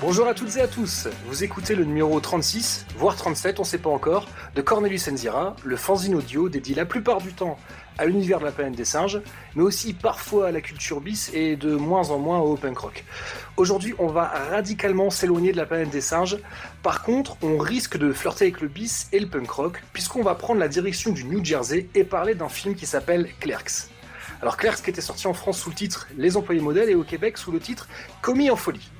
Bonjour à toutes et à tous, vous écoutez le numéro 36, voire 37, on sait pas encore, de Cornelius Enzira, le fanzine audio dédié la plupart du temps à l'univers de la planète des singes, mais aussi parfois à la culture bis et de moins en moins au punk rock. Aujourd'hui, on va radicalement s'éloigner de la planète des singes. Par contre, on risque de flirter avec le bis et le punk rock, puisqu'on va prendre la direction du New Jersey et parler d'un film qui s'appelle Clerks. Alors Clerks qui était sorti en France sous le titre Les employés modèles et au Québec sous le titre Commis en folie.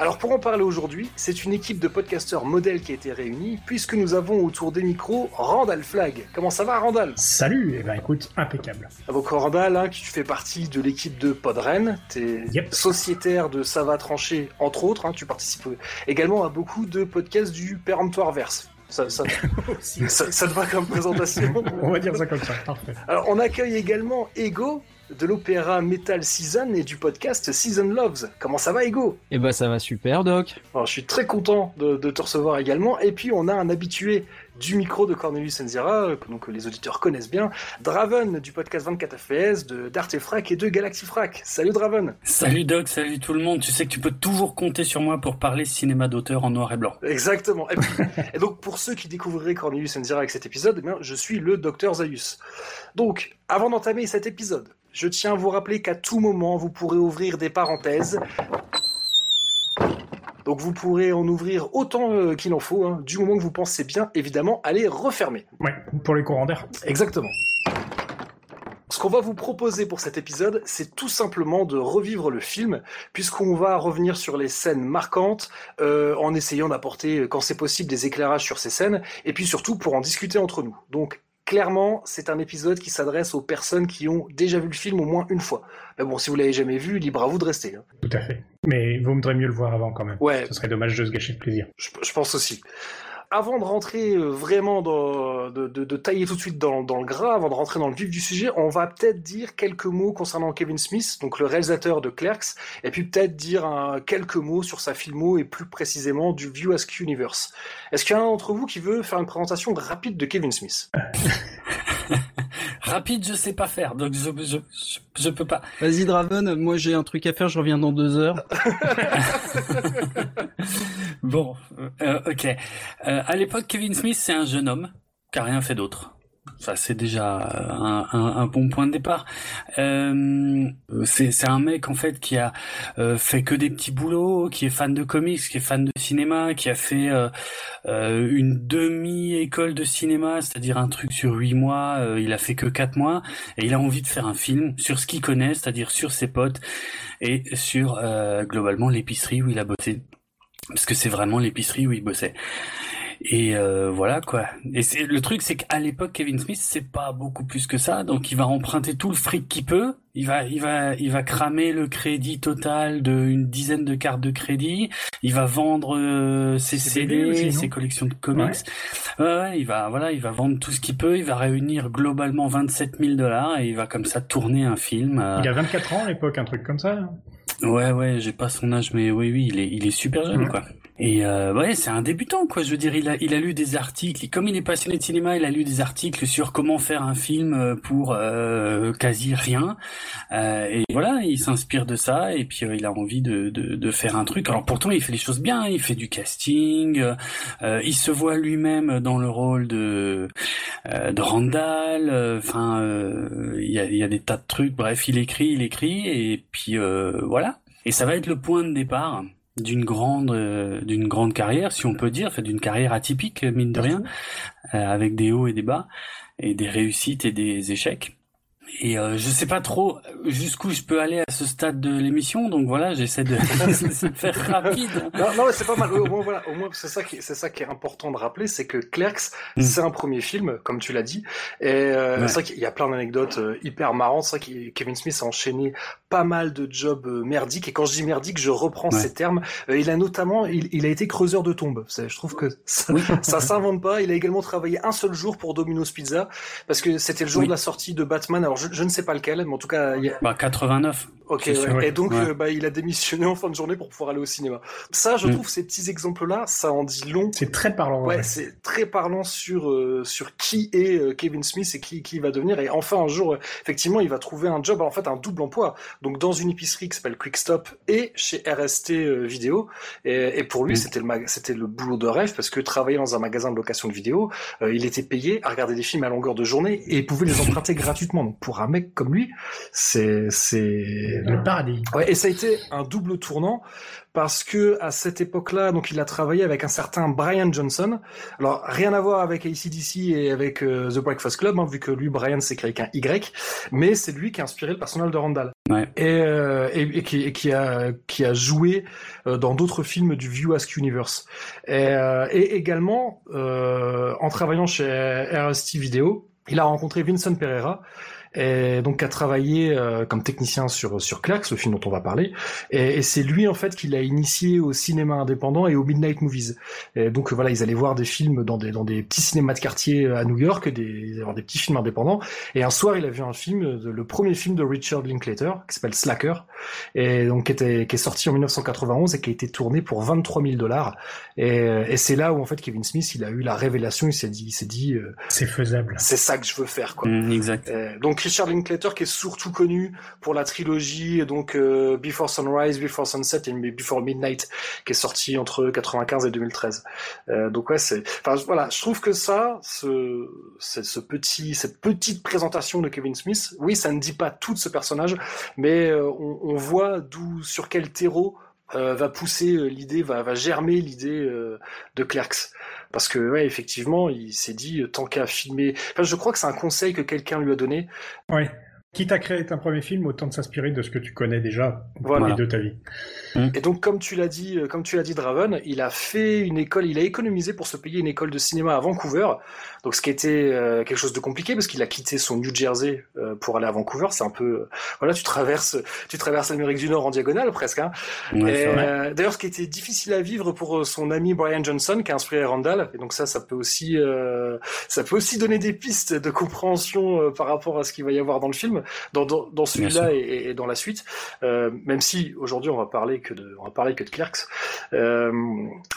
Alors pour en parler aujourd'hui, c'est une équipe de podcasteurs modèles qui a été réunie, puisque nous avons autour des micros Randall Flag. Comment ça va Randall? Salut, eh ben écoute, impeccable. Donc Randall, hein, qui tu fais partie de l'équipe de Podren, t'es Yep. sociétaire de Ça va trancher, entre autres, hein, tu participes également à beaucoup de podcasts du péremptoire verse. Ça, ça, Aussi. ça, ça te va comme présentation? On va dire ça comme ça, parfait. Alors, on accueille également Ego de l'opéra Metal Season et du podcast Season Loves. Comment ça va, Ego Eh ben ça va super Doc. Alors, Je suis très content de, de te recevoir également. Et puis, on a un habitué du micro de Cornelius Enzira, que donc les auditeurs connaissent bien, Draven du podcast 24 FPS, de d'Artefrac et de Galactifrac. Salut Draven Salut Doc, salut tout le monde. Tu sais que tu peux toujours compter sur moi pour parler cinéma d'auteur en noir et blanc. Exactement. Et, puis- et donc, pour ceux qui découvriraient Cornelius Enzira avec cet épisode, eh bien, je suis le docteur Zaius. Donc, avant d'entamer cet épisode, je tiens à vous rappeler qu'à tout moment, vous pourrez ouvrir des parenthèses. Donc, vous pourrez en ouvrir autant euh, qu'il en faut, hein, du moment que vous pensez bien, évidemment, à les refermer. Ouais, pour les courants d'air. Exactement. Ce qu'on va vous proposer pour cet épisode, c'est tout simplement de revivre le film, puisqu'on va revenir sur les scènes marquantes, euh, en essayant d'apporter, euh, quand c'est possible, des éclairages sur ces scènes, et puis surtout pour en discuter entre nous. Donc, clairement, c'est un épisode qui s'adresse aux personnes qui ont déjà vu le film au moins une fois. Mais bon, si vous l'avez jamais vu, libre à vous de rester. hein. Tout à fait. Mais il vaudrait mieux le voir avant quand même. Ouais, Ce serait dommage de se gâcher le plaisir. Je, je pense aussi. Avant de rentrer euh, vraiment dans, de, de, de tailler tout de suite dans, dans le gras, avant de rentrer dans le vif du sujet, on va peut-être dire quelques mots concernant Kevin Smith, donc le réalisateur de Clerks, et puis peut-être dire un- quelques mots sur sa filmo et plus précisément du View Askew Universe. Est-ce qu'il y en a un d'entre vous qui veut faire une présentation rapide de Kevin Smith Rapide, je sais pas faire, donc je, je, je, je peux pas. Vas-y Draven, moi j'ai un truc à faire, je reviens dans deux heures. Bon, euh, ok. Euh, à l'époque, Kevin Smith, c'est un jeune homme qui a rien fait d'autre. Ça, c'est déjà un, un, un bon point de départ. Euh, c'est un mec en fait qui a euh, fait que des petits boulots, qui est fan de comics, qui est fan de cinéma, qui a fait euh, euh, une demi-école de cinéma, c'est-à-dire un truc sur huit mois. euh, il a fait que quatre mois et il a envie de faire un film sur ce qu'il connaît, c'est-à-dire sur ses potes et sur euh, globalement l'épicerie où il a bossé parce que c'est vraiment l'épicerie où il bossait. Et euh, voilà quoi. Et c'est le truc, c'est qu'à l'époque, Kevin Smith, c'est pas beaucoup plus que ça. Donc il va emprunter tout le fric qu'il peut. Il va, il va, il va cramer le crédit total d'une dizaine de cartes de crédit. Il va vendre euh, ses CD, aussi, ses collections de comics. Ouais. ouais, il va, voilà, il va vendre tout ce qu'il peut. Il va réunir globalement 27 000 dollars et il va comme ça tourner un film. euh, Il a 24 ans à l'époque, un truc comme ça. hein. Ouais, ouais, j'ai pas son âge, mais oui, oui, il est, il est super jeune, Ouais. quoi. Et euh, ouais, c'est un débutant, quoi. Je veux dire, il a, il a lu des articles. Comme il est passionné de cinéma, il a lu des articles sur comment faire un film euh, pour euh, quasi rien. Euh, et voilà, il s'inspire de ça, et puis euh, il a envie de, de, de faire un truc. Alors pourtant, il fait les choses bien. Il fait du casting. euh, il se voit lui-même dans le rôle de de Randall. Enfin, il y a, y a des tas de trucs. Bref, il écrit, il écrit, et puis voilà. Et ça va être le point de départ d'une grande euh, d'une grande carrière, si on peut dire, enfin, d'une carrière atypique mine de rien, euh, avec des hauts et des bas, et des réussites et des échecs. Et euh, je sais pas trop jusqu'où je peux aller à ce stade de l'émission, donc voilà, j'essaie de, de faire rapide. Non, non, c'est pas mal. Au moins, voilà, au moins, c'est ça qui, c'est ça qui est important de rappeler, c'est que Clerks, Mm. c'est un premier film, comme tu l'as dit. Et euh, Ouais. c'est vrai qu'il y a plein d'anecdotes euh, hyper marrantes. C'est vrai que Kevin Smith a enchaîné pas mal de jobs euh, merdiques. Et quand je dis merdique, je reprends Ouais. ces termes. Euh, il a notamment, il, il a été creuseur de tombes. Je trouve que ça, Oui. ça s'invente pas. Il a également travaillé un seul jour pour Domino's Pizza parce que c'était le jour Oui. de la sortie de Batman. Alors je, ne sais pas lequel, mais en tout cas, il y a- Bah 89. Ok, sûr, ouais. et donc Ouais. euh, bah, il a démissionné en fin de journée pour pouvoir aller au cinéma. Ça, je Mm. trouve ces petits exemples-là, ça en dit long. C'est très parlant. Ouais, ouais. c'est très parlant sur euh, sur qui est euh, Kevin Smith et qui qui il va devenir. Et enfin un jour, euh, effectivement, il va trouver un job, en fait un double emploi. Donc dans une épicerie qui s'appelle Quick Stop et chez RST euh, Vidéo. Et, et pour lui, Mm. c'était le c'était le boulot de rêve parce que travailler dans un magasin de location de vidéo, euh, il était payé à regarder des films à longueur de journée et il pouvait les emprunter gratuitement. Donc pour un mec comme lui, c'est c'est Le paradis. Ouais, et ça a été un double tournant parce que à cette époque-là, donc il a travaillé avec un certain Brian Johnson. Alors rien à voir avec ACDC et avec euh, The Breakfast Club, hein, vu que lui Brian s'écrit avec un Y, mais c'est lui qui a inspiré le personnage de Randall Ouais. et, euh, et, et qui, et qui a qui a joué euh, dans d'autres films du View Ask Universe. Et, euh, et également euh, en travaillant chez RST Video, il a rencontré Vincent Pereira et donc a travaillé euh, comme technicien sur sur Clerks, le film dont on va parler. Et, et c'est lui en fait qui l'a initié au cinéma indépendant et aux midnight movies. Et donc voilà, ils allaient voir des films dans des dans des petits cinémas de quartier à New York, des avoir des petits films indépendants. Et un soir, il a vu un film, le premier film de Richard Linklater, qui s'appelle Slacker, et donc qui était qui est sorti en 1991 et qui a été tourné pour 23 000 dollars. Et, et c'est là où en fait Kevin Smith, il a eu la révélation, il s'est dit, il s'est dit, euh, C'est faisable. c'est ça que je veux faire quoi. Mm, exact. Donc Richard Linklater qui est surtout connu pour la trilogie donc euh, Before Sunrise, Before Sunset et Before Midnight qui est sorti entre 95 et 2013. Euh, donc ouais enfin voilà, je trouve que ça cette petite présentation de Kevin Smith, oui, ça ne dit pas tout de ce personnage, mais euh, on, voit d'où sur quel terreau va pousser l'idée, va, germer l'idée de Clerks. Parce que, ouais, effectivement, il s'est dit, tant qu'à filmer... Je crois que c'est un conseil que quelqu'un lui a donné. Ouais. Quitte à créer un premier film, autant de s'inspirer de ce que tu connais déjà Voilà. de ta vie. Et donc, comme tu l'as dit, euh, comme tu l'as dit, Draven, il a fait une école, il a économisé pour se payer une école de cinéma à Vancouver. Donc, ce qui était euh, quelque chose de compliqué parce qu'il a quitté son New Jersey euh, pour aller à Vancouver. C'est un peu, euh, voilà, tu traverses, tu traverses l'Amérique du Nord en diagonale presque. Hein. Ouais, euh, D'ailleurs, ce qui était difficile à vivre pour son ami Brian Johnson, qui a inspiré Randall, et donc ça, ça peut aussi, euh, ça peut aussi donner des pistes de compréhension par rapport à ce qu'il va y avoir dans le film, dans, dans, dans Bien celui-là et, et dans la suite. Euh, même si aujourd'hui, on va parler que de, on va parler que de Clerks. Euh,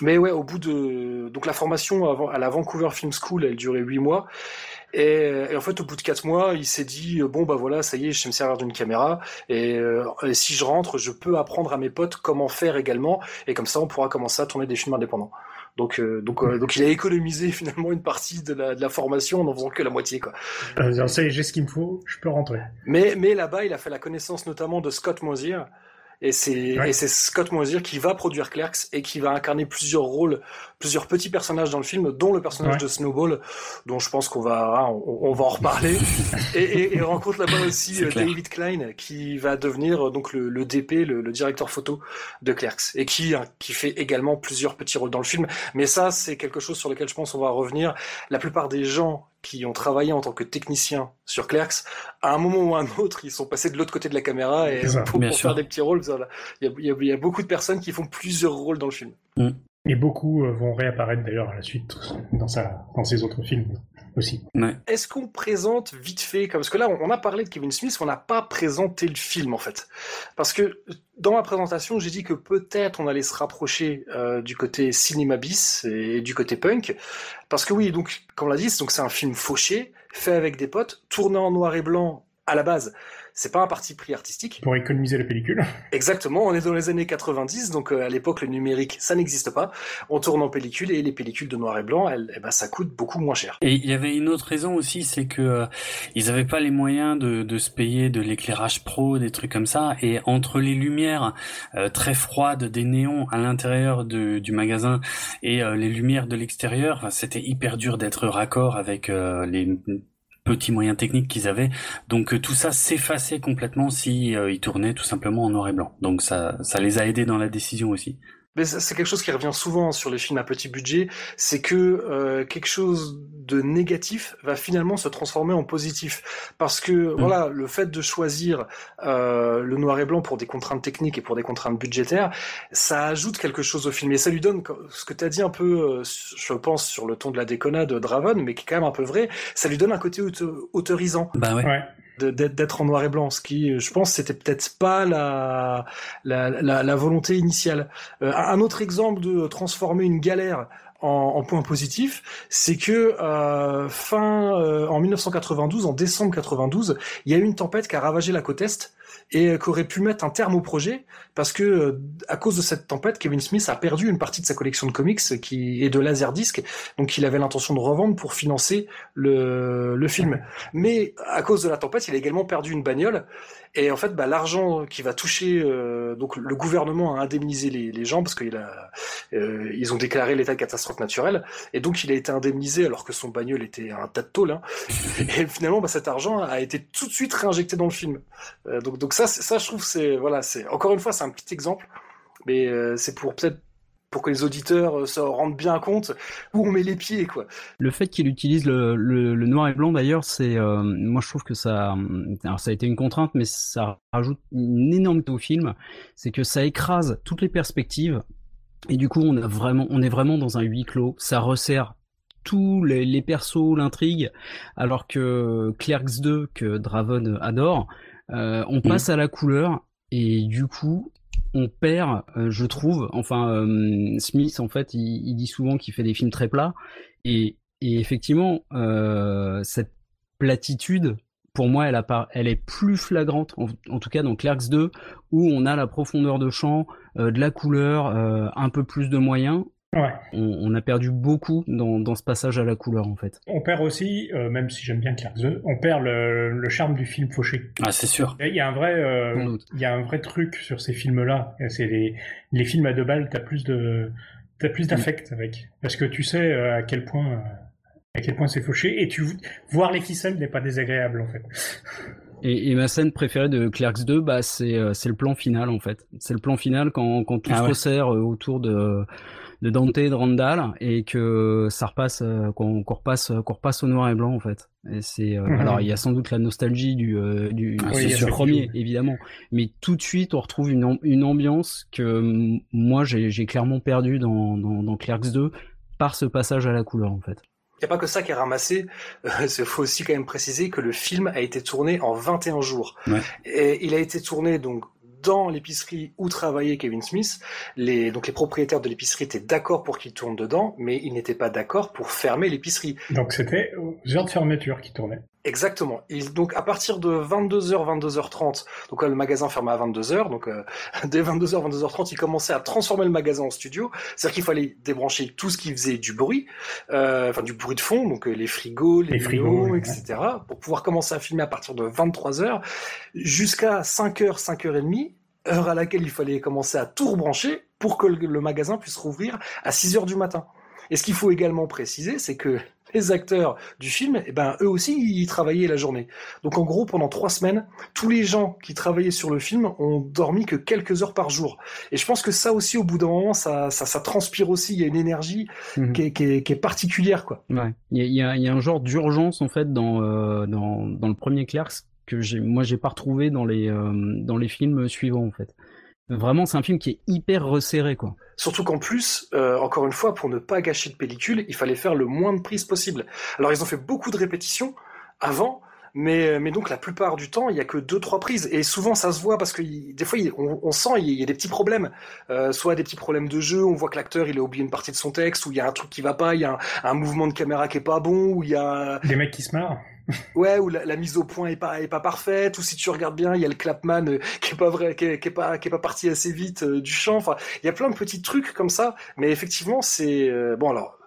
mais ouais, au bout de, donc la formation avant- à la Vancouver Film School, elle durait huit mois. Et, et en fait, au bout de quatre mois, il s'est dit euh, bon bah voilà, ça y est, je sais me servir d'une caméra. Et, euh, et si je rentre, je peux apprendre à mes potes comment faire également. Et comme ça, on pourra commencer à tourner des films indépendants. Donc, euh, donc, euh, donc, il a économisé finalement une partie de la, de la formation en en faisant que la moitié, quoi. Euh, ça y est, j'ai ce qu'il me faut, je peux rentrer. Mais, mais là-bas, il a fait la connaissance notamment de Scott Mosier. Et c'est, Ouais. Scott Mosier qui va produire Clerks et qui va incarner plusieurs rôles, plusieurs petits personnages dans le film, dont le personnage Ouais. de Snowball, dont je pense qu'on va, hein, on, on va en reparler. et, et, et rencontre là-bas aussi euh. David Klein, qui va devenir euh, donc le, le DP, le, le directeur photo de Clerks, et qui, hein, qui fait également plusieurs petits rôles dans le film. Mais ça, c'est quelque chose sur lequel je pense on va revenir. La plupart des gens qui ont travaillé en tant que techniciens sur Clerks, à un moment ou à un autre, ils sont passés de l'autre côté de la caméra et pour, faire des petits rôles. Il y, a, y y beaucoup de personnes qui font plusieurs rôles dans le film. Et beaucoup euh, vont réapparaître d'ailleurs à la suite dans, sa, dans ses autres films aussi. Ouais. Est-ce qu'on présente vite fait, comme- parce que là, on a parlé de Kevin Smith, on n'a pas présenté le film en fait. Parce que dans ma présentation, j'ai dit que peut-être on allait se rapprocher euh, du côté cinéma bis et du côté punk. Parce que oui, donc, comme on l'a dit, c'est- donc c'est un film fauché, fait avec des potes, tourné en noir et blanc à la base. C'est pas un parti pris artistique. Pour économiser la pellicule. Exactement, on est dans les années 90, donc euh, à l'époque le numérique ça n'existe pas. On tourne en pellicule et les pellicules de noir et blanc, elles, eh ben, ça coûte beaucoup moins cher. Et il y avait une autre raison aussi, c'est que euh, ils avaient pas les moyens de, de se payer de l'éclairage pro, des trucs comme ça, et entre les lumières euh, très froides des néons à l'intérieur de- du magasin et euh, les lumières de l'extérieur, c'était hyper dur d'être raccord avec euh, les petits moyens techniques qu'ils avaient. Donc euh, tout ça s'effaçait complètement si euh, ils tournaient tout simplement en noir et blanc. Donc ça, ça les a aidés dans la décision aussi. Mais c'est quelque chose qui revient souvent sur les films à petit budget, c'est que euh, quelque chose de négatif va finalement se transformer en positif. Parce que voilà, le fait de choisir euh, le noir et blanc pour des contraintes techniques et pour des contraintes budgétaires, ça ajoute quelque chose au film. Et ça lui donne ce que tu as dit un peu, euh, je pense, sur le ton de la déconnade de Draven, mais qui est quand même un peu vrai, ça lui donne un côté auto- autorisant. Bah ouais. Ouais. D'être en noir et blanc, ce qui, je pense, c'était peut-être pas la, la, la, volonté initiale. Euh, un autre exemple de transformer une galère en, en point positif, c'est que euh, fin euh, en 1992, en décembre 92, il y a eu une tempête qui a ravagé la côte est et qu'aurait pu mettre un terme au projet parce que euh, à cause de cette tempête, Kevin Smith a perdu une partie de sa collection de comics qui est de laserdisc, donc il avait l'intention de revendre pour financer le, le film. Mais à cause de la tempête, il a également perdu une bagnole et en fait, bah, l'argent qui va toucher, euh, donc le gouvernement a indemnisé les, gens parce qu'ils euh, ont déclaré l'état de catastrophe naturelle, et donc il a été indemnisé alors que son bagnole était un tas de tôle. Hein. Et finalement, bah, cet argent a été tout de suite réinjecté dans le film. Euh, donc, donc ça, ça, je trouve, c'est voilà, c'est encore une fois, c'est un petit exemple, mais euh, c'est pour peut-être pour que les auditeurs euh, se rendent bien compte où on met les pieds, quoi. Le fait qu'il utilise le, le, le, noir et blanc, d'ailleurs, c'est, euh, moi je trouve que ça, alors ça a été une contrainte, mais ça rajoute une énormité au film, c'est que ça écrase toutes les perspectives, et du coup on a vraiment, on est vraiment dans un huis clos. Ça resserre tous les, les persos, l'intrigue, alors que Clerks 2 que Draven adore, euh, on mmh. passe à la couleur et du coup on perd, euh, je trouve. Enfin, euh, Smith, en fait, il, dit souvent qu'il fait des films très plats, et, effectivement, euh, cette platitude, pour moi, elle, est plus flagrante, en, tout cas dans Clerks 2, où on a la profondeur de champ, de la couleur, un peu plus de moyens, Ouais. On, a perdu beaucoup dans, dans, ce passage à la couleur en fait. On perd aussi, euh, même si j'aime bien Clark on perd le, le, charme du film fauché. Ah c'est sûr. Il y a un vrai, euh, il y a un vrai truc sur ces films-là. C'est les, les films à deux balles, t'as plus de, t'as plus d'affect avec, parce que tu sais euh, à quel point, à quel point c'est fauché, et tu voir les ficelles n'est pas désagréable en fait. Et, et, ma scène préférée de Clerks 2, bah c'est c'est le plan final en fait. C'est le plan final quand quand tout ah se resserre autour de de Dante et de Randall et que ça repasse euh, qu'on repasse qu'on repasse au noir et blanc en fait et c'est euh, mhm. alors il y a sans doute la nostalgie du euh, du, ah, premier évidemment mais tout de suite on retrouve une, une ambiance que moi j'ai clairement perdu dans, dans, dans Clerks 2 par ce passage à la couleur en fait il n'y a pas que ça qui est ramassé. Il faut aussi quand même préciser que le film a été tourné en 21 jours. Ouais. Et il a été tourné donc dans l'épicerie où travaillait Kevin Smith, les, donc les propriétaires de l'épicerie étaient d'accord pour qu'il tourne dedans, mais ils n'étaient pas d'accord pour fermer l'épicerie. Donc c'était aux heures de fermeture qui tournait. Exactement. Il, donc à partir de 22h, 22h30, donc le magasin fermait à 22h, donc euh, dès 22h, 22h30, il commençait à transformer le magasin en studio. C'est-à-dire qu'il fallait débrancher tout ce qui faisait du bruit, euh, enfin du bruit de fond, donc euh, les frigos, les, frigos, etc., pour pouvoir commencer à filmer à partir de 23h jusqu'à 5h, 5h30, heure à laquelle il fallait commencer à tout rebrancher pour que le, magasin puisse rouvrir à 6h du matin. Et ce qu'il faut également préciser, c'est que les acteurs du film, eh ben, eux aussi, ils travaillaient la journée. Donc en gros, pendant trois semaines, tous les gens qui travaillaient sur le film ont dormi que quelques heures par jour. Et je pense que ça aussi, au bout d'un moment, ça, ça, ça, transpire aussi. Il y a une énergie mhm. qui, est, qui, est, qui, est, particulière, quoi. Ouais. Il y a, il y a, un genre d'urgence en fait dans, euh, dans, dans le premier Clerks que j'ai, moi, j'ai pas retrouvé dans les euh, dans les films suivants en fait. Vraiment, c'est un film qui est hyper resserré, quoi. Surtout qu'en plus, euh, encore une fois, pour ne pas gâcher de pellicule, il fallait faire le moins de prises possible. Alors, ils ont fait beaucoup de répétitions avant, mais, mais donc la plupart du temps, il y a que deux trois prises et souvent ça se voit parce que des fois on, on, sent il y a des petits problèmes, euh, soit des petits problèmes de jeu, on voit que l'acteur il a oublié une partie de son texte, ou il y a un truc qui va pas, il y a un, un mouvement de caméra qui est pas bon, ou il y a des mecs qui se marrent ouais, ou la, mise au point est pas est pas parfaite, ou si tu regardes bien, il y a le clapman euh, qui est pas vrai, qui est, pas qui est pas parti assez vite euh, du champ. Enfin, il y a plein de petits trucs comme ça, mais effectivement, c'est euh, bon alors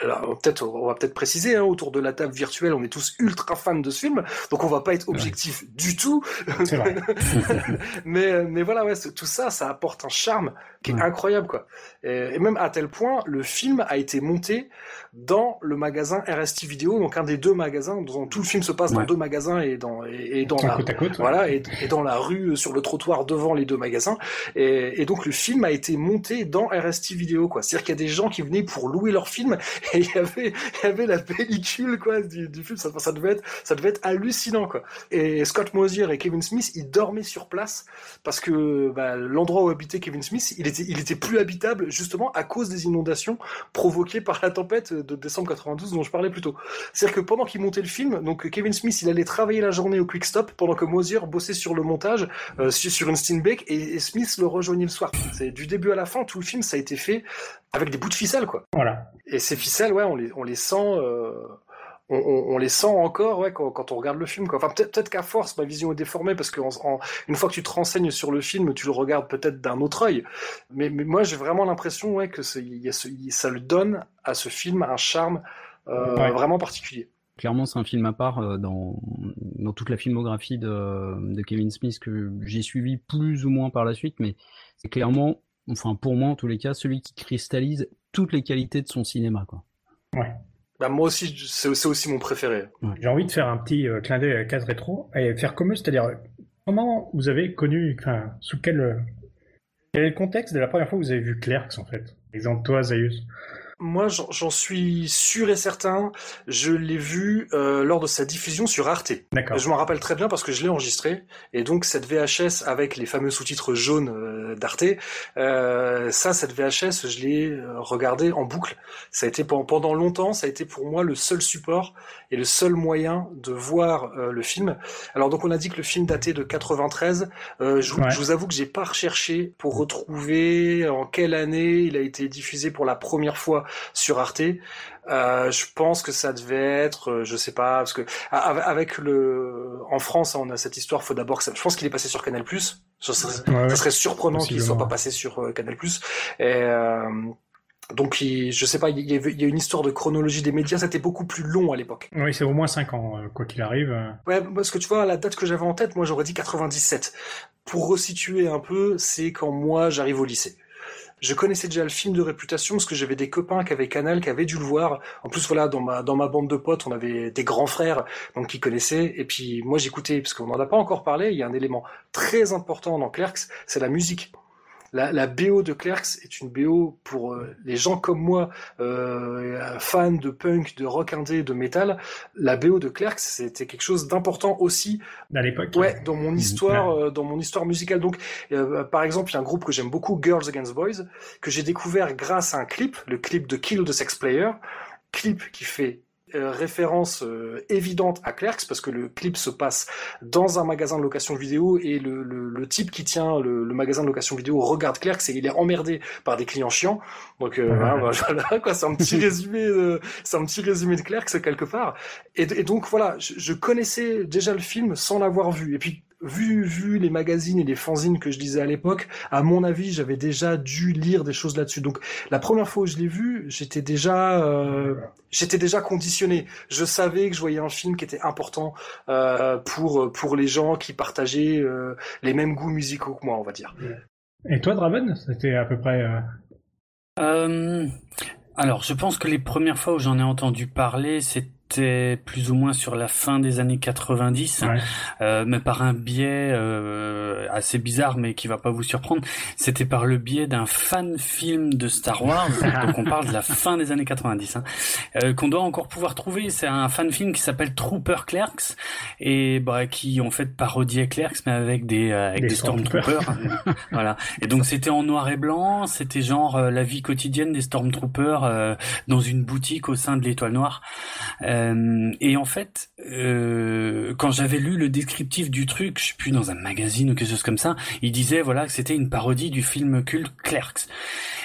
alors peut-être on va peut-être préciser hein, autour de la table virtuelle, on est tous ultra fans de ce film, donc on va pas être objectif du tout. mais mais voilà ouais, tout ça, ça apporte un charme qui est incroyable quoi. Et, même à tel point, le film a été monté dans le magasin RST Vidéo, donc un des deux magasins dont tout le film se passe dans deux magasins et dans et, dans la voilà et, dans la rue sur le trottoir devant les deux magasins. Et, donc le film a été monté dans RST Vidéo quoi. C'est-à-dire qu'il y a des gens qui venaient pour louer leur film et il y avait, il y avait la pellicule quoi du, du film. Ça, ça, devait être, ça devait être hallucinant quoi. Et Scott Mosier et Kevin Smith, ils dormaient sur place parce que bah, l'endroit où habitait Kevin Smith, il était, il était plus habitable justement à cause des inondations provoquées par la tempête de décembre 92 dont je parlais plus tôt. C'est-à-dire que pendant qu'il montait le film, donc Kevin Smith, il allait travailler la journée au Quick Stop pendant que Mosier bossait sur le montage euh, sur une Steinbeck et, et Smith le rejoignait le soir. C'est du début à la fin, tout le film, ça a été fait avec des bouts de ficelle, quoi. Voilà. Et ces ficelles, ouais, on les, on les sent. Euh, on, on, les sent encore ouais, quand, quand on regarde le film. Quoi. Enfin, peut-être peut qu'à force, ma vision est déformée parce que une fois que tu te renseignes sur le film, tu le regardes peut-être d'un autre œil. Mais, mais moi, j'ai vraiment l'impression ouais, que y a ce, ça le donne à ce film un charme euh, vraiment particulier. Clairement, c'est un film à part euh, dans, dans toute la filmographie de, de Kevin Smith que j'ai suivi plus ou moins par la suite, mais c'est clairement enfin pour moi en tous les cas, celui qui cristallise toutes les qualités de son cinéma. Quoi. Ouais. Bah moi aussi, c'est aussi mon préféré. J'ai envie de faire un petit euh, clin d'œil à case rétro et faire comme eux, c'est-à-dire comment vous avez connu, enfin, sous quel, quel est le contexte de la première fois que vous avez vu Clerks en fait? Exemple toi, Zayus. Moi, j'en suis sûr et certain. Je l'ai vu euh, lors de sa diffusion sur Arte. D'accord. Je m'en rappelle très bien parce que je l'ai enregistré. Et donc cette VHS avec les fameux sous-titres jaunes euh, d'Arte, euh, ça, cette VHS, je l'ai euh, regardé en boucle. Ça a été pendant longtemps, ça a été pour moi le seul support et le seul moyen de voir euh, le film. Alors donc on a dit que le film datait de 93. Je, je, vous avoue que j'ai pas recherché pour retrouver en quelle année il a été diffusé pour la première fois sur Arte. Euh, je pense que ça devait être, euh, je sais pas, parce que avec le, en France, on a cette histoire. Faut d'abord que ça, je pense qu'il est passé sur Canal+. Ça serait, ça serait surprenant qu'il soit pas passé sur euh, Canal+. Et euh, donc, je sais pas, il y, a, une histoire de chronologie des médias, c'était beaucoup plus long à l'époque. Oui, c'est au moins 5 ans, quoi qu'il arrive. Ouais, parce que tu vois, la date que j'avais en tête, moi j'aurais dit 97. Pour resituer un peu, c'est quand moi j'arrive au lycée je connaissais déjà le film de réputation parce que j'avais des copains qui avaient Canal, qui avaient dû le voir. En plus, voilà, dans ma dans ma bande de potes, on avait des grands frères donc qui connaissaient. Et puis moi, j'écoutais parce qu'on n'en a pas encore parlé. Il y a un élément très important dans Clerks, c'est la musique. La, la, BO de Clerks est une BO pour euh, les gens comme moi, euh, fans de punk, de rock indé, de métal. La BO de Clerks, c'était quelque chose d'important aussi. À l'époque. Ouais, dans mon histoire, euh, dans mon histoire musicale. Donc, euh, par exemple, il y a un groupe que j'aime beaucoup, Girls Against Boys, que j'ai découvert grâce à un clip, le clip de Kill the Sex Player, clip qui fait euh, référence euh, évidente à Clerks parce que le clip se passe dans un magasin de location vidéo et le, le, le type qui tient le, le, magasin de location vidéo regarde Clerks et il est emmerdé par des clients chiants. Donc euh, voilà, quoi, c'est un petit résumé, c'est un petit résumé de Clerks quelque part. Et, et donc voilà, je, je, connaissais déjà le film sans l'avoir vu. Et puis vu, vu les magazines et les fanzines que je lisais à l'époque, à mon avis, j'avais déjà dû lire des choses là-dessus. Donc, la première fois où je l'ai vu, j'étais déjà, euh, j'étais déjà conditionné. Je savais que je voyais un film qui était important euh, pour pour les gens qui partageaient euh, les mêmes goûts musicaux que moi, on va dire. Et toi, Draven, c'était à peu près. Euh, alors, je pense que les premières fois où j'en ai entendu parler, c'était c'était plus ou moins sur la fin des années 90, euh, mais par un biais euh, assez bizarre, mais qui va pas vous surprendre. C'était par le biais d'un fan film de Star Wars, donc on parle de la fin des années 90, hein, euh, qu'on doit encore pouvoir trouver. C'est un fan film qui s'appelle Trooper Clerks et bah, qui en fait parodiait Clerks, mais avec des euh, avec des, Stormtroopers. voilà. Et donc c'était en noir et blanc. C'était genre euh, la vie quotidienne des Stormtroopers dans une boutique au sein de l'Étoile Noire. Euh, et en fait, euh, quand j'avais lu le descriptif du truc, je suis plus dans un magazine ou quelque chose comme ça, il disait voilà que c'était une parodie du film culte Clerks.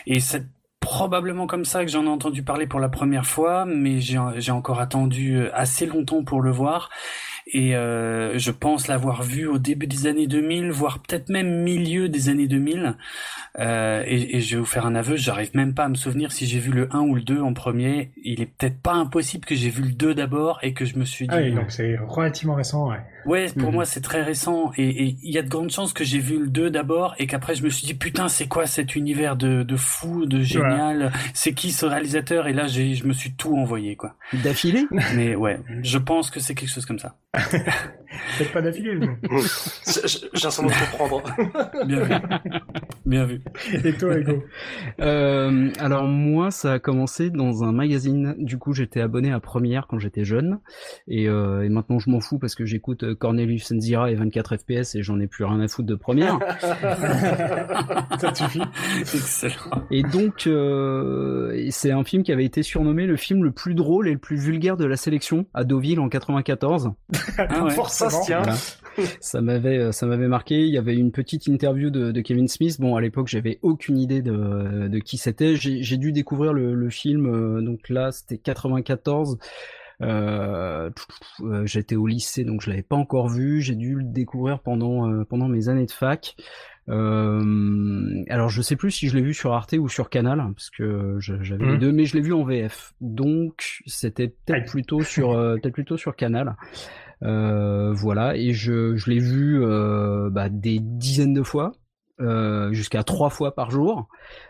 Et c'est probablement comme ça que j'en ai entendu parler pour la première fois, mais j'ai encore attendu assez longtemps pour le voir et euh, je pense l'avoir vu au début des années 2000, voire peut-être même milieu des années 2000. Euh, et, et, je vais vous faire un aveu, j'arrive même pas à me souvenir si j'ai vu le 1 ou le 2 en premier. Il est peut-être pas impossible que j'ai vu le 2 d'abord et que je me suis dit... Ah oui, donc c'est relativement récent, ouais. Ouais, pour mhm. moi c'est très récent et il y a de grandes chances que j'ai vu le 2 d'abord et qu'après je me suis dit putain c'est quoi cet univers de, de fou, de génial, c'est qui ce réalisateur? Et là j'ai je me suis tout envoyé quoi. D'affilée? Mais ouais, je pense que c'est quelque chose comme ça. Peut-être pas d'affilée. J'ai un de comprendre. Bien vu. Bien vu. Et toi, Ego euh, Alors moi, ça a commencé dans un magazine. Du coup, j'étais abonné à Première quand j'étais jeune, et, euh, et maintenant je m'en fous parce que j'écoute euh, Cornelius Enzira et 24 FPS et j'en ai plus rien à foutre de Première. ça suffit. Excellent. Et donc, euh, c'est un film qui avait été surnommé le film le plus drôle et le plus vulgaire de la sélection à Deauville en 94. Ah ouais. Forcément. Ça se tient. Voilà. ça m'avait ça m'avait marqué. Il y avait une petite interview de, de Kevin Smith. Bon, à l'époque, j'avais aucune idée de, de qui c'était. J'ai dû découvrir le, le film. Euh, donc là, c'était 94. Euh, J'étais au lycée, donc je l'avais pas encore vu. J'ai dû le découvrir pendant euh, pendant mes années de fac. Euh, alors je sais plus si je l'ai vu sur Arte ou sur Canal parce que j'avais mmh. les deux, mais je l'ai vu en VF. Donc c'était peut-être plutôt sur euh, peut-être plutôt sur Canal. Euh, voilà, et je, je l'ai vu euh, bah, des dizaines de fois. Euh, jusqu'à trois fois par jour.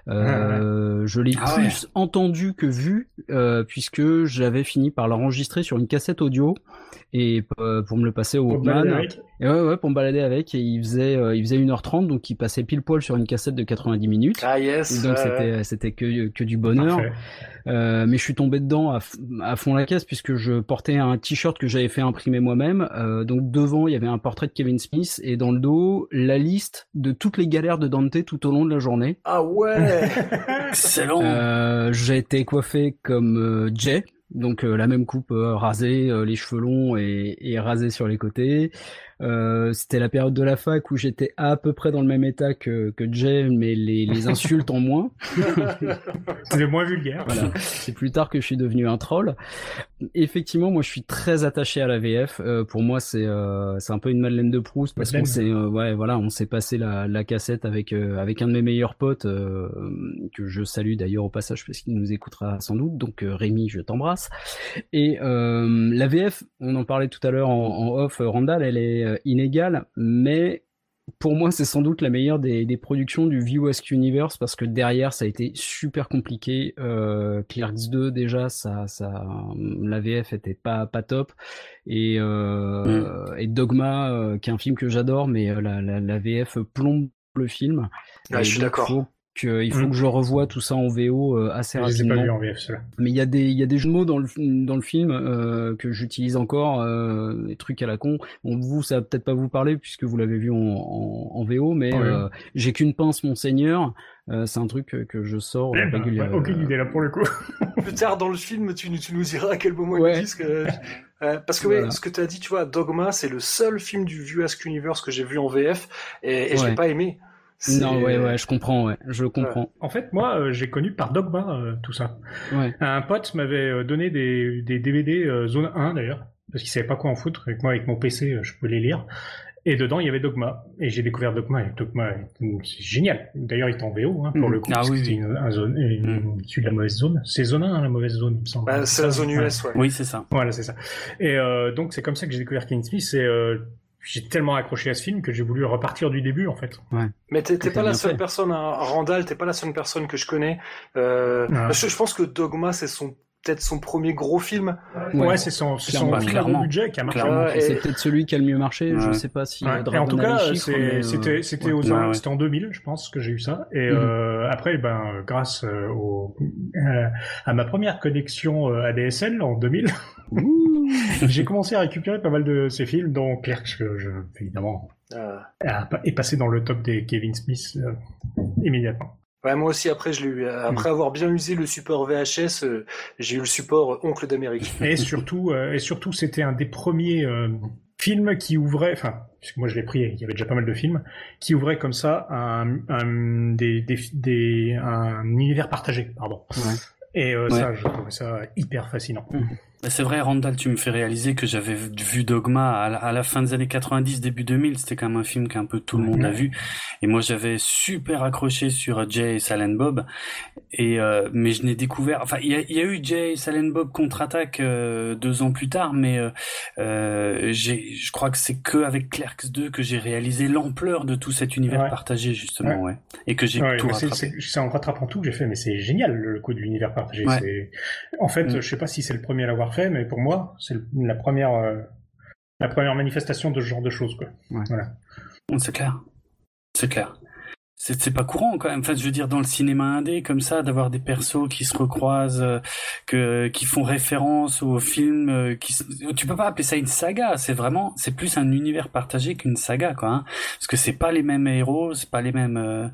Euh, je l'ai ah plus ouais. entendu que vu, euh, puisque j'avais fini par l'enregistrer sur une cassette audio et pour me le passer au Walkman. Et ouais, ouais, pour me balader avec. Et il faisait, il faisait 1h30, donc il passait pile poil sur une cassette de 90 minutes. Ah yes. Et donc c'était, c'était que, que du bonheur. Euh, mais je suis tombé dedans à, à, fond la caisse puisque je portais un t-shirt que j'avais fait imprimer moi-même. Euh, donc devant, il y avait un portrait de Kevin Smith et dans le dos, la liste de toutes les galères de Dante tout au long de la journée. Ah ouais Excellent euh, J'ai été coiffé comme Jay, donc la même coupe rasée, les cheveux longs et, et rasés sur les côtés. Euh, c'était la période de la fac où j'étais à peu près dans le même état que, que Jay, mais les, les insultes en moins. C'est moins vulgaire. Voilà. C'est plus tard que je suis devenu un troll. Effectivement, moi, je suis très attaché à la VF. Euh, pour moi, c'est euh, c'est un peu une Madeleine de Proust parce qu'on s'est euh, ouais voilà, on s'est passé la, la cassette avec euh, avec un de mes meilleurs potes que je salue d'ailleurs au passage parce qu'il nous écoutera sans doute. Donc Rémi, je t'embrasse. Et la VF, on en parlait tout à l'heure en, en off. Randall, elle est inégale, mais pour moi, c'est sans doute la meilleure des, des, productions du View Ask Universe parce que derrière, ça a été super compliqué. Euh, Clerks 2, déjà, ça, ça, la VF était pas pas top et, euh, mm. et Dogma, euh, qui est un film que j'adore, mais euh, la, la, la, VF plombe le film. Je suis d'accord il faut mmh. que je revoie tout ça en VO euh, assez rapidement. Pas vu en VF, cela. Mais il y a des il y a des jeux de mots dans le dans le film euh, que j'utilise encore, euh, des trucs à la con. Bon, vous ça va peut-être pas vous parler puisque vous l'avez vu en, en, en, VO, mais oui. euh, j'ai qu'une pince, monseigneur. Euh, c'est un truc que, que je sors eh ben, régulièrement. Bah, aucune idée là pour le coup. Plus tard dans le film, tu, tu nous diras à quel moment ouais. ils disent que. Euh, parce que voilà. ouais, ce que tu as dit, tu vois, Dogma, c'est le seul film du View Ask Universe que j'ai vu en VF et, et ouais. je l'ai pas aimé. Non, ouais, ouais, je comprends, ouais, je comprends. Euh, en fait, moi, euh, j'ai connu par Dogma euh, tout ça. Ouais. Un pote m'avait donné des, des DVD zone 1 d'ailleurs, parce qu'il savait pas quoi en foutre, et que moi, avec mon PC, je pouvais les lire. Et dedans, il y avait Dogma. Et j'ai découvert Dogma. Et Dogma, c'est génial. D'ailleurs, il est en VO, hein, pour mmh. le coup. Ah oui, c'est une, un zone, une, mmh. celui de la mauvaise zone. C'est zone 1, la mauvaise zone, il me semble. Bah, c'est la zone US, ouais. Oui, c'est ça. Voilà, c'est ça. Et euh, donc, c'est comme ça que j'ai découvert Kevin Smith. C'est euh, j'ai tellement accroché à ce film que j'ai voulu repartir du début en fait. Ouais. Mais t'es pas la seule fait. personne, hein. Randall, t'es pas la seule personne que je connais. Euh, je, je, pense que Dogma c'est son peut-être son premier gros film. Ouais, ouais c'est son, son bah, gros budget qui a marché. Ouais, c'est peut-être celui qui a le mieux marché. Ouais. Je sais pas si. Ouais. Et en tout cas, c'était c'était aux ouais. c'était en 2000, je pense que j'ai eu ça. Et mm -hmm. euh, après, ben grâce euh, au, euh, à ma première connexion euh, ADSL en 2000. j'ai commencé à récupérer pas mal de ces films, dont Clerks, que je, évidemment, euh... est passé dans le top des Kevin Smith euh, immédiatement. Ouais, moi aussi, après, je l'ai eu. Après avoir bien usé le support VHS, euh, j'ai eu le support Oncle d'Amérique. Et surtout, euh, et surtout, c'était un des premiers euh, films qui ouvrait, enfin, puisque moi je l'ai pris, il y avait déjà pas mal de films, qui ouvrait comme ça un, un, des, des, des, un univers partagé, pardon. Ouais. Et euh, ouais. ça, je trouvais ça hyper fascinant. Mmh. C'est vrai, Randall, tu me fais réaliser que j'avais vu Dogma à la, à la, fin des années 90, début 2000. C'était quand même un film qu'un peu tout le monde a vu. Et moi, j'avais super accroché sur Jay et Silent Bob. Et euh, mais je n'ai découvert. Enfin, il y a, y a, eu Jay et Silent Bob contre-attaque euh, deux ans plus tard, mais euh, je crois que c'est que avec Clerks 2 que j'ai réalisé l'ampleur de tout cet univers ouais. partagé justement, ouais. ouais. Et que j'ai ouais, tout rattrapé. C'est en rattrapant tout que j'ai fait, mais c'est génial le coup de l'univers partagé. En fait, mmh. je sais pas si c'est le premier à l'avoir mais pour moi, c'est la première, euh, la première manifestation de ce genre de choses, quoi. Ouais. Voilà. C'est clair. C'est clair. C'est pas courant quand même. Enfin, je veux dire dans le cinéma indé comme ça, d'avoir des persos qui se recroisent, euh, que qui font référence au film. Euh, qui, tu peux pas appeler ça une saga. C'est vraiment, c'est plus un univers partagé qu'une saga, quoi. Hein, parce que c'est pas les mêmes héros, c'est pas les mêmes. Euh,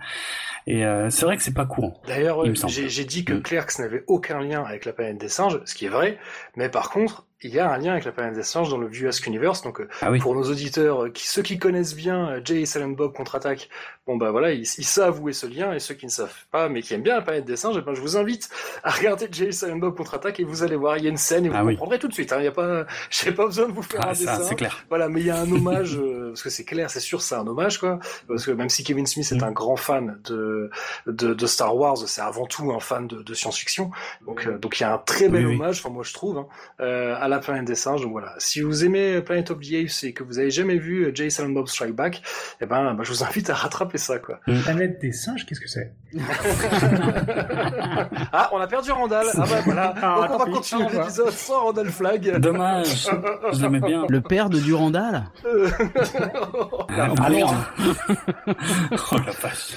et c'est vrai que c'est pas courant. D'ailleurs, j'ai dit que mm. Clerks n'avait aucun lien avec la planète des singes, ce qui est vrai. Mais par contre, il y a un lien avec la planète des singes dans le View Ask Universe. Donc, euh, ah pour nos auditeurs, euh, qui, ceux qui connaissent bien euh, Jay et Silent Bob contre-attaque, bon bah voilà, ils, savent où est ce lien, et ceux qui ne savent pas, mais qui aiment bien la planète des singes, eh ben, je vous invite à regarder Jay et Silent Bob contre-attaque et vous allez voir, il y a une scène et vous ah comprendrez tout de suite. Hein, il y a pas, j'ai pas besoin de vous faire ah, un ça, dessin. Clair. Voilà, mais il y a un hommage, parce que c'est clair, c'est sûr, c'est un hommage quoi. Parce que même si Kevin Smith est mm. un grand fan de, de, de Star Wars, c'est avant tout un fan de, de science-fiction. Donc, donc il y a un très bel hommage, enfin moi je trouve, hein, à la planète des singes voilà. Si vous aimez Planet of the Apes et que vous avez jamais vu euh, Jason Bob Strike Back, eh ben, bah, je vous invite à rattraper ça, quoi. Planète des singes, qu'est-ce que c'est? Ah, on a perdu Randall. Ah bah voilà. Ah, Donc on va continuer l'épisode sans Randall Flag. Dommage. Je l'aimais bien. Le père de Durandal. ah, alors... oh la vache.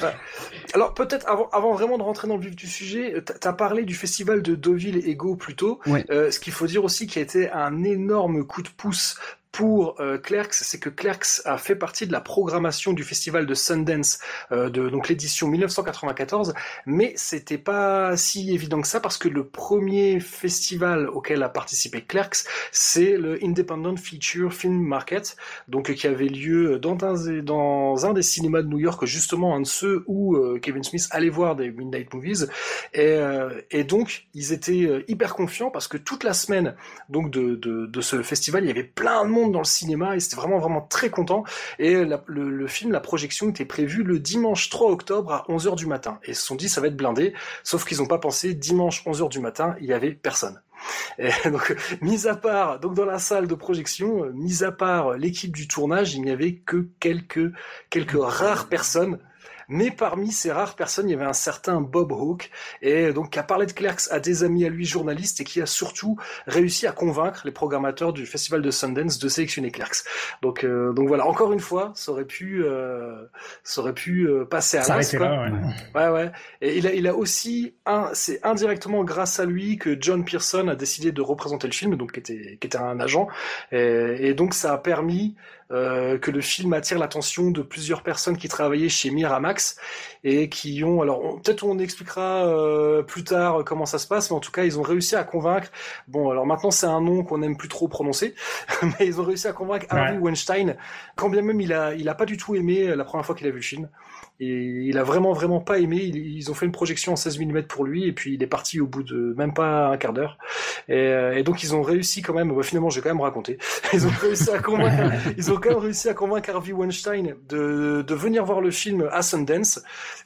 Alors peut-être avant, avant vraiment de rentrer dans le vif du sujet, tu as parlé du festival de Deauville Ego plus tôt. Euh, ce qu'il faut dire aussi qui a été un énorme coup de pouce pour euh, Clerks, c'est que Clerks a fait partie de la programmation du festival de Sundance, euh, de donc l'édition 1994, mais c'était pas si évident que ça parce que le premier festival auquel a participé Clerks, c'est le Independent Feature Film Market, donc qui avait lieu dans un, dans un des cinémas de New York, justement un de ceux où euh, Kevin Smith allait voir des Midnight Movies, et, euh, et donc ils étaient hyper confiants parce que toute la semaine donc de, de, de ce festival, il y avait plein de monde dans le cinéma et c'était vraiment vraiment très content. Et le, film, la projection était prévue le dimanche 3 octobre à 11h du matin. Et ils se sont dit ça va être blindé, sauf qu'ils n'ont pas pensé dimanche 11h du matin, il y avait personne. Et donc, mis à part, donc dans la salle de projection, mis à part l'équipe du tournage, il n'y avait que quelques quelques rares personnes mais parmi ces rares personnes, il y avait un certain Bob Hawke, et donc qui a parlé de Clerks à des amis à lui journalistes et qui a surtout réussi à convaincre les programmateurs du festival de Sundance de sélectionner Clerks. Donc, euh, donc voilà, encore une fois, ça aurait pu, euh, ça aurait pu euh, passer à l'as. Ouais. ouais, ouais. Et il a, il a aussi, un, c'est indirectement grâce à lui que John Pearson a décidé de représenter le film, donc qui était, qui était un agent, et, et donc ça a permis euh, que le film attire l'attention de plusieurs personnes qui travaillaient chez Miramax et qui ont, alors peut-être on expliquera euh, plus tard comment ça se passe, mais en tout cas ils ont réussi à convaincre. Bon, alors maintenant c'est un nom qu'on aime plus trop prononcer, mais ils ont réussi à convaincre Harvey Weinstein, quand bien même il a, il a pas du tout aimé la première fois qu'il a vu le film. Et il a vraiment vraiment pas aimé. Ils ont fait une projection en 16 mm pour lui et puis il est parti au bout de même pas un quart d'heure. Et, euh, donc ils ont réussi quand même. Bah, finalement, j'ai quand même raconté. Ils ont réussi à convaincre. ils ont quand même réussi à convaincre Harvey Weinstein de, de venir voir le film à Sundance.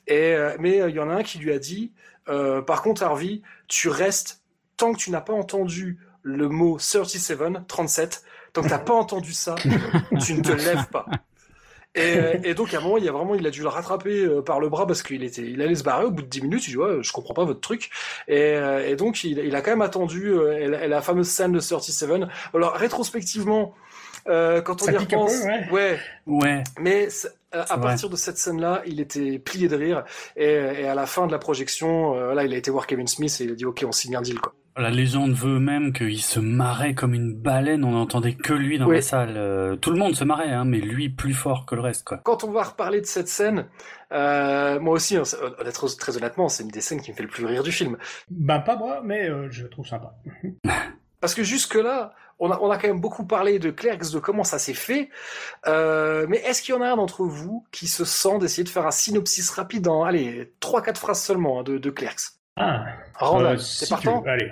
Et euh, mais euh, il y en a un qui lui a dit. par contre, Harvey, tu restes tant que tu n'as pas entendu le mot 37, 37, tant que t'as pas entendu ça, tu ne te lèves pas. Et, donc à un moment, il a vraiment, il a dû le rattraper euh, par le bras parce qu'il était, il allait se barrer au bout de 10 minutes. Il dit ouais, je comprends pas votre truc. Et, euh, donc il, a quand même attendu euh, la, fameuse scène de 37. Alors rétrospectivement, quand on y repense, ouais. ouais, Mais à partir de cette scène-là, il était plié de rire. Et, à la fin de la projection, là, il a été voir Kevin Smith et il a dit ok, on signe un deal quoi. La légende veut même qu'il se marrait comme une baleine, on n'entendait que lui dans la salle. Euh, tout le monde se marrait, hein, mais lui plus fort que le reste. Quoi. Quand on va reparler de cette scène, euh, moi aussi, hein, très honnêtement, c'est une des scènes qui me fait le plus rire du film. Ben pas moi, mais euh, je trouve sympa. Parce que jusque-là, on a, on a quand même beaucoup parlé de Clerks, de comment ça s'est fait. mais est-ce qu'il y en a un d'entre vous qui se sent d'essayer de faire un synopsis rapide en, allez, trois, quatre phrases seulement hein, de, de Clerks? Ah, euh, c'est partant Allez.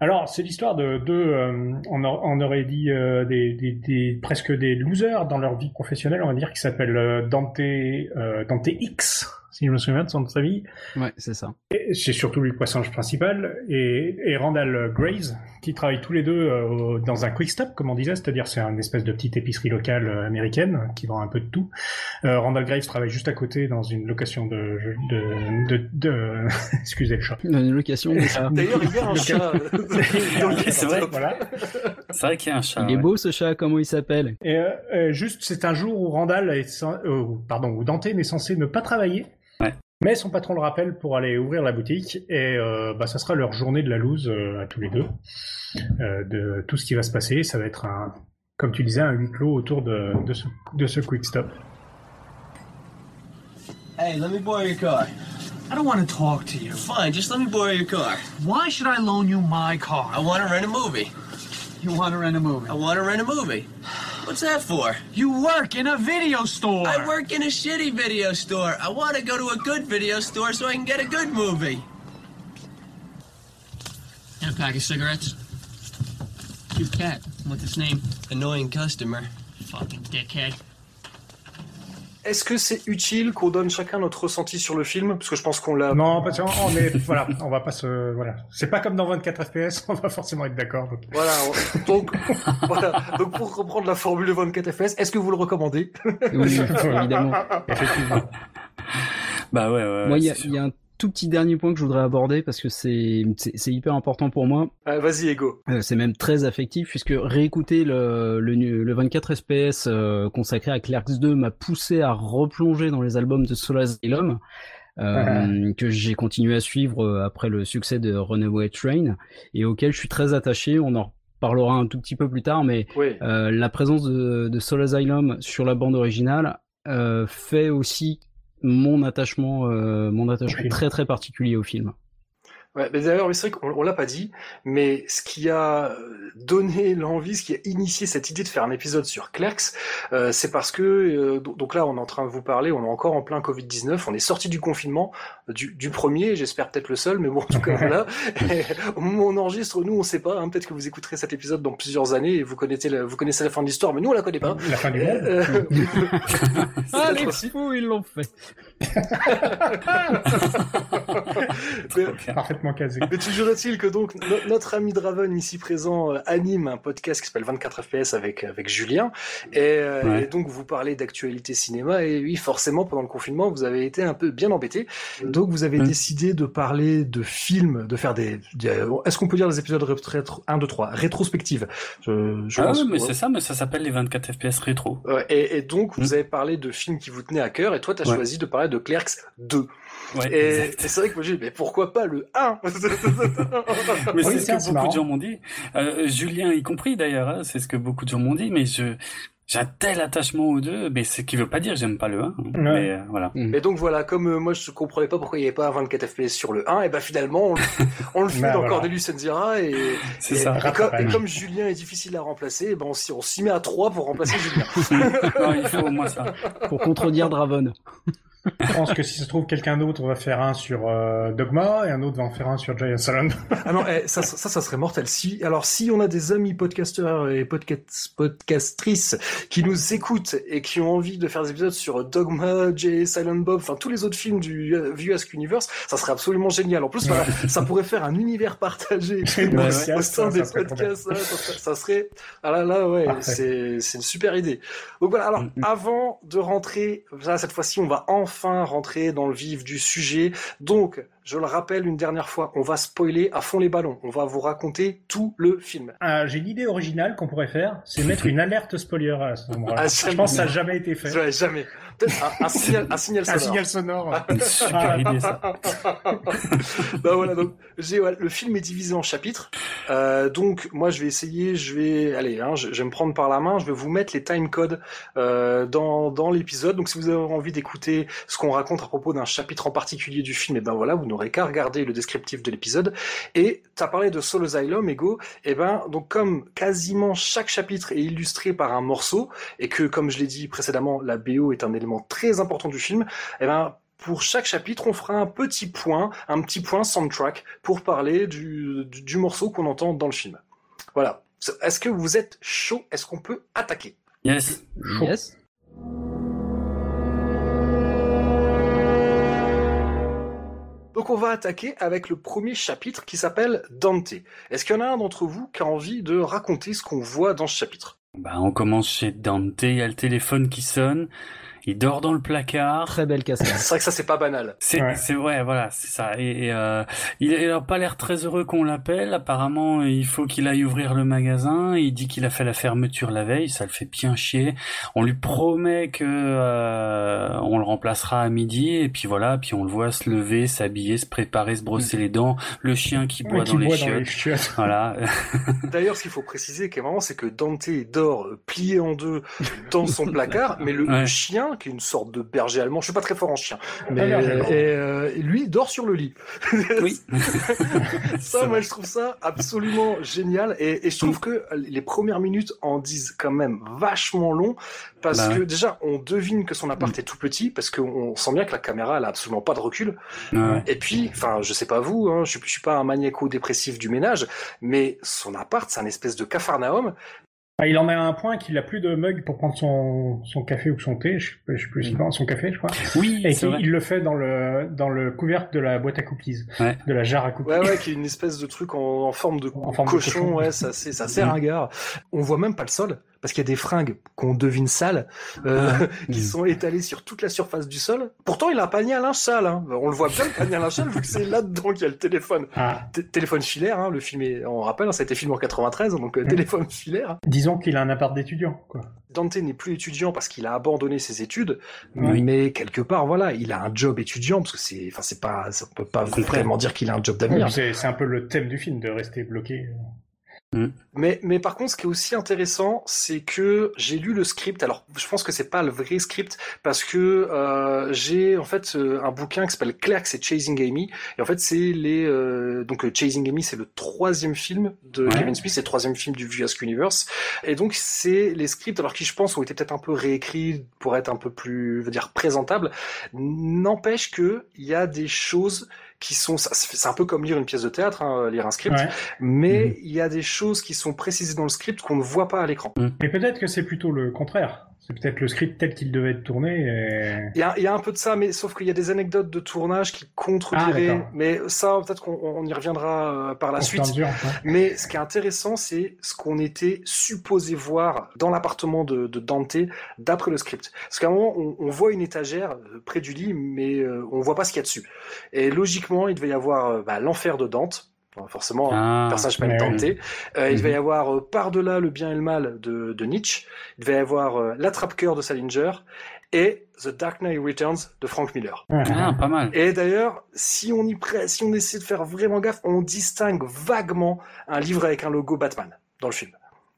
Alors, c'est l'histoire de deux, euh, on, on, aurait dit euh, des, des, des, presque des losers dans leur vie professionnelle, on va dire, qui s'appellent Dante, Dante X, si je me souviens de son famille. Ouais, c'est ça. C'est surtout lui le personnage principal, et, et Randall Graves, qui travaillent tous les deux euh, dans un quick stop, comme on disait, c'est-à-dire c'est une espèce de petite épicerie locale euh, américaine qui vend un peu de tout. Euh, Randall Graves travaille juste à côté dans une location de, de, de, de... excusez le chat. Une location de chat. D'ailleurs, il y a un chat. c'est vrai. Voilà. C'est vrai qu'il y a un chat. Il est beau ce chat. Comment il s'appelle? Et juste, c'est un jour où Randall est, pardon, où Dante est censé ne pas travailler Mais son patron le rappelle pour aller ouvrir la boutique et euh, bah, ça sera leur journée de la loose euh, à tous les deux. Euh, de tout ce qui va se passer, ça va être un, comme tu disais, un huis clos autour de, de, ce, de ce quick stop. Hey, let me borrow your car. I don't want to talk to you. Fine, just let me borrow your car. Why should I loan you my car? I want to rent a movie. You want to rent a movie? I want to rent a movie. What's that for? You work in a video store. I work in a shitty video store. I want to go to a good video store so I can get a good movie. And a pack of cigarettes. Cute cat. What's its name? Annoying customer. Fucking dickhead. Est-ce que c'est utile qu'on donne chacun notre ressenti sur le film? Parce que je pense qu'on l'a. Non, parce qu'on on est, voilà, on va pas se, voilà. C'est pas comme dans 24 FPS, on va forcément être d'accord. Donc... Voilà. on- Donc, voilà. Donc, pour reprendre la formule de 24 FPS, est-ce que vous le recommandez? Oui, évidemment. Effectivement. Bah ouais, ouais. Moi, il y, a- c'est il y a un tout petit dernier point que je voudrais aborder parce que c'est hyper important pour moi. Ah, Vas-y, Ego. Euh, c'est même très affectif puisque réécouter le, le, nu- le 24 FPS euh, consacré à Clerks 2 m'a poussé à replonger dans les albums de Soul Asylum euh, que j'ai continué à suivre euh, après le succès de Runaway Train et auquel je suis très attaché. On en reparlera un tout petit peu plus tard, mais Oui. euh, la présence de, de Soul Asylum sur la bande originale euh, fait aussi mon attachement, euh, mon attachement très très particulier au film. Ouais, mais d'ailleurs, c'est vrai qu'on l'a pas dit, mais ce qui a euh, donné l'envie, ce qui a initié cette idée de faire un épisode sur Clerks, euh, c'est parce que, euh, do- donc là, on est en train de vous parler, on est encore en plein Covid-19, on est sorti du confinement, du, du premier, j'espère peut-être le seul, mais bon, en tout cas, au moment où on enregistre, nous, on sait pas, hein, peut-être que vous écouterez cet épisode dans plusieurs années et vous connaissez la, vous connaissez la fin de l'histoire, mais nous, on la connaît pas. La fin du monde. Euh, Ah, les fous, ils l'ont fait. Mais- Parfaitement casé. Mais toujours est-il que donc no- notre ami Draven ici présent euh, anime un podcast qui s'appelle 24 FPS avec avec Julien et, euh, Ouais. et donc vous parlez d'actualité cinéma et oui forcément pendant le confinement vous avez été un peu bien embêté donc vous avez Mm. décidé de parler de films de faire des, des- est-ce qu'on peut dire des épisodes rétro 1 2 3 rétrospectives je, je Ah pense ouais, mais c'est ça, mais ça s'appelle les 24 FPS rétro. Et, et donc vous Mm. avez parlé de films qui vous tenaient à cœur et toi tu as Ouais. choisi de parler de Clerks 2 Ouais, et, et c'est vrai que moi j'ai dit mais pourquoi pas le 1 Mais Oui, c'est ce que beaucoup marrant. de gens m'ont dit. Euh, Julien y compris d'ailleurs, hein, c'est ce que beaucoup de gens m'ont dit, mais je j'ai un tel attachement aux deux, mais ce qui veut pas dire que j'aime pas le 1. Mais euh, voilà. Et donc voilà, comme euh, moi je comprenais pas pourquoi il n'y avait pas un 24 FPS sur le 1, et ben finalement on, le- on le fait Bah, dans voilà. Cornelius Enzira et, et- ça. et comme, et Rattrapage. comme Julien est difficile à remplacer, ben on s'y on s'y met à 3 pour remplacer Julien. Non, il faut au moins ça. Pour contredire Draven. Je pense que si ça se trouve, quelqu'un d'autre va faire un sur euh, Dogma et un autre va en faire un sur Giant Salon. Ah non, eh, ça, ça, ça serait mortel. Si, alors, si on a des amis podcasteurs et podcast, podcastrices qui nous écoutent et qui ont envie de faire des épisodes sur Dogma, Jay, Silent Bob, enfin tous les autres films du View Ask Universe, ça serait absolument génial. En plus, ça pourrait faire un univers partagé Ouais, au ouais. sein des podcasts. ça, serait- ah là là, ouais, c'est une super idée. Donc voilà. Alors, Mhm. avant de rentrer, là, cette fois-ci, on va enfin rentrer dans le vif du sujet. Donc, je le rappelle une dernière fois, on va spoiler à fond les ballons. On va vous raconter tout le film. Ah, J'ai une idée originale qu'on pourrait faire, c'est mettre une alerte spoiler à ce moment-là. Ah, Je pense que ça n'a jamais été fait. Ouais, jamais. Peut-être un, un signal, un signal Un sonore. signal sonore. Une super idée ça. bah voilà, donc ouais, le film est divisé en chapitres. Euh, donc moi je vais essayer, je vais allez, hein, je, je vais me prendre par la main, je vais vous mettre les time codes euh, dans dans l'épisode. Donc si vous avez envie d'écouter ce qu'on raconte à propos d'un chapitre en particulier du film, et ben voilà, vous n'aurez qu'à regarder le descriptif de l'épisode. Et t'as parlé de Soul Asylum, Ego. Et ben donc comme quasiment chaque chapitre est illustré par un morceau et que comme je l'ai dit précédemment, la BO est un élément très important du film, et ben pour chaque chapitre, on fera un petit point, un petit point soundtrack pour parler du, du, du morceau qu'on entend dans le film. Voilà. Est-ce que vous êtes chaud? Est-ce qu'on peut attaquer? Yes. Yes. Donc on va attaquer avec le premier chapitre qui s'appelle Dante. Est-ce qu'il y en a un d'entre vous qui a envie de raconter ce qu'on voit dans ce chapitre? Bah, on commence chez Dante, il y a le téléphone qui sonne. Il dort dans le placard. Très belle cascade. c'est vrai que ça c'est pas banal. C'est Ouais. c'est ouais voilà c'est ça et, et, euh, il, il a pas l'air très heureux qu'on l'appelle apparemment il faut qu'il aille ouvrir le magasin il dit qu'il a fait la fermeture la veille ça le fait bien chier on lui promet que euh, on le remplacera à midi et puis voilà puis on le voit se lever s'habiller se préparer se brosser les dents le chien qui boit Ouais, qui dans les boit dans les chiottes. voilà D'ailleurs, ce qu'il faut préciser, qu'à un moment, c'est que Dante dort plié en deux dans son placard, mais le, le Ouais. chien, qui est une sorte de berger allemand, je suis pas très fort en chien, mais Ah, et, euh, lui il dort sur le lit. oui ça, moi, je trouve ça absolument génial, et, et je Mm. trouve que les premières minutes en disent quand même vachement long, parce Bah que ouais. Mm. déjà, on devine que son appart est tout petit, parce qu'on sent bien que la caméra, elle a absolument pas de recul. Ouais. Et puis, enfin, je sais pas vous, hein, je, suis- je suis pas un maniaco-dépressif du ménage, mais son appart, c'est un espèce de cafarnaum. Ah, il en a un point qu'il a plus de mug pour prendre son, son café ou son thé, je je sais plus, c'est pas, son café, je crois. oui Et il le fait dans le, dans le couvercle de la boîte à cookies. Ouais. De la jarre à cookies. Ouais, ouais, qui est une espèce de truc en, en forme de En forme de cochon, cochon. ouais, ça, c'est, ça sert un gars. On voit même pas le sol, parce qu'il y a des fringues qu'on devine sales, euh, qui Mm. sont étalées sur toute la surface du sol. Pourtant, il a un panier à linge sale, hein. On le voit bien, le panier à linge sale, vu que c'est là-dedans qu'il y a le téléphone. Ah, téléphone filaire, hein, le film est, on rappelle, hein, ça a été filmé en 93, donc euh, Mm. téléphone filaire. disons qu'il a un appart d'étudiant, quoi. Dante n'est plus étudiant parce qu'il a abandonné ses études, Oui. mais quelque part, voilà, il a un job étudiant parce que c'est, enfin, c'est pas, on peut pas vraiment dire qu'il a un job d'avenir. C'est c'est un peu le thème du film, de rester bloqué. Mais, mais par contre, ce qui est aussi intéressant, c'est que j'ai lu le script. Alors, je pense que c'est pas le vrai script parce que euh, j'ai en fait euh, un bouquin qui s'appelle Clerks et Chasing Amy. Et en fait, c'est les euh, donc euh, Chasing Amy, c'est le troisième film de Ouais. Kevin Smith, c'est le troisième film du View Universe. Et donc, c'est les scripts, alors qui je pense ont été peut-être un peu réécrits pour être un peu plus, je veux dire, présentables. N'empêche que il y a des choses qui sont, c'est un peu comme lire une pièce de théâtre, hein, lire un script Ouais. mais Mhm. il y a des choses qui sont précisées dans le script qu'on ne voit pas à l'écran. Mais peut-être que c'est plutôt le contraire. C'est peut-être le script tel qu'il devait être tourné. Et... Il y a, il y a un peu de ça, mais sauf qu'il y a des anecdotes de tournage qui Ah, contrediraient. d'accord. mais ça, peut-être qu'on on y reviendra euh, par la suite. Mais ce qui est intéressant, c'est ce qu'on était supposé voir dans l'appartement de, de Dante d'après le script. Parce qu'à un moment, on, on voit une étagère euh, près du lit, mais euh, on voit pas ce qu'il y a dessus. Et logiquement, il devait y avoir euh, bah, l'enfer de Dante. Forcément, Ah. personnage s'appelle Ouais, Dante. Euh, Il devait y Mhm. avoir euh, par-delà le bien et le mal de, de Nietzsche. Il devait y avoir euh, l'attrape-cœur de Salinger et The Dark Knight Returns de Frank Miller. Ouais. ah pas mal Et d'ailleurs, si on y prête, si on essaie de faire vraiment gaffe, on distingue vaguement un livre avec un logo Batman dans le film.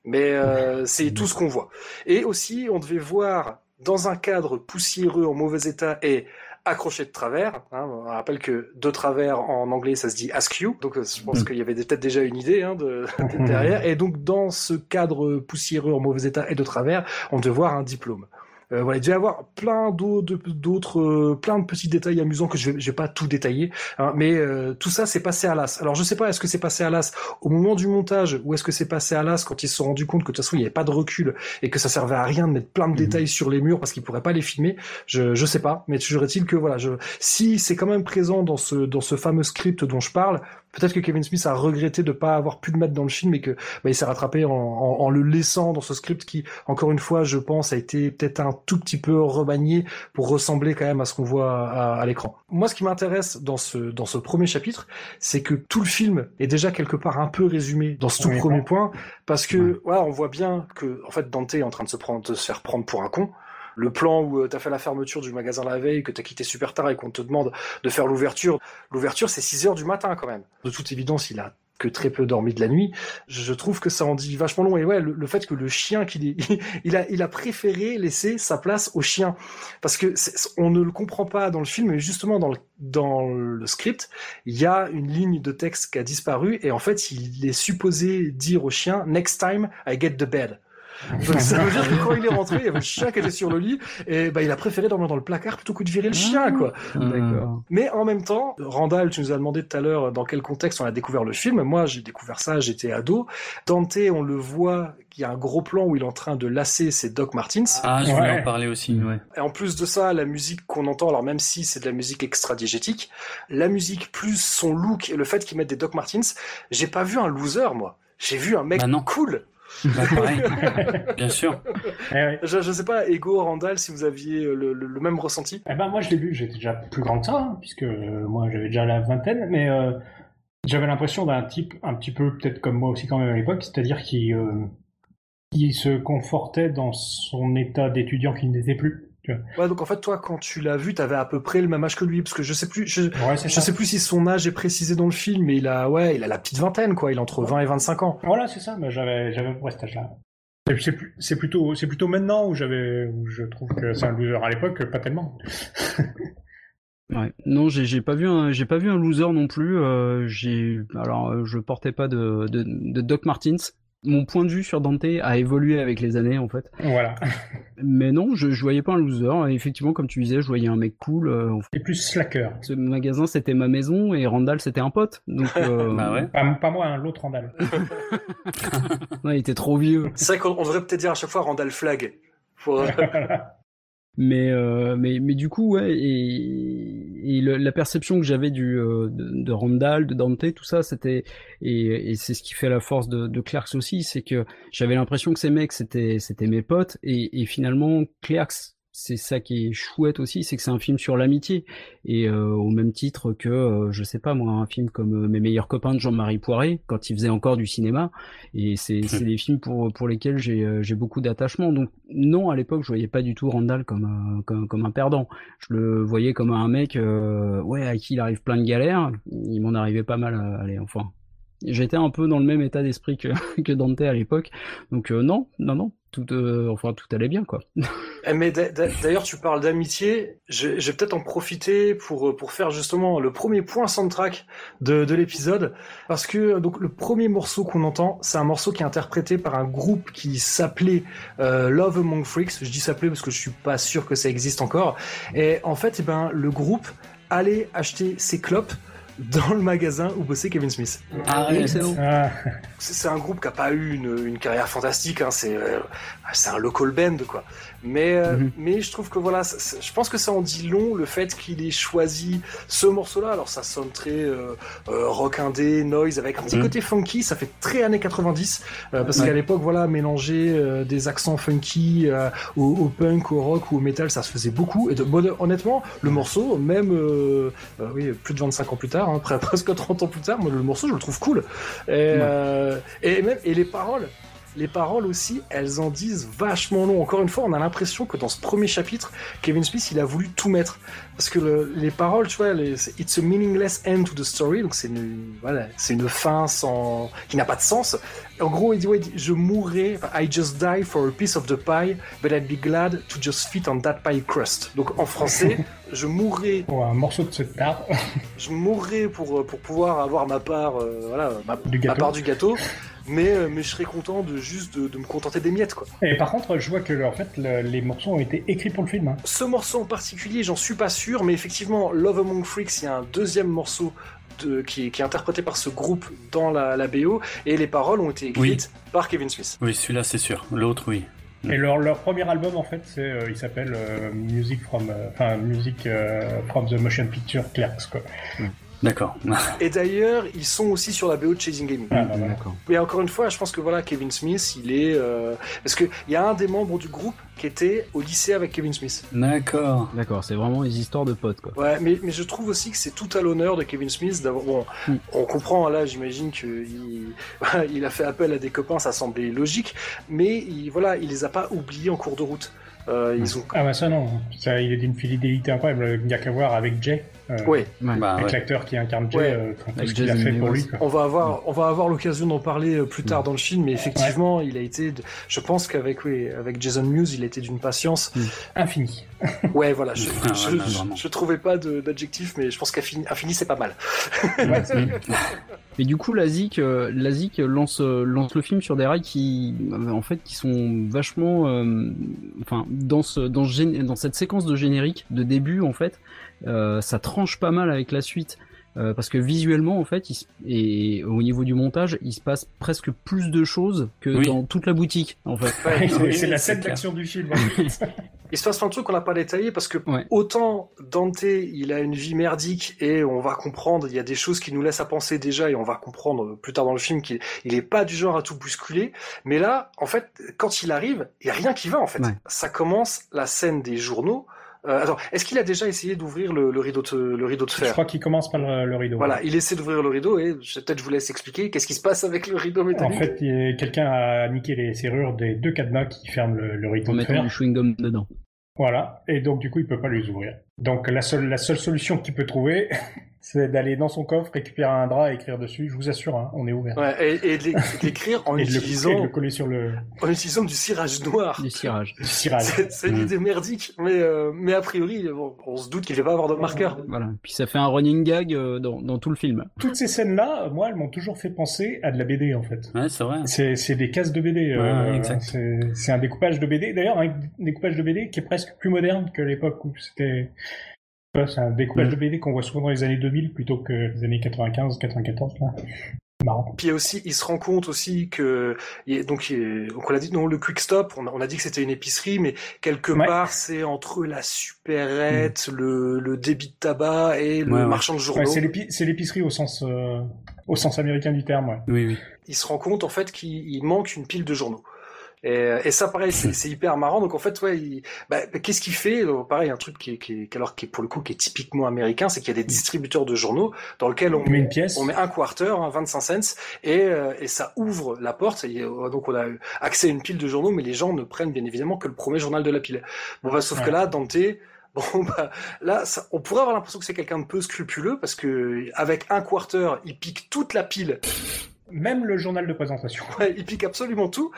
Mais euh, c'est tout ce qu'on voit. Et aussi, on devait voir dans un cadre poussiéreux en mauvais état et accroché de travers. Hein, on rappelle que de travers en anglais ça se dit askew, donc euh, je pense Mm. qu'il y avait peut-être déjà une idée hein, de, de derrière. Et donc dans ce cadre poussiéreux en mauvais état et de travers, on devait voir un diplôme. Euh, voilà, il devait y avoir plein d'autres, euh, plein de petits détails amusants que je vais, je vais pas tout détailler, hein, mais euh, tout ça c'est passé à l'as. Alors je sais pas, est-ce que c'est passé à l'as au moment du montage ou est-ce que c'est passé à l'as quand ils se sont rendus compte que de toute façon il n'y avait pas de recul et que ça servait à rien de mettre plein de détails sur les murs parce qu'ils pourraient pas les filmer. Je, je sais pas, mais toujours est-il que voilà, je, si c'est quand même présent dans ce, dans ce fameux script dont je parle, peut-être que Kevin Smith a regretté de pas avoir pu le mettre dans le film et que bah, il s'est rattrapé en, en, en le laissant dans ce script qui, encore une fois, je pense, a été peut-être un tout petit peu remanié pour ressembler quand même à ce qu'on voit à, à l'écran. Moi, ce qui m'intéresse dans ce dans ce premier chapitre, c'est que tout le film est déjà quelque part un peu résumé dans ce tout Oui, premier bon. point, parce que voilà, on voit bien que en fait Dante est en train de se prendre, de se faire prendre pour un con. Le plan où tu t'as fait la fermeture du magasin la veille, que t'as quitté super tard et qu'on te demande de faire l'ouverture. L'ouverture, c'est 6 heures du matin quand même. De toute évidence, il a que très peu dormi de la nuit. Je trouve que ça en dit vachement long. Et ouais, le, fait que le chien qu'il il a, il a préféré laisser sa place au chien. Parce que on ne le comprend pas dans le film, mais justement dans le, dans le script, il y a une ligne de texte qui a disparu et en fait, il est supposé dire au chien, next time I get the bed. Donc ça veut dire que quand il est rentré, il y avait le chien qui était sur le lit et bah il a préféré dormir dans le placard plutôt que de virer le chien quoi. D'accord. Mais en même temps, Randall, tu nous as demandé tout à l'heure dans quel contexte on a découvert le film. Moi, j'ai découvert ça, j'étais ado. Dante, on le voit, il y a un gros plan où il est en train de lasser ses Doc Martens. ah je voulais Ouais. en parler aussi ouais Et en plus de ça, la musique qu'on entend, alors même si c'est de la musique extra-diégétique, la musique plus son look et le fait qu'il mette des Doc Martens, j'ai pas vu un loser, moi. J'ai vu un mec Bah non. cool. Bah, pareil. Bien sûr. Eh je, je sais pas, Ego, Randall, si vous aviez le, le, même ressenti. Eh ben moi je l'ai vu, j'étais déjà plus grand que ça, hein, puisque euh, moi j'avais déjà la vingtaine, mais euh, j'avais l'impression d'un type un petit peu peut-être comme moi aussi quand même à l'époque, c'est-à-dire qui euh, qui se confortait dans son état d'étudiant qui n'était plus. Ouais, donc en fait, toi, quand tu l'as vu, t'avais à peu près le même âge que lui, parce que je sais plus, je, je sais plus si son âge est précisé dans le film, mais il a, ouais, il a la petite vingtaine, quoi. Il a entre 20 et 25 ans. Voilà, c'est ça. Mais j'avais, j'avais pour cet âge-là. C'est plutôt, c'est plutôt maintenant où j'avais, où je trouve que c'est un loser. À l'époque, pas tellement. Ouais. Non, j'ai pas vu un j'ai pas vu un loser non plus. Euh, j'ai alors je portais pas de, de, de Doc Martins, mon point de vue sur Dante a évolué avec les années en fait. Voilà. Mais non, je, je voyais pas un loser. Effectivement, comme tu disais, je voyais un mec cool. Euh, et plus slacker. Ce magasin, c'était ma maison et Randall, c'était un pote. Donc, euh... bah ouais. Pas, moi, hein, l'autre Randall. il était trop vieux. C'est vrai qu'on devrait peut-être dire à chaque fois Randall Flag. Faut... mais, euh, mais, mais du coup, ouais, et, et la perception que j'avais du euh, de, de, Randall, de Dante, tout ça, c'était et, et c'est ce qui fait la force de, de Clerks aussi, c'est que j'avais l'impression que ces mecs c'était c'était mes potes et, et finalement Clerks c'est ça qui est chouette aussi, c'est que c'est un film sur l'amitié. Et euh, au même titre que euh, je sais pas moi un film comme euh, Mes meilleurs copains de Jean-Marie Poiré quand il faisait encore du cinéma. Et c'est c'est des films pour pour lesquels j'ai j'ai beaucoup d'attachement. Donc non à l'époque je voyais pas du tout Randall comme comme comme un perdant. Je le voyais comme un mec ouais à qui il arrive plein de galères. Il m'en arrivait pas mal allez enfin. J'étais un peu dans le même état d'esprit que, que Dante à l'époque. Donc non, non, non, tout, euh, enfin, tout allait bien, quoi. Eh, mais d'ailleurs, tu parles d'amitié. Je, vais peut-être en profiter pour pour faire justement le premier point soundtrack de, de l'épisode, parce que donc le premier morceau qu'on entend, c'est un morceau qui est interprété par un groupe qui s'appelait euh, Love Among Freaks. Je dis s'appelait parce que je suis pas sûr que ça existe encore. Et en fait, eh ben le groupe allait acheter ses clopes dans le magasin où bossait Kevin Smith. Ah, ah. C'est un groupe qui a pas eu une, une carrière fantastique, hein, c'est euh, c'est un local band quoi. Mais euh, mhm. mais je trouve que voilà, je pense que ça en dit long le fait qu'il ait choisi ce morceau-là. Alors ça sonne très euh, euh rock indé, noise avec un petit mhm. côté funky, ça fait très années 90 parce qu'à l'époque voilà mélanger des accents funky au, au, punk, au rock ou au metal, ça se faisait beaucoup. Et de, bon, honnêtement, le morceau, même oui plus de 25 ans plus tard hein, presque 30 ans plus tard, moi, le morceau, je le trouve cool. Et, euh, et même, et les paroles, les paroles aussi, elles en disent vachement long. Encore une fois, on a l'impression que dans ce premier chapitre, Kevin Smith, il a voulu tout mettre. Parce que le, les paroles, tu vois, les, it's a meaningless end to the story, donc c'est une, voilà, c'est une fin sans, qui n'a pas de sens. En gros, il dit, ouais, je mourrais, I just die for a piece of the pie, but I'd be glad to just fit on that pie crust. Donc en français, je mourrais. Pour un morceau de cette part. je mourrais pour, pour pouvoir avoir ma part, euh, voilà, ma, ma part du gâteau mais, euh, mais je serais content de juste de, me contenter des miettes quoi. Et par contre, je vois que en fait les morceaux ont été écrits pour le film. Hein. Ce morceau en particulier, j'en suis pas sûr, mais effectivement, Love Among Freaks, il y a un deuxième morceau de, qui, est interprété par ce groupe dans la, la BO, et les paroles ont été écrites par Kevin Smith. Oui, celui-là c'est sûr. L'autre, oui. Et leur, leur, premier album, en fait, c'est, euh, il s'appelle euh, Music from, enfin, Music from the Motion Picture Clerks, quoi. Mm. D'accord. et d'ailleurs, ils sont aussi sur la BO de Chasing Amy. Ah, d'accord. Et encore une fois, je pense que voilà, Kevin Smith, il est euh... parce que il y a un des membres du groupe qui était au lycée avec Kevin Smith. D'accord. D'accord, c'est vraiment des histoires de potes, quoi. Ouais, mais, mais je trouve aussi que c'est tout à l'honneur de Kevin Smith d'avoir. Bon, mm. on comprend là, j'imagine qu'il il a fait appel à des copains, ça semblait logique, mais il, voilà, il les a pas oubliés en cours de route. Euh, ils ont... Ah bah ça non, ça, il est d'une fidélité incroyable. Il n'y a qu'à voir avec Jay. Euh, oui. Bah, avec l'acteur qui incarne Jay, euh, ce qu'il a fait pour lui. On va avoir, on va avoir l'occasion d'en parler euh, plus tard dans le film, mais effectivement, il a été. Je pense qu'avec oui, avec Jason Mewes, il a été d'une patience mm. infinie. Ouais, voilà. Je, je, je, trouvais pas d'adjectif, mais je pense qu'infini, c'est pas mal. Mais du coup, la ZIC, euh, lance, lance le film sur des rails qui, en fait, qui sont vachement, enfin, dans ce, dans, dans cette séquence de générique de début, en fait, euh, ça tranche pas mal avec la suite. Euh, parce que visuellement en fait et au niveau du montage il se passe presque plus de choses que dans toute la boutique en fait. C'est la scène d'action du film Il se passe plein de trucs qu'on n'a pas détaillé parce que autant Dante, il a une vie merdique et on va comprendre, il y a des choses qui nous laissent à penser déjà et on va comprendre plus tard dans le film qu'il il est pas du genre à tout bousculer. Mais là, en fait, quand il arrive, il y a rien qui va en fait. Ça commence la scène des journaux euh, attends, est-ce qu'il a déjà essayé d'ouvrir le, rideau de, le rideau de fer Je crois qu'il commence par le, rideau. Voilà, il essaie d'ouvrir le rideau et peut-être je vous laisse expliquer qu'est-ce qui se passe avec le rideau métallique. En fait, quelqu'un a niqué les serrures des deux cadenas qui ferment le, rideau de fer. mettant du chewing-gum dedans. Voilà, et donc du coup, il peut pas les ouvrir. Donc la seule, la seule solution qu'il peut trouver, c'est d'aller dans son coffre, récupérer un drap et écrire dessus. Je vous assure, hein, on est ouvert. Ouais, et, et de l'écrire en utilisant, le coller sur le, en utilisant du cirage noir. Du cirage. Du cirage. C'est une idée merdique, mais euh, mais a priori, on se doute qu'il ne va pas avoir de marqueur. Voilà. Puis ça fait un running gag euh, dans, dans tout le film. Toutes ces scènes-là, moi, elles m'ont toujours fait penser à de la BD en fait. Ouais, c'est vrai. C'est des cases de BD. Euh, c'est un découpage de BD. D'ailleurs, un découpage de BD qui est presque plus moderne que l'époque où c'était c'est un découpage de BD qu'on voit souvent dans les années 2000 plutôt que les années 95, 94. Là. Marrant. Puis aussi, il se rend compte aussi que donc, donc on a dit non le Quick Stop, on a, on a dit que c'était une épicerie, mais quelque part c'est entre la supérette, mm. le, le débit de tabac et le marchand de journaux. c'est l'épicerie au sens euh, au sens américain du terme. Oui, oui. Il se rend compte en fait qu'il manque une pile de journaux. Et, et, ça, pareil, c'est hyper marrant. Donc en fait, ouais, bah, qu'est-ce qu'il fait? Pareil, un truc qui qui alors qui est pour le coup qui est typiquement américain, c'est qu'il y a des distributeurs de journaux dans lesquels on, met une pièce, on met un quarter, hein, 25 cents, et, euh, et ça ouvre la porte. Et, euh, donc on a accès à une pile de journaux, mais les gens ne prennent bien évidemment que le premier journal de la pile. Bon bah sauf que là, Dante, Bon bah là, ça, on pourrait avoir l'impression que c'est quelqu'un de peu scrupuleux parce que avec un quarter, il pique toute la pile même le journal de présentation. Ouais, il pique absolument tout.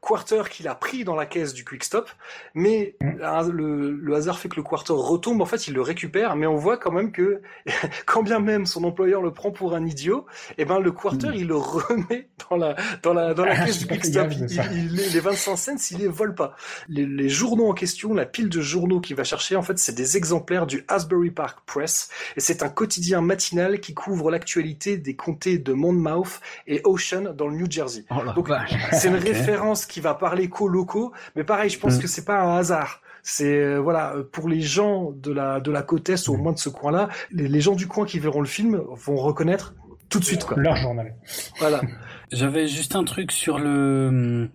Quarter qu'il a pris dans la caisse du Quick Stop, mais mm. le, hasard fait que le Quarter retombe. En fait, il le récupère, mais on voit quand même que quand bien même son employeur le prend pour un idiot, et eh ben le Quarter mm. il le remet dans la dans la dans la ah, caisse du Quick Stop. Il, les 25 cents, il les vole pas. Les, les, journaux en question, la pile de journaux qu'il va chercher, en fait, c'est des exemplaires du Asbury Park Press, et c'est un quotidien matinal qui couvre l'actualité des comtés de Monmouth et Ocean dans le New Jersey. Oh Donc c'est une référence qui va parler co-locaux, mais pareil, je pense mm. que c'est pas un hasard. C'est euh, voilà pour les gens de la de la côte est, au mm. moins de ce coin-là, les, gens du coin qui verront le film vont reconnaître tout de suite quoi. Leur journal. Voilà. J'avais juste un truc sur le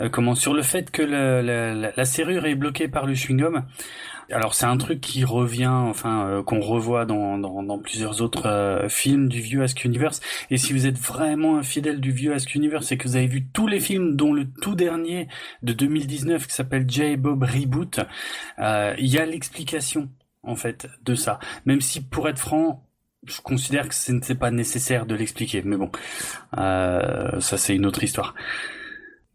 euh, comment sur le fait que la, la, la, serrure est bloquée par le chewing-gum. Alors c'est un truc qui revient, enfin euh, qu'on revoit dans, dans, dans, plusieurs autres euh, films du vieux Ask Universe. Et si vous êtes vraiment un fidèle du vieux Ask Universe et que vous avez vu tous les films, dont le tout dernier de 2019 qui s'appelle J. Bob Reboot, euh, il y a l'explication en fait de ça. Même si pour être franc, je considère que ce n'est pas nécessaire de l'expliquer. Mais bon, ça c'est une autre histoire.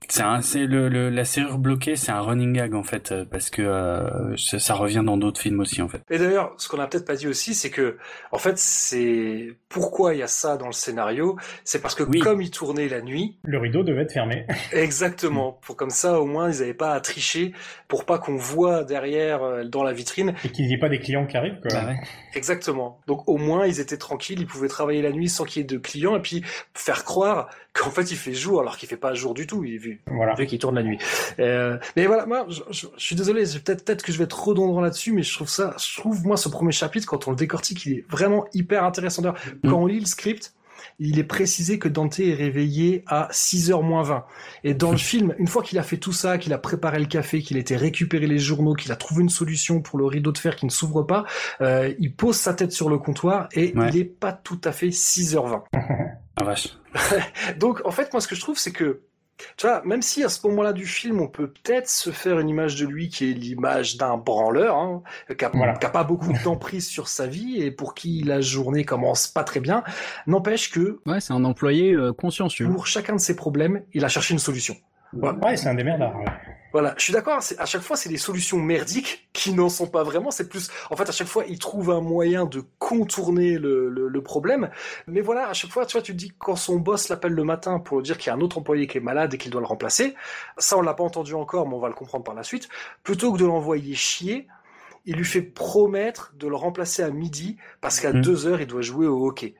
C'est le, le, la serrure bloquée, c'est un running gag en fait euh, parce que euh, ça, revient dans d'autres films aussi en fait. Et d'ailleurs, ce qu'on a peut-être pas dit aussi, c'est que en fait, c'est pourquoi il y a ça dans le scénario, c'est parce que comme il tournait la nuit, le rideau devait être fermé. Exactement, pour comme ça au moins ils n'avaient pas à tricher pour pas qu'on voit derrière euh, dans la vitrine et qu'il n'y ait pas des clients qui arrivent quoi. Bah Exactement. Donc au moins ils étaient tranquilles, ils pouvaient travailler la nuit sans qu'il y ait de clients et puis faire croire qu'en fait il fait jour alors qu'il fait pas jour du tout, il vu, voilà. vu qu'il tourne la nuit. Euh, mais voilà, moi je, suis désolé, peut-être peut-être que je vais être redondant là-dessus, mais je trouve ça, je trouve moi ce premier chapitre quand on le décortique, il est vraiment hyper intéressant. D'ailleurs, mm. quand on lit le script, il est précisé que Dante est réveillé à 6h moins 20. Et dans le film, une fois qu'il a fait tout ça, qu'il a préparé le café, qu'il a été récupérer les journaux, qu'il a trouvé une solution pour le rideau de fer qui ne s'ouvre pas, euh, il pose sa tête sur le comptoir et il est pas tout à fait 6h20. Ah vache. Donc en fait, moi ce que je trouve, c'est que tu vois, même si à ce moment-là du film, on peut peut-être se faire une image de lui qui est l'image d'un branleur, hein, qui, a, pas beaucoup de temps pris sur sa vie et pour qui la journée commence pas très bien, n'empêche que... Ouais, c'est un employé euh, consciencieux. Pour chacun de ses problèmes, il a cherché une solution. Ouais, c'est un démerdards. Voilà, je suis d'accord. À chaque fois, c'est des solutions merdiques qui n'en sont pas vraiment. C'est plus, en fait, à chaque fois, il trouve un moyen de contourner le, le, problème. Mais voilà, à chaque fois, tu vois, tu te dis quand son boss l'appelle le matin pour lui dire qu'il y a un autre employé qui est malade et qu'il doit le remplacer. Ça, on l'a pas entendu encore, mais on va le comprendre par la suite. Plutôt que de l'envoyer chier, il lui fait promettre de le remplacer à midi parce qu'à mmh. deux heures, il doit jouer au hockey.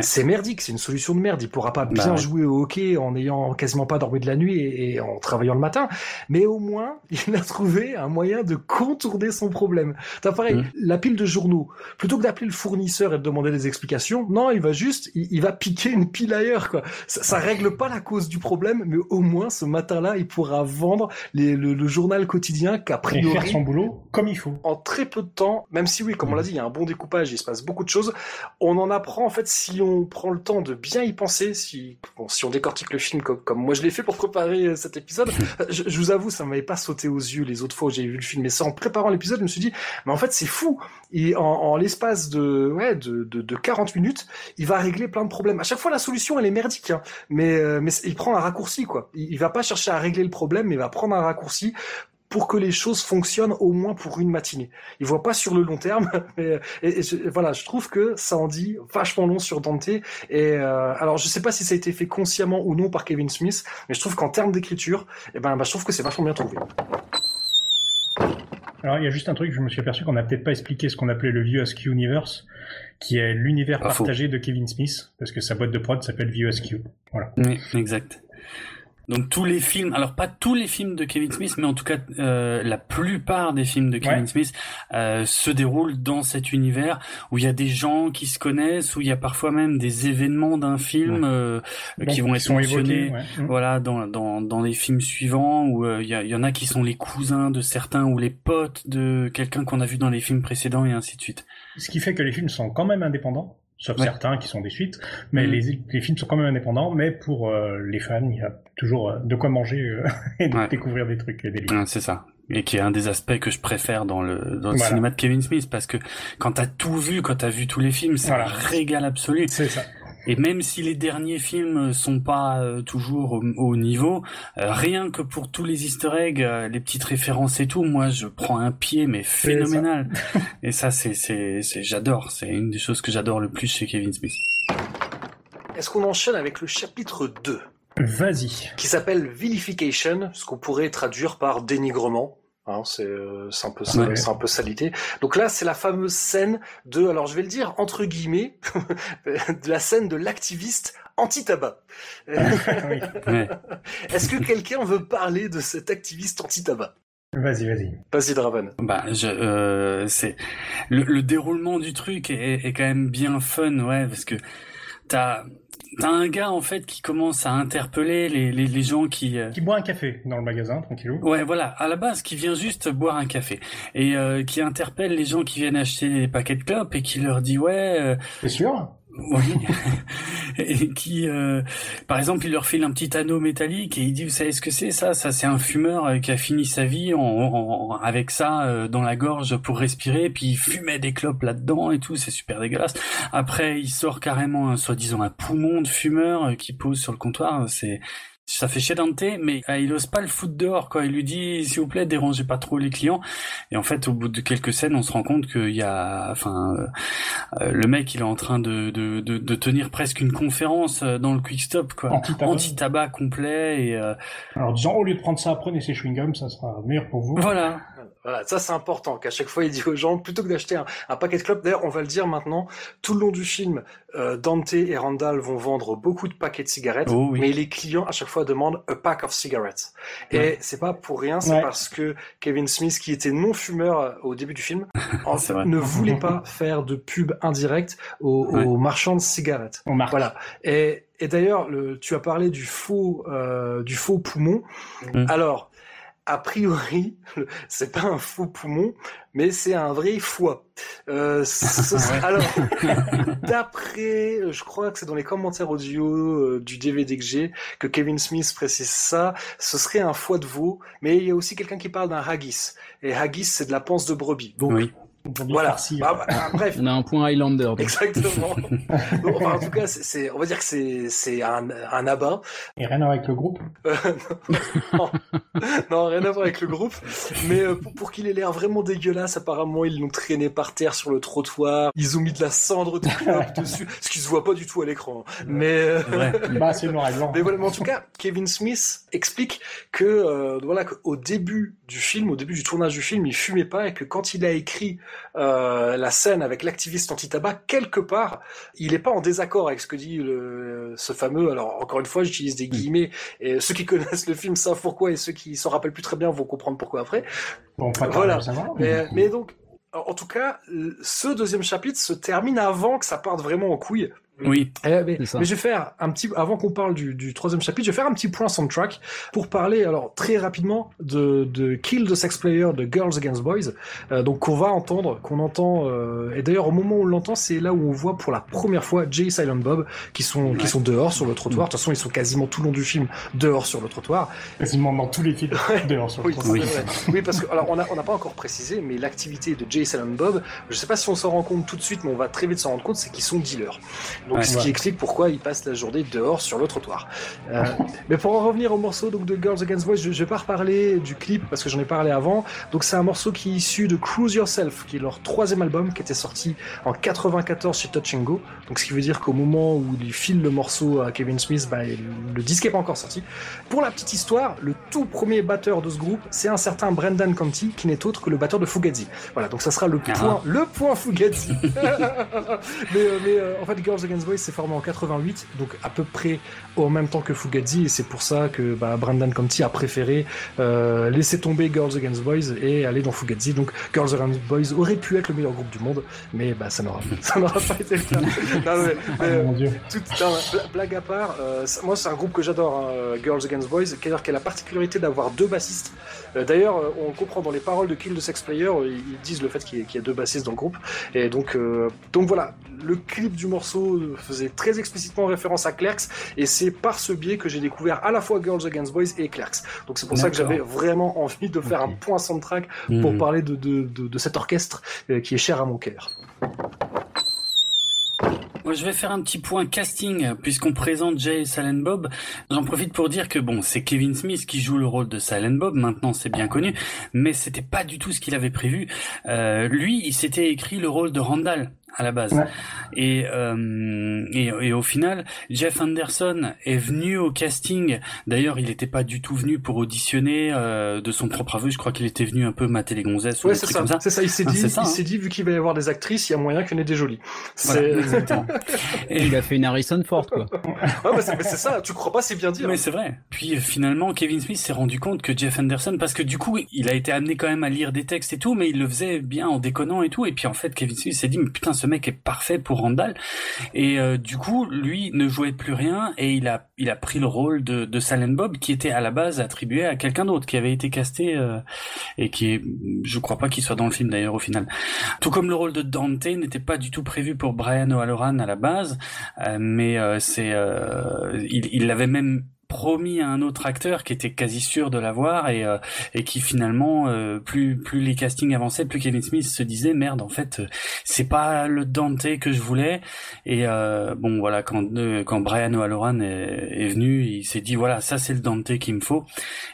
C'est merdique, c'est une solution de merde. Il pourra pas bien bah jouer au hockey en ayant quasiment pas dormi de la nuit et, en travaillant le matin, mais au moins il a trouvé un moyen de contourner son problème. T'as pareil, mmh. la pile de journaux. Plutôt que d'appeler le fournisseur et de demander des explications, non, il va juste, il, va piquer une pile ailleurs quoi. Ça, ça, règle pas la cause du problème, mais au moins ce matin-là, il pourra vendre les, le, journal quotidien qu'a priori et faire son boulot comme il faut. En très peu de temps, même si oui, comme on l'a mmh. dit, il y a un bon découpage, il se passe beaucoup de choses. On en apprend en fait si on prend le temps de bien y penser, si si on décortique le film comme, comme moi je l'ai fait pour préparer euh, cet épisode, je, je vous avoue, ça m'avait pas sauté aux yeux les autres fois où j'ai vu le film, mais ça en préparant l'épisode, je me suis dit, mais en fait c'est fou. Et en, en l'espace de ouais de, de, de, 40 minutes, il va régler plein de problèmes. À chaque fois la solution elle est merdique, hein, mais euh, mais il prend un raccourci quoi. Il, il va pas chercher à régler le problème, mais il va prendre un raccourci pour que les choses fonctionnent au moins pour une matinée. Il voit pas sur le long terme, mais et, voilà, je trouve que ça en dit vachement long sur Dante. Et euh, alors, je sais pas si ça a été fait consciemment ou non par Kevin Smith, mais je trouve qu'en termes d'écriture, eh ben, bah, je trouve que c'est vachement bien trouvé. Alors, il y a juste un truc, je me suis aperçu qu'on n'a peut-être pas expliqué ce qu'on appelait le View Askew Universe, qui est l'univers partagé de Kevin Smith, parce que sa boîte de prod s'appelle View Askew. Voilà. Oui, exact. Donc tous les films, alors pas tous les films de Kevin Smith, mais en tout cas euh, la plupart des films de Kevin Smith euh, se déroulent dans cet univers où il y a des gens qui se connaissent, où il y a parfois même des événements d'un film euh, qui vont être mentionnés, mmh. voilà, dans, dans, dans les films suivants, où euh, il y, y, en a qui sont les cousins de certains ou les potes de quelqu'un qu'on a vu dans les films précédents et ainsi de suite. Ce qui fait que les films sont quand même indépendants sauf certains qui sont des suites, mais mm. les, les, films sont quand même indépendants, mais pour euh, les fans, il y a toujours euh, de quoi manger euh, et de découvrir des trucs et des livres. c'est ça. Et qui est un des aspects que je préfère dans le, dans le cinéma de Kevin Smith, parce que quand t'as tout vu, quand t'as vu tous les films, c'est un régal absolu. C'est ça. Et même si les derniers films sont pas euh, toujours au, niveau, euh, rien que pour tous les Easter eggs, euh, les petites références et tout, moi je prends un pied mais phénoménal. et ça c'est c'est j'adore, c'est une des choses que j'adore le plus chez Kevin Smith. Est-ce qu'on enchaîne avec le chapitre 2 Vas-y. Qui s'appelle Vilification, ce qu'on pourrait traduire par dénigrement. Hein, c'est un peu ça, c'est un peu ça l'idée. Donc là, c'est la fameuse scène de, alors je vais le dire entre guillemets, de la scène de l'activiste anti-tabac. Est-ce que quelqu'un veut parler de cet activiste anti-tabac? Vas-y, vas-y. Vas-y, Draven. Bah, je, euh, c'est le, le, déroulement du truc est, est, quand même bien fun, ouais, parce que t'as T'as un gars en fait qui commence à interpeller les, les, les gens qui euh, qui boit un café dans le magasin tranquillou. Ouais voilà à la base qui vient juste boire un café et euh, qui interpelle les gens qui viennent acheter des paquets de clopes et qui leur dit ouais. Euh, C'est sûr. Oui. et qui, euh, par exemple, il leur file un petit anneau métallique et il dit, vous savez ce que c'est ça? Ça, c'est un fumeur euh, qui a fini sa vie en, avec ça euh, dans la gorge pour respirer, puis il fumait des clopes là-dedans et tout, c'est super dégueulasse. Après, il sort carrément, soi-disant, un poumon de fumeur qui pose sur le comptoir. C'est ça fait chier Dante, mais euh, il ose pas le foutre dehors, quoi. Il lui dit, s'il vous plaît, dérangez pas trop les clients. Et en fait, au bout de quelques scènes, on se rend compte qu'il y a, enfin, euh, euh, le mec, il est en train de, de, de, tenir presque une conférence dans le quick stop, quoi. Anti-tabac complet et. Alors, disons, au lieu de prendre ça, prenez ces chewing-gums, ça sera meilleur pour vous. Voilà. Voilà, ça c'est important, qu'à chaque fois il dit aux gens, plutôt que d'acheter un, paquet de clopes, d'ailleurs on va le dire maintenant, tout le long du film, euh, Dante et Randall vont vendre beaucoup de paquets de cigarettes, oh mais les clients à chaque fois demandent a pack of cigarettes. Et c'est pas pour rien, c'est parce que Kevin Smith, qui était non-fumeur euh, au début du film, ne voulait pas faire de pub indirecte aux, marchands de cigarettes. Voilà. Et, et d'ailleurs, tu as parlé du faux, euh, du faux poumon. Mm. Alors, a priori, c'est pas un faux poumon, mais c'est un vrai foie. Euh, alors, d'après, je crois que c'est dans les commentaires audio euh, du DVD que j'ai que Kevin Smith précise ça. Ce serait un foie de veau, mais il y a aussi quelqu'un qui parle d'un haggis. Et haggis, c'est de la panse de brebis. Donc, oui. Voilà. Bah, bah, bref. On a un point Highlander. Exactement. en tout cas, c'est, on va dire que c'est, c'est un, un abat. Et rien à voir avec le groupe? non, rien à voir avec le groupe. Mais euh, pour, qu'il ait l'air vraiment dégueulasse, apparemment, ils l'ont traîné par terre sur le trottoir. Ils ont mis de la cendre de dessus, ce qui se voit pas du tout à l'écran. Mais, euh, bah, c'est noir et blanc. Mais voilà, mais en tout cas, Kevin Smith explique que, euh, voilà, qu'au début du film, au début du tournage du film, il fumait pas et que quand il a écrit euh, la scène avec l'activiste anti-tabac, quelque part, il n'est pas en désaccord avec ce que dit le, ce fameux. Alors encore une fois, j'utilise des guillemets. Et ceux qui connaissent le film savent pourquoi, et ceux qui s'en rappellent plus très bien vont comprendre pourquoi après. Bon, pas voilà. mais, mais donc, en tout cas, ce deuxième chapitre se termine avant que ça parte vraiment en couille. Oui. Eh, mais, je vais faire un petit, avant qu'on parle du, du, troisième chapitre, je vais faire un petit point soundtrack pour parler, alors très rapidement, de, de Kill the Sex Player de Girls Against Boys, euh, donc qu'on va entendre, qu'on entend, euh, et d'ailleurs au moment où on l'entend, c'est là où on voit pour la première fois Jay Silent Bob qui sont, qui sont dehors sur le trottoir. De toute façon, ils sont quasiment tout le long du film dehors sur le trottoir. Quasiment dans tous les films dehors sur le oui, trottoir. Oui. oui, parce que, alors on n'a on a pas encore précisé, mais l'activité de Jay Silent Bob, je sais pas si on s'en rend compte tout de suite, mais on va très vite s'en rendre compte, c'est qu'ils sont dealers. Donc ce qui explique pourquoi ils passent la journée dehors sur le trottoir. Euh, mais pour en revenir au morceau donc de Girls Against Boys, je, je vais pas reparler du clip parce que j'en ai parlé avant. Donc c'est un morceau qui est issu de Cruise Yourself, qui est leur troisième album qui était sorti en 94 chez Touch Go. Donc ce qui veut dire qu'au moment où ils filent le morceau à Kevin Smith, bah, le disque est pas encore sorti. Pour la petite histoire, le tout premier batteur de ce groupe, c'est un certain Brendan Conti, qui n'est autre que le batteur de Fugazi. Voilà, donc ça sera le point, le point Fugazi. mais, euh, mais euh, en fait, Girls Against Boys s'est formé en 88, donc à peu près en même temps que Fugazi, et c'est pour ça que bah, Brendan Conti a préféré euh, laisser tomber Girls Against Boys et aller dans Fugazi. Donc Girls Against Boys aurait pu être le meilleur groupe du monde, mais bah, ça n'aura pas été le cas. non, mais, oh, Dieu. Tout, non, blague à part, euh, moi c'est un groupe que j'adore, hein, Girls Against Boys, qui a la particularité d'avoir deux bassistes. Euh, D'ailleurs, on comprend dans les paroles de Kill the Sex Player, ils disent le fait qu'il y, a deux bassistes dans le groupe. Et donc, euh, donc voilà, le clip du morceau faisait très explicitement référence à Clerks, et c'est par ce biais que j'ai découvert à la fois Girls Against Boys et Clerks. Donc c'est pour ça que j'avais vraiment envie de faire okay. un point soundtrack pour mmh. parler de, de, de, de, cet orchestre euh, qui est cher à mon cœur. Moi, je vais faire un petit point casting puisqu'on présente Jay et Silent Bob. J'en profite pour dire que bon, c'est Kevin Smith qui joue le rôle de Silent Bob. Maintenant, c'est bien connu, mais c'était pas du tout ce qu'il avait prévu. Euh, lui, il s'était écrit le rôle de Randall à la base. Ouais. Et, euh, et, et au final, Jeff Anderson est venu au casting. D'ailleurs, il n'était pas du tout venu pour auditionner euh, de son propre aveu. Je crois qu'il était venu un peu mater les gonzesses ouais, ou c'est des ça. comme ça. C'est ça. Il s'est Ah, dit, hein. dit, vu qu'il va y avoir des actrices, il y a moyen qu'il y en ait des jolies. Voilà, exactement. Et il a fait une Harrison Ford, quoi. ouais, mais c'est, mais c'est ça. Tu crois pas, c'est bien dit. Mais hein. c'est vrai. Puis euh, finalement, Kevin Smith s'est rendu compte que Jeff Anderson, parce que du coup, il a été amené quand même à lire des textes et tout, mais il le faisait bien en déconnant et tout. Et puis en fait, Kevin Smith s'est dit, mais putain, ce mec est parfait pour Randall. Et euh, du coup, lui ne jouait plus rien et il a il a pris le rôle de, de Silent Bob qui était à la base attribué à quelqu'un d'autre qui avait été casté euh, et qui est, je crois pas qu'il soit dans le film d'ailleurs au final. Tout comme le rôle de Dante n'était pas du tout prévu pour Brian O'Halloran à la base, euh, mais euh, c'est euh, il l'avait même promis à un autre acteur qui était quasi sûr de l'avoir et euh, et qui finalement euh, plus plus les castings avançaient plus Kevin Smith se disait merde en fait c'est pas le Dante que je voulais. Et bon voilà quand quand Brian O'Halloran est, est venu il s'est dit voilà ça c'est le Dante qu'il me faut.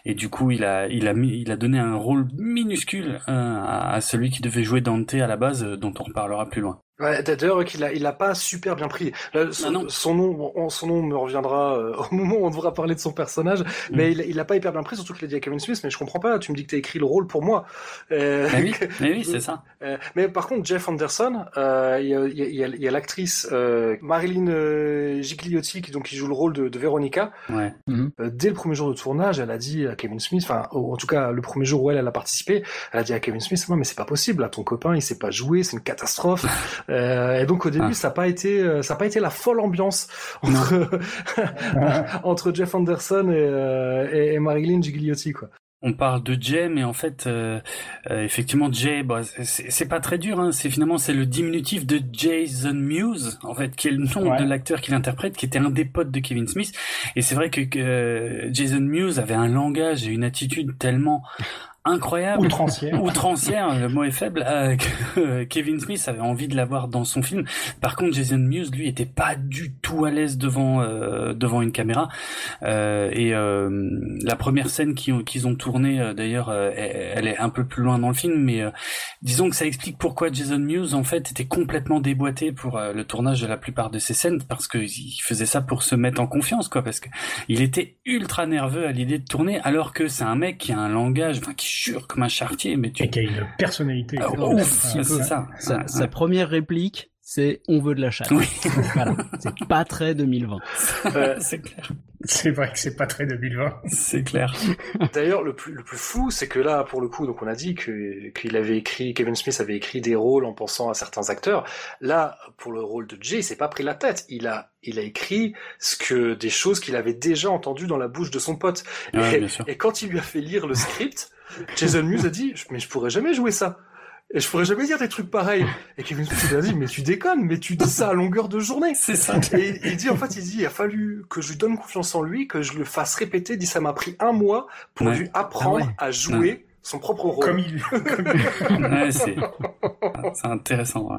Et du coup il a il a mis il a donné un rôle minuscule à, à celui qui devait jouer Dante à la base dont on reparlera plus loin Ouais, d'ailleurs qu'il a, il a pas super bien pris. Là, son, Ah son, nom, on, son nom me reviendra euh, au moment où on devra parler de son personnage, mm. mais il, il a pas hyper bien pris, surtout qu'il a dit à Kevin Smith. Mais je comprends pas. Tu me dis que t'as écrit le rôle pour moi. Euh, mais oui, mais oui, c'est ça. Euh, mais par contre, Jeff Anderson, euh, il y a, il y a, il y a l'actrice euh, Marilyn euh, Gigliotti, qui donc qui joue le rôle de, de Veronica. Ouais. Mm -hmm. dès le premier jour de tournage, elle a dit à Kevin Smith, enfin, en tout cas le premier jour où elle, elle a participé, elle a dit à Kevin Smith, non mais c'est pas possible, là, ton copain, il sait pas jouer, c'est une catastrophe. et donc au début, ah. ça n'a pas été, ça a pas été la folle ambiance entre entre Jeff Anderson et, euh, et, et Marilyn Gigliotti, quoi on parle de Jay, mais en fait, euh, euh, effectivement, Jay, bah, c'est pas très dur. Hein. C'est finalement c'est le diminutif de Jason Mewes, en fait, qui est le nom ouais. de l'acteur qui l'interprète, qui était un des potes de Kevin Smith. Et c'est vrai que euh, Jason Mewes avait un langage et une attitude tellement incroyable, outrancière, outrancière le mot est faible, euh, que Kevin Smith avait envie de l'avoir dans son film. Par contre, Jason Mewes, lui, était pas du tout à l'aise devant euh, devant une caméra. Euh, et la première scène qu'ils ont, qu'ils ont tournée, d'ailleurs, elle est un peu plus loin dans le film, mais disons que ça explique pourquoi Jason Mewes, en fait, était complètement déboîté pour le tournage de la plupart de ses scènes, parce que il faisait ça pour se mettre en confiance, quoi, parce que il était ultra nerveux à l'idée de tourner, alors que c'est un mec qui a un langage, enfin, qui dur comme un chartier, mais tu. Et qui a une personnalité. Ah, ouf, Ouais, c'est ça. Sa, sa première réplique, c'est on veut de la chatte. Oui. voilà. C'est pas très 2020. Euh, c'est clair. C'est vrai que c'est pas très 2020. C'est clair. D'ailleurs, le plus, le plus fou, c'est que là, pour le coup, donc on a dit que qu'il avait écrit, Kevin Smith avait écrit des rôles en pensant à certains acteurs. Là, pour le rôle de Jay, il s'est pas pris la tête. Il a, il a écrit ce que des choses qu'il avait déjà entendues dans la bouche de son pote. Ouais, et, bien sûr. et quand il lui a fait lire le script, Jason Mewes a dit, mais je pourrais jamais jouer ça. Et je pourrais jamais dire des trucs pareils. Et Kevin Smith a dit, mais tu déconnes, mais tu dis ça à longueur de journée. C'est ça. Et il dit, en fait, il dit, il a fallu que je lui donne confiance en lui, que je le fasse répéter. Il dit, ça m'a pris un mois pour Ouais. lui apprendre Ah ouais. à jouer son propre rôle. Comme il, comme il- Ouais, c'est c'est intéressant.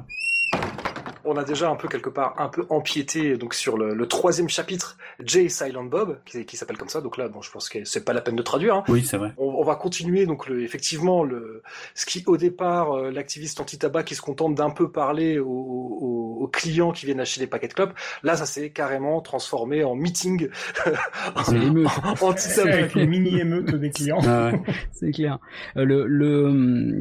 On a déjà un peu quelque part un peu empiété donc sur le, le troisième chapitre, Jay Silent Bob, qui, qui s'appelle comme ça. Donc là, bon, je pense que c'est pas la peine de traduire. hein. Oui, c'est vrai. On, on va continuer donc le, effectivement le ce qui au départ euh, l'activiste anti-tabac qui se contente d'un peu parler aux, aux- aux clients qui viennent acheter des paquets de clopes, là ça s'est carrément transformé en meeting anti-tabac. avec les mini-émeutes des clients. Ah ouais. C'est clair. Euh, le, le,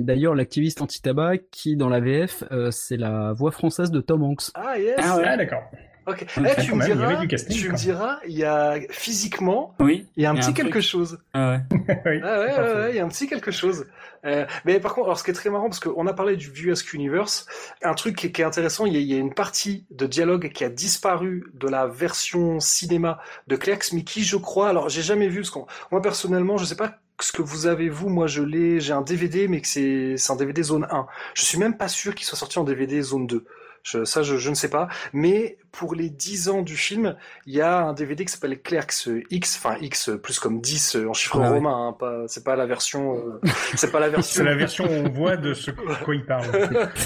d'ailleurs, l'activiste anti-tabac qui, dans la VF, euh, c'est la voix française de Tom Hanks. Ah yes. Ah ouais. Ah, d'accord. Ok. Eh, tu quand me diras, casting, tu me diras, il y a physiquement, Oui. il y a un Il y a petit un quelque chose. Ah ouais. Oui, Ah ouais, ouais, ouais, il y a un petit quelque chose. Euh, mais par contre, alors ce qui est très marrant, parce qu'on a parlé du View-esque Universe, un truc qui est, qui est intéressant, il y, a, il y a une partie de dialogue qui a disparu de la version cinéma de Clerks, mais qui, je crois, alors j'ai jamais vu, parce que moi personnellement, je sais pas ce que vous avez vous, moi je l'ai, j'ai un DVD, mais que c'est c'est un DVD zone 1. Je suis même pas sûr qu'il soit sorti en DVD zone 2. Je, ça, je, je ne sais pas. Mais pour les 10 ans du film, il y a un DVD qui s'appelle Clerks X, enfin X plus comme 10 en chiffre Ah ouais. romain. Hein, pas, c'est pas la version, euh, c'est pas la version. C'est la version où on voit de ce de quoi il parle.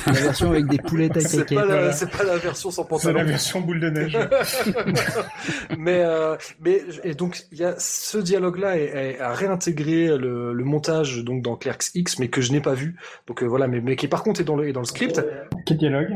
La version avec des poulettes à C'est pas, la, voilà. c'est pas la version sans C'est pantalon. la version boule de neige. mais euh, mais et donc il y a ce dialogue là a réintégré le, le montage donc dans Clerks X mais que je n'ai pas vu donc euh, voilà mais, mais qui par contre est dans le est dans le script Quel dialogue?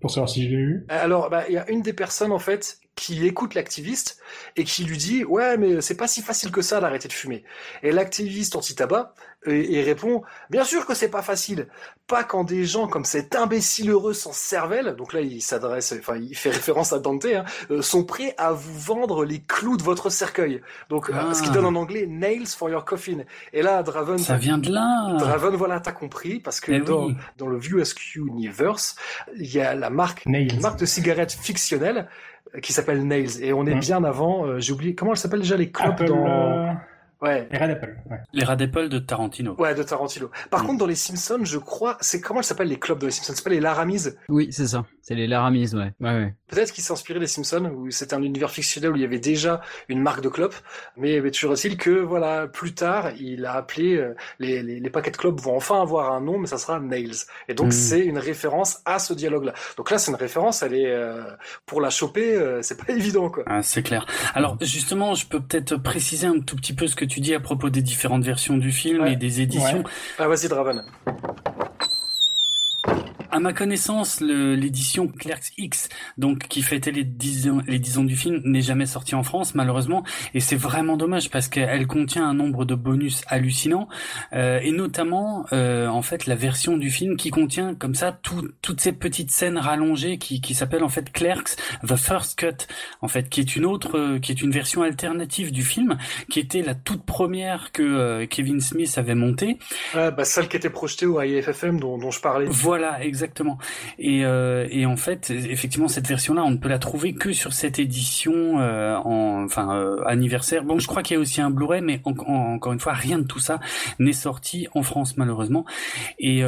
Pour savoir si je l'ai eu. alors bah il y a une des personnes en fait qui écoute l'activiste et qui lui dit ouais mais c'est pas si facile que ça d'arrêter de fumer et l'activiste anti-tabac euh, il répond bien sûr que c'est pas facile pas quand des gens comme cet imbécile heureux sans cervelle donc là il s'adresse enfin il fait référence à Dante hein, euh, sont prêts à vous vendre les clous de votre cercueil donc euh, Ah. ce qui donne en anglais nails for your coffin et là Draven Ça vient de là. Draven voilà t'as compris parce que dans, oui. dans le View SQ Universe il y a la marque Nails. une marque de cigarettes fictionnelle qui s'appelle Nails et on est Mhm. bien avant euh, j'ai oublié comment elle s'appelle déjà les clubs Apple. dans euh, ouais Les Red Apple. Ouais. Les rats d'Apple de Tarantino. ouais de Tarantino par Mhm. contre dans les Simpsons je crois c'est comment elles s'appellent les clubs dans les Simpsons? C'est pas les Laramis Oui, c'est ça. C'est les Laramis, ouais. Ouais, ouais. peut-être qu'il s'est inspiré des Simpsons où c'était un univers fictionnel où il y avait déjà une marque de clopes mais, mais toujours est-il que voilà plus tard il a appelé euh, les, les, les paquets de clopes vont enfin avoir un nom mais ça sera Nails et donc Mhm. c'est une référence à ce dialogue là donc là c'est une référence elle est euh, pour la choper euh, c'est pas évident quoi Ah, c'est clair. Alors justement, je peux peut-être préciser un tout petit peu ce que tu dis à propos des différentes versions du film Ouais. et des éditions. Ah vas-y Draven À ma connaissance, l'édition Clerks X, donc qui fêtait les 10 ans, les 10 ans du film, n'est jamais sortie en France malheureusement, et c'est vraiment dommage parce qu'elle contient un nombre de bonus hallucinants, euh, et notamment euh, en fait la version du film qui contient comme ça tout- toutes ces petites scènes rallongées qui, qui s'appellent en fait Clerks The First Cut, en fait qui est une autre, euh, qui est une version alternative du film, qui était la toute première que euh, Kevin Smith avait montée. Ah, bah, celle qui était projetée au IFFM dont, dont je parlais. Voilà, exactement. Et, euh, et en fait, effectivement, cette version-là, on ne peut la trouver que sur cette édition, euh, en, enfin euh, anniversaire. Bon, je crois qu'il y a aussi un Blu-ray, mais en- en- encore une fois, rien de tout ça n'est sorti en France malheureusement. Et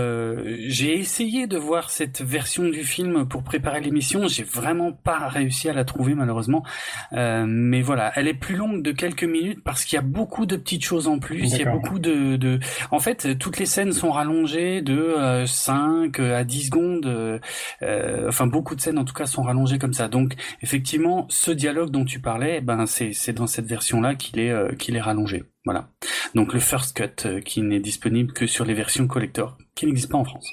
j'ai essayé de voir cette version du film pour préparer l'émission. J'ai vraiment pas réussi à la trouver malheureusement. Mais voilà, elle est plus longue de quelques minutes parce qu'il y a beaucoup de petites choses en plus. Il y a beaucoup de, de, en fait, toutes les scènes sont rallongées de euh, 5 à 10 secondes. euh, euh, enfin, beaucoup de scènes, en tout cas, sont rallongées comme ça. Donc, effectivement, ce dialogue dont tu parlais, ben, c'est dans cette version-là qu'il est euh, qu'il est rallongé. Voilà. Donc, le first cut qui n'est disponible que sur les versions collector, qui n'existent pas en France.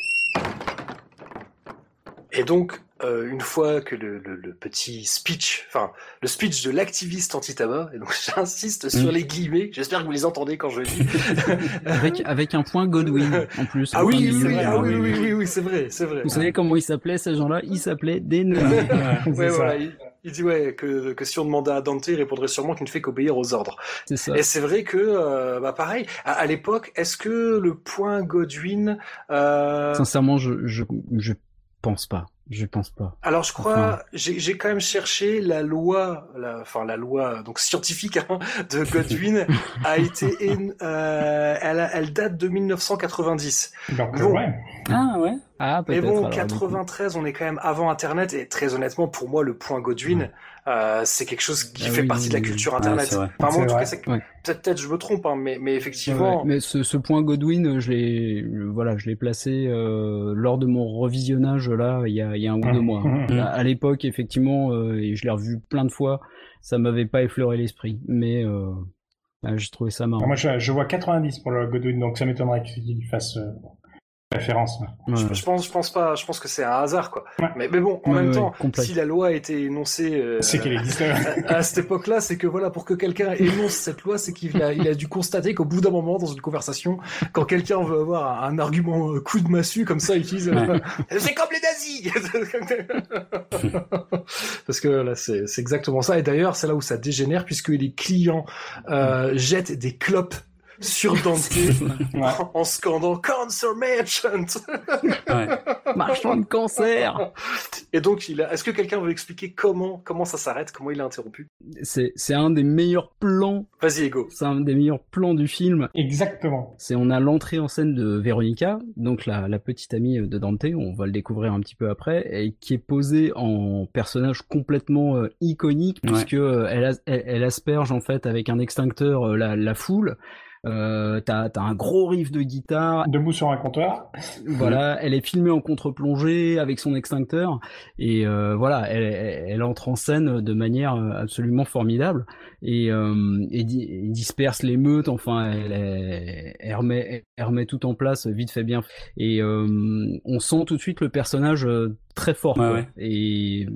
Et donc, euh, une fois que le, le, le petit speech, enfin le speech de l'activiste anti-tabac, et donc j'insiste sur Mm. les guillemets, j'espère que vous les entendez quand je le dis. avec avec un point Godwin en plus. ah oui, ah oui, oui, oui, oui, c'est vrai, c'est vrai. Vous savez comment ils s'appelaient ces gens-là? Ils s'appelaient des Ouais, voilà, il, il dit ouais que, que si on demandait à Dante, il répondrait sûrement qu'il ne fait qu'obéir aux ordres. C'est ça. Et c'est vrai que, euh, bah pareil, à, à l'époque, est-ce que le point Godwin, euh, Sincèrement, je je je pense pas. Je pense pas. alors je crois, Enfin. j'ai quand même cherché la loi, la, enfin la loi donc scientifique hein, de Godwin a été, euh, elle, date de 1990. Donc, Bon. ouais. Ah ouais. Ah Mais bon, alors, du coup. 93, on est quand même avant Internet et très honnêtement, pour moi, le point Godwin, euh, c'est quelque chose qui Ah fait oui, partie de la oui. culture Ah, Internet. vrai. Enfin, moi, en tout vrai. cas, Ouais. peut-être, peut-être je me trompe, hein, mais, mais effectivement, mais ce, ce point Godwin, je l'ai, euh, voilà, je l'ai placé euh, lors de mon revisionnage là, il y a, il y a un ou deux mois. Mhm. À, l'époque, effectivement, euh, et je l'ai revu plein de fois, ça m'avait pas effleuré l'esprit, mais euh, bah, j'ai trouvé ça marrant. Moi, je, je vois 90 pour le Godwin, donc ça m'étonnerait qu'il fasse référence. Ouais. je, je pense, je pense pas, je pense que c'est un hasard, quoi. Ouais. Mais, mais bon, en Ouais, même ouais, temps, si la loi a été énoncée euh, C'est qu'elle à, à cette époque-là, c'est que voilà, pour que quelqu'un énonce cette loi, c'est qu'il a, il a dû constater qu'au bout d'un moment, dans une conversation, quand quelqu'un veut avoir un, un argument euh, coup de massue, comme ça, il utilise euh, c'est comme les nazis Parce que là, c'est c'est exactement ça. Et d'ailleurs, c'est là où ça dégénère, puisque les clients euh, jettent des clopes sur Dante Ouais. en scandant Cancer Merchant. Ouais. Marchand de cancer. Et donc, il a... est-ce que quelqu'un veut expliquer comment comment ça s'arrête, comment il a interrompu? C'est, c'est un des meilleurs plans. Vas-y, Ego. C'est un des meilleurs plans du film. Exactement. C'est on a l'entrée en scène de Véronica, donc la, la petite amie de Dante, on va le découvrir un petit peu après, et qui est posée en personnage complètement euh, iconique Ouais. puisque euh, elle, as- elle, elle asperge en fait avec un extincteur euh, la, la foule. Euh, t'as, t'as un gros riff de guitare, Debout sur un comptoir. voilà, elle est filmée en contre-plongée avec son extincteur. Et euh, voilà, elle, elle, elle entre en scène de manière euh, absolument formidable. Et, euh, et, di- et disperse l'émeute. Enfin, elle, elle, elle remet, elle remet tout en place vite fait bien. Et euh, on sent tout de suite le personnage euh, très fort. Ouais, et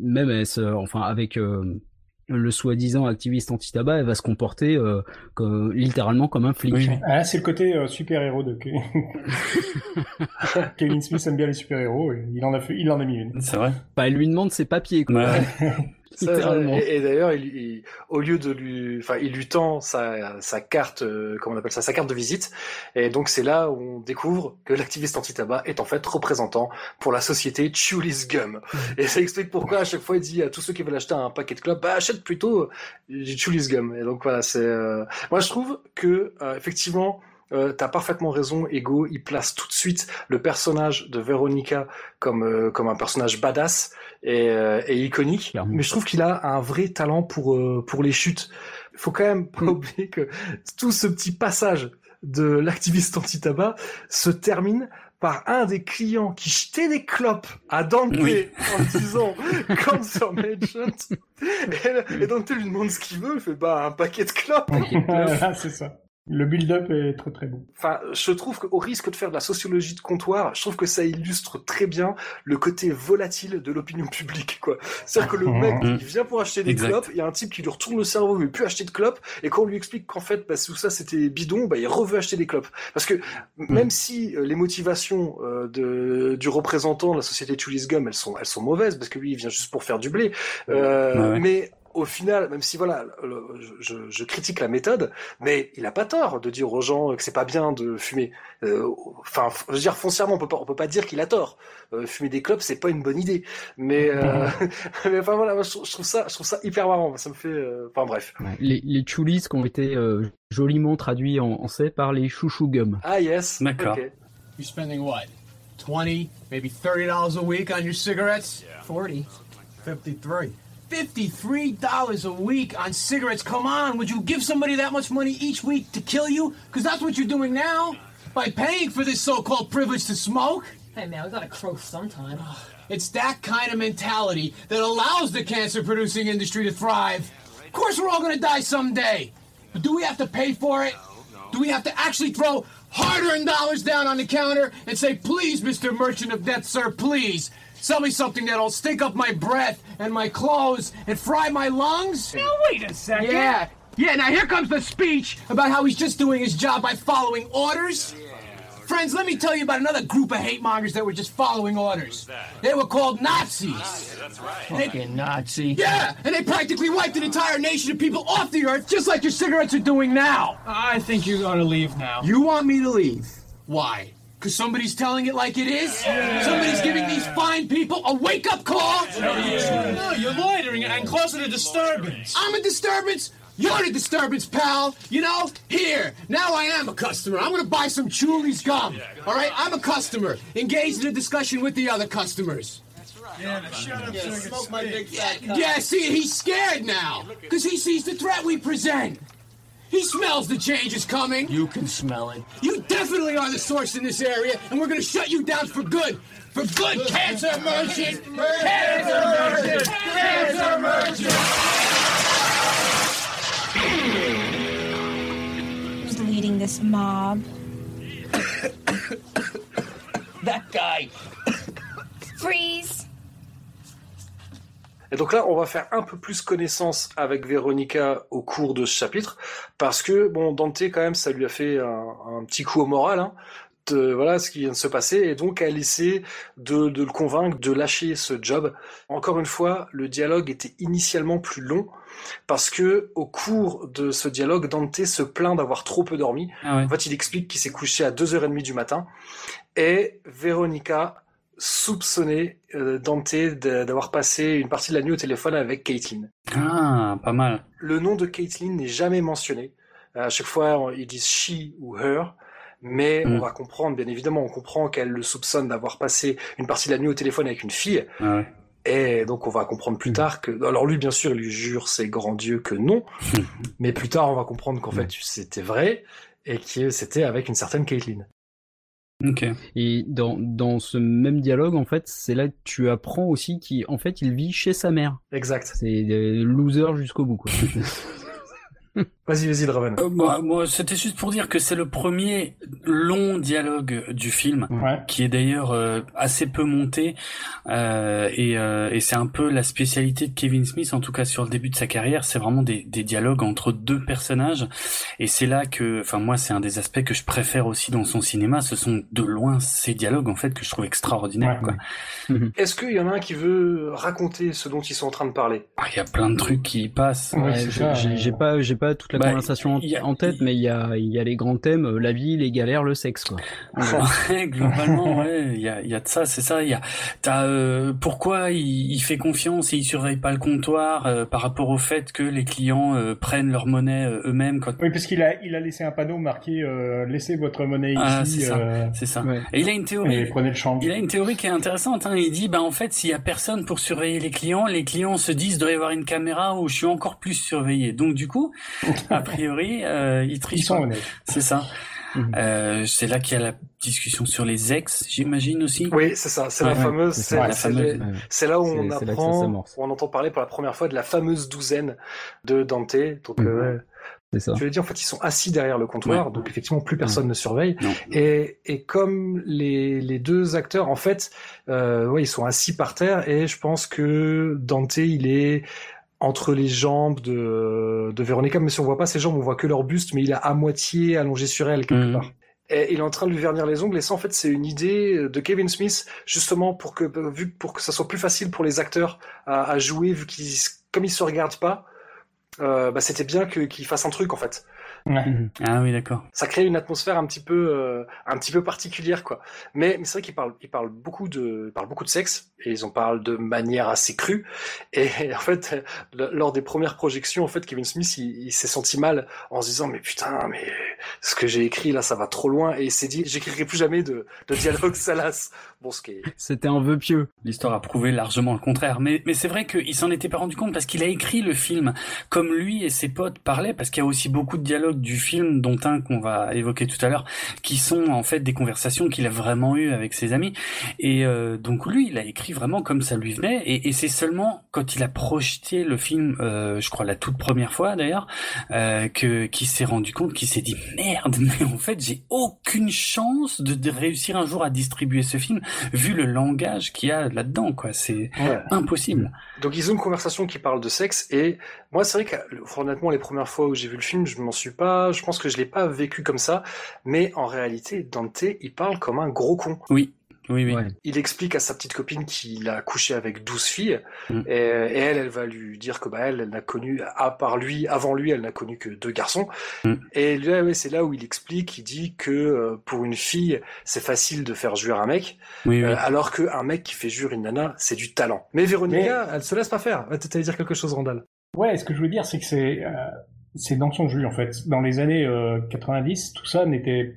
même elle se, enfin avec euh, le soi-disant activiste anti-tabac, elle va se comporter euh, comme- littéralement comme un flic. Oui. Ah, c'est le côté euh, super-héros de Ke- Kevin Smith aime bien les super-héros. et Il en a fait, il en a mis une. C'est vrai. Bah, elle lui demande ses papiers quoi. Ouais. Ça, et, et d'ailleurs, il, il- au lieu de lui, enfin, il lui tend sa, sa carte, euh, comment on appelle ça, sa carte de visite. Et donc, c'est là où on découvre que l'activiste anti-tabac est en fait représentant pour la société Chewlis Gum. Et ça explique pourquoi à chaque fois il dit à tous ceux qui veulent acheter un paquet de clopes, bah, achète plutôt euh, du Chewlis Gum. Et donc voilà, c'est, euh, moi je trouve que, euh, effectivement, euh, t'as parfaitement raison, Ego. Il place tout de suite le personnage de Veronica comme euh, comme un personnage badass et, euh, et iconique. Clairement. Mais je trouve qu'il a un vrai talent pour euh, pour les chutes. Il faut quand même pas Mm. oublier que tout ce petit passage de l'activiste anti-tabac se termine par un des clients qui jetait des clopes à Dante Oui. en disant Cancer Merchant. Et, et Dante lui demande ce qu'il veut. Il fait bah un paquet de clopes. C'est ça. Le build-up est très très beau. Enfin, je trouve qu'au risque de faire de la sociologie de comptoir, je trouve que ça illustre très bien le côté volatile de l'opinion publique, quoi. C'est-à-dire que le mec, Mhm. il vient pour acheter des Exact. clopes, il y a un type qui lui retourne le cerveau, il veut plus acheter de clopes, et quand on lui explique qu'en fait, bah, tout ça c'était bidon, bah, il reveut acheter des clopes. Parce que même si euh, les motivations euh, de, du représentant de la société Chulis Gum, elles sont, elles sont mauvaises, parce que lui, il vient juste pour faire du blé, euh, Ouais, ouais. mais au final, même si voilà, le- je, je- critique la méthode, mais il a pas tort de dire aux gens que c'est pas bien de fumer. Euh, Enfin, je veux dire foncièrement, on peut pas, on peut pas dire qu'il a tort. Euh, fumer des clopes, c'est pas une bonne idée. Mais, euh, mais enfin voilà, moi, je, trouve- je trouve ça, je trouve ça hyper marrant. Ça me fait, euh, enfin bref. Ouais. Les, les chulis qui ont été euh, joliment traduits en, en C par les chouchou gum. Ah yes. D'accord. ok. You're spending what? 20, maybe $30 a week on your cigarettes? 40. 53. $53 a week on cigarettes? Come on, would you give somebody that much money each week to kill you? Because that's what you're doing now by paying for this so called privilege to smoke. Hey man, we gotta crow sometime. It's that kind of mentality that allows the cancer producing industry to thrive. Of course, we're all gonna die someday. But do we have to pay for it? Do we have to actually throw hard earned dollars down on the counter and say, please, Mr. Merchant of Death, sir, please, Sell me something that'll stink up my breath and my clothes and fry my lungs? Now, wait a second. Yeah. Yeah, now here comes the speech about how he's just doing his job by following orders. Friends, let me tell you about another group of hate mongers that were just following orders. They were called Nazis. That's right. Fucking Nazi. Yeah, and they practically wiped an entire nation of people off the earth, just like your cigarettes are doing now. I think you ought to leave now. You want me to leave? Why? Because somebody's telling it like it is? Somebody's giving these fine people a wake up call? No, you're loitering and causing a disturbance. I'm a disturbance? You're the disturbance, pal. You know, here, now I am a customer. I'm gonna buy some Chuli's gum. All right, I'm a customer, engaged in a discussion with the other customers. That's right. Yeah, shut up so Smoke my big fat Yeah, yeah, see, he's scared now because he sees the threat we present. He smells the changes coming. You can smell it. You definitely are the source in this area, and we're gonna shut you down for good. For good, cancer merchant! Cancer merchant! Cancer merchant! Who's leading this mob? That guy. Freeze! Et donc là, on va faire un peu plus connaissance avec Véronica au cours de ce chapitre, parce que bon, Dante quand même, ça lui a fait un, un petit coup au moral, hein, de voilà ce qui vient de se passer, et donc elle essaie de, de le convaincre de lâcher ce job. Encore une fois, le dialogue était initialement plus long, parce que au cours de ce dialogue, Dante se plaint d'avoir trop peu dormi. Ah ouais. En fait, il explique qu'il s'est couché à 2h30 du matin, et Véronica soupçonnait euh, Dante d'avoir passé une partie de la nuit au téléphone avec Caitlin. Ah, pas mal. Le nom de Caitlin n'est jamais mentionné. À chaque fois, ils disent she ou her, mais Mm. on va comprendre, bien évidemment, on comprend qu'elle le soupçonne d'avoir passé une partie de la nuit au téléphone avec une fille, Ah ouais. et donc on va comprendre plus tard que... Alors lui, bien sûr, il lui jure ses grands dieux que non, mais plus tard, on va comprendre qu'en fait, c'était vrai, et que c'était avec une certaine Caitlin. Et dans, dans ce même dialogue, en fait, c'est là que tu apprends aussi qu'en fait, il vit chez sa mère. Exact. C'est euh, loser jusqu'au bout, quoi. Vas-y, vas-y, Draven. Euh, moi, moi, c'était juste pour dire que c'est le premier long dialogue du film, Ouais. qui est d'ailleurs euh, assez peu monté, euh, et, euh, et c'est un peu la spécialité de Kevin Smith, en tout cas sur le début de sa carrière, c'est vraiment des, des dialogues entre deux personnages, et c'est là que, enfin moi, c'est un des aspects que je préfère aussi dans son cinéma, ce sont de loin ces dialogues en fait que je trouve extraordinaires. Ouais. quoi. Est-ce qu'il y en a un qui veut raconter ce dont ils sont en train de parler? Ah, Il y a plein de trucs qui y passent. J'ai pas, j'ai pas toute la Bah, conversation il a- en tête, il- mais il y a, il y a les grands thèmes, euh, la vie, les galères, le sexe, quoi. Ouais, globalement, ouais, il y a, il y a de ça, c'est ça. Il y a, euh, pourquoi il, il fait confiance et il surveille pas le comptoir euh, par rapport au fait que les clients euh, prennent leur monnaie euh, eux-mêmes quand. Oui, parce qu'il a, il a laissé un panneau marqué euh, Laissez votre monnaie Ah, ici c'est ça. euh, C'est ça. Ouais. Et il a une et théorie. prenez le champ. Il a une théorie qui est intéressante. Hein. Il dit, bah en fait, s'il y a personne pour surveiller les clients, les clients se disent, doit y avoir une caméra où je suis encore plus surveillé. Donc du coup, a priori, euh, il Ils triche sont pas. honnêtes. C'est ça. Mhm. Euh, c'est là qu'il y a la discussion sur les ex, j'imagine aussi. Oui, c'est ça. C'est la ouais, fameuse. c'est Ouais. là où on là apprend, on entend parler pour la première fois de la fameuse douzaine de Dante. Donc, Mhm. euh, C'est ça. je l'ai dit, en fait, ils sont assis derrière le comptoir, Ouais. donc effectivement, plus personne ne surveille. Et, et comme les, les deux acteurs, en fait, euh, ouais, ils sont assis par terre, et je pense que Dante, il est entre les jambes de, de Véronica, mais si on voit pas ses jambes, on voit que leur buste, mais il est à moitié allongé sur elle quelque Mhm. part. Et il est en train de lui vernir les ongles, et ça, en fait, c'est une idée de Kevin Smith, justement pour que, vu, pour que ça soit plus facile pour les acteurs à, à jouer, vu qu'ils, comme ils se regardent pas, euh, bah, c'était bien qu'ils fassent un truc, en fait. Mhm. Ah oui, d'accord. Ça crée une atmosphère un petit peu, euh, un petit peu particulière, quoi. Mais, mais c'est vrai qu'ils parlent, ils parlent beaucoup de, ils parlent beaucoup de sexe, et ils en parlent de manière assez crue. Et en fait, lors des premières projections, en fait, Kevin Smith, il, il s'est senti mal en se disant, mais putain, mais ce que j'ai écrit là, ça va trop loin. Et il s'est dit, j'écrirai plus jamais de, de dialogue salace. Bon, ce qui est, C'était un vœu pieux. L'histoire a prouvé largement le contraire. Mais, mais c'est vrai qu'il s'en était pas rendu compte parce qu'il a écrit le film comme lui et ses potes parlaient, parce qu'il y a aussi beaucoup de dialogues dialogues du film, dont un qu'on va évoquer tout à l'heure, qui sont en fait des conversations qu'il a vraiment eues avec ses amis. Et euh, donc lui, il a écrit vraiment comme ça lui venait. Et, et c'est seulement quand il a projeté le film, euh, je crois la toute première fois d'ailleurs, euh, que qu'il s'est rendu compte, qu'il s'est dit merde, mais en fait j'ai aucune chance de, de, réussir un jour à distribuer ce film vu le langage qu'il y a là-dedans. Quoi, c'est ouais. impossible. Donc ils ont une conversation qui parle de sexe et moi c'est vrai que honnêtement les premières fois où j'ai vu le film, je m'en suis pas, je pense que je l'ai pas vécu comme ça, mais en réalité Dante il parle comme un gros con. Oui. Oui, oui. Ouais. Il explique à sa petite copine qu'il a couché avec 12 filles, mm. et, et, elle, elle va lui dire que bah elle, elle n'a connu, à part lui, avant lui, elle n'a connu que deux garçons. Mm. Et là, ouais, c'est là où il explique, il dit que euh, pour une fille, c'est facile de faire jouir un mec, oui, euh, oui. alors qu'un mec qui fait jouir une nana, c'est du talent. Mais Véronica, Mais... elle se laisse pas faire. Tu allais dire quelque chose, Randall Ouais, ce que je veux dire, c'est que c'est euh, c'est dans son jus en fait. Dans les années 90, tout ça n'était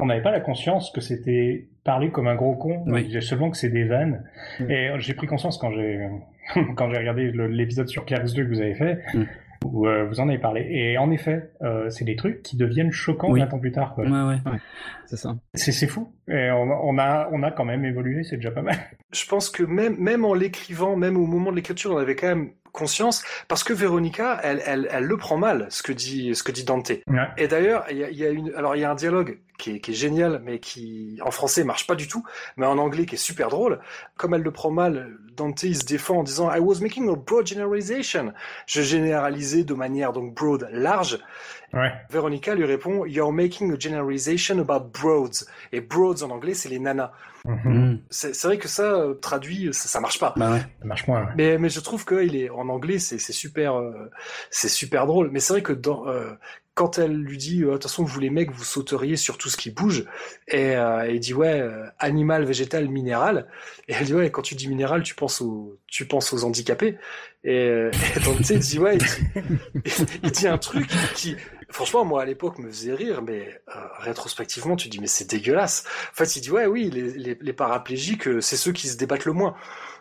on n'avait pas la conscience que c'était parler comme un gros con. Oui. On disait seulement que c'est des vannes. Mm. Et j'ai pris conscience quand j'ai quand j'ai regardé l'épisode sur Clerks 2 que vous avez fait, mm. où euh, vous en avez parlé. Et en effet, euh, c'est des trucs qui deviennent choquants oui. 20 ans plus tard. Quoi. Ouais, ouais. ouais. C'est ça. C'est fou. Et on, on, a on a quand même évolué, c'est déjà pas mal. Je pense que même même en l'écrivant, même au moment de l'écriture, on avait quand même conscience parce que Véronica elle, elle, elle le prend mal ce que dit ce que dit Dante ouais. et d'ailleurs il y a, y a, une alors il y a un dialogue qui est, qui est, génial mais qui en français marche pas du tout mais en anglais qui est super drôle comme elle le prend mal Dante il se défend en disant I was making a broad generalization je généralisais de manière donc broad large Ouais. Véronica lui répond You're making a generalization about broads. Et broads en anglais, c'est les nanas. Mm -hmm. C'est vrai que ça, euh, traduit, ça, ça marche pas. Bah ouais. Ça marche moins. Ouais. Mais, mais je trouve qu'il est en anglais, c'est super, euh, c'est super drôle. Mais c'est vrai que dans, euh, quand elle lui dit, de toute façon, vous les mecs, vous sauteriez sur tout ce qui bouge, et euh, il dit ouais, euh, animal, végétal, minéral. Et elle dit ouais, quand tu dis minéral, tu penses aux, tu penses aux handicapés. Et, euh, et donc tu sais, il dit ouais, il dit, il dit un truc qui, franchement, moi à l'époque me faisait rire, mais euh, rétrospectivement, tu dis mais c'est dégueulasse. En fait, il dit ouais, oui, les, les, les paraplégiques, c'est ceux qui se débattent le moins.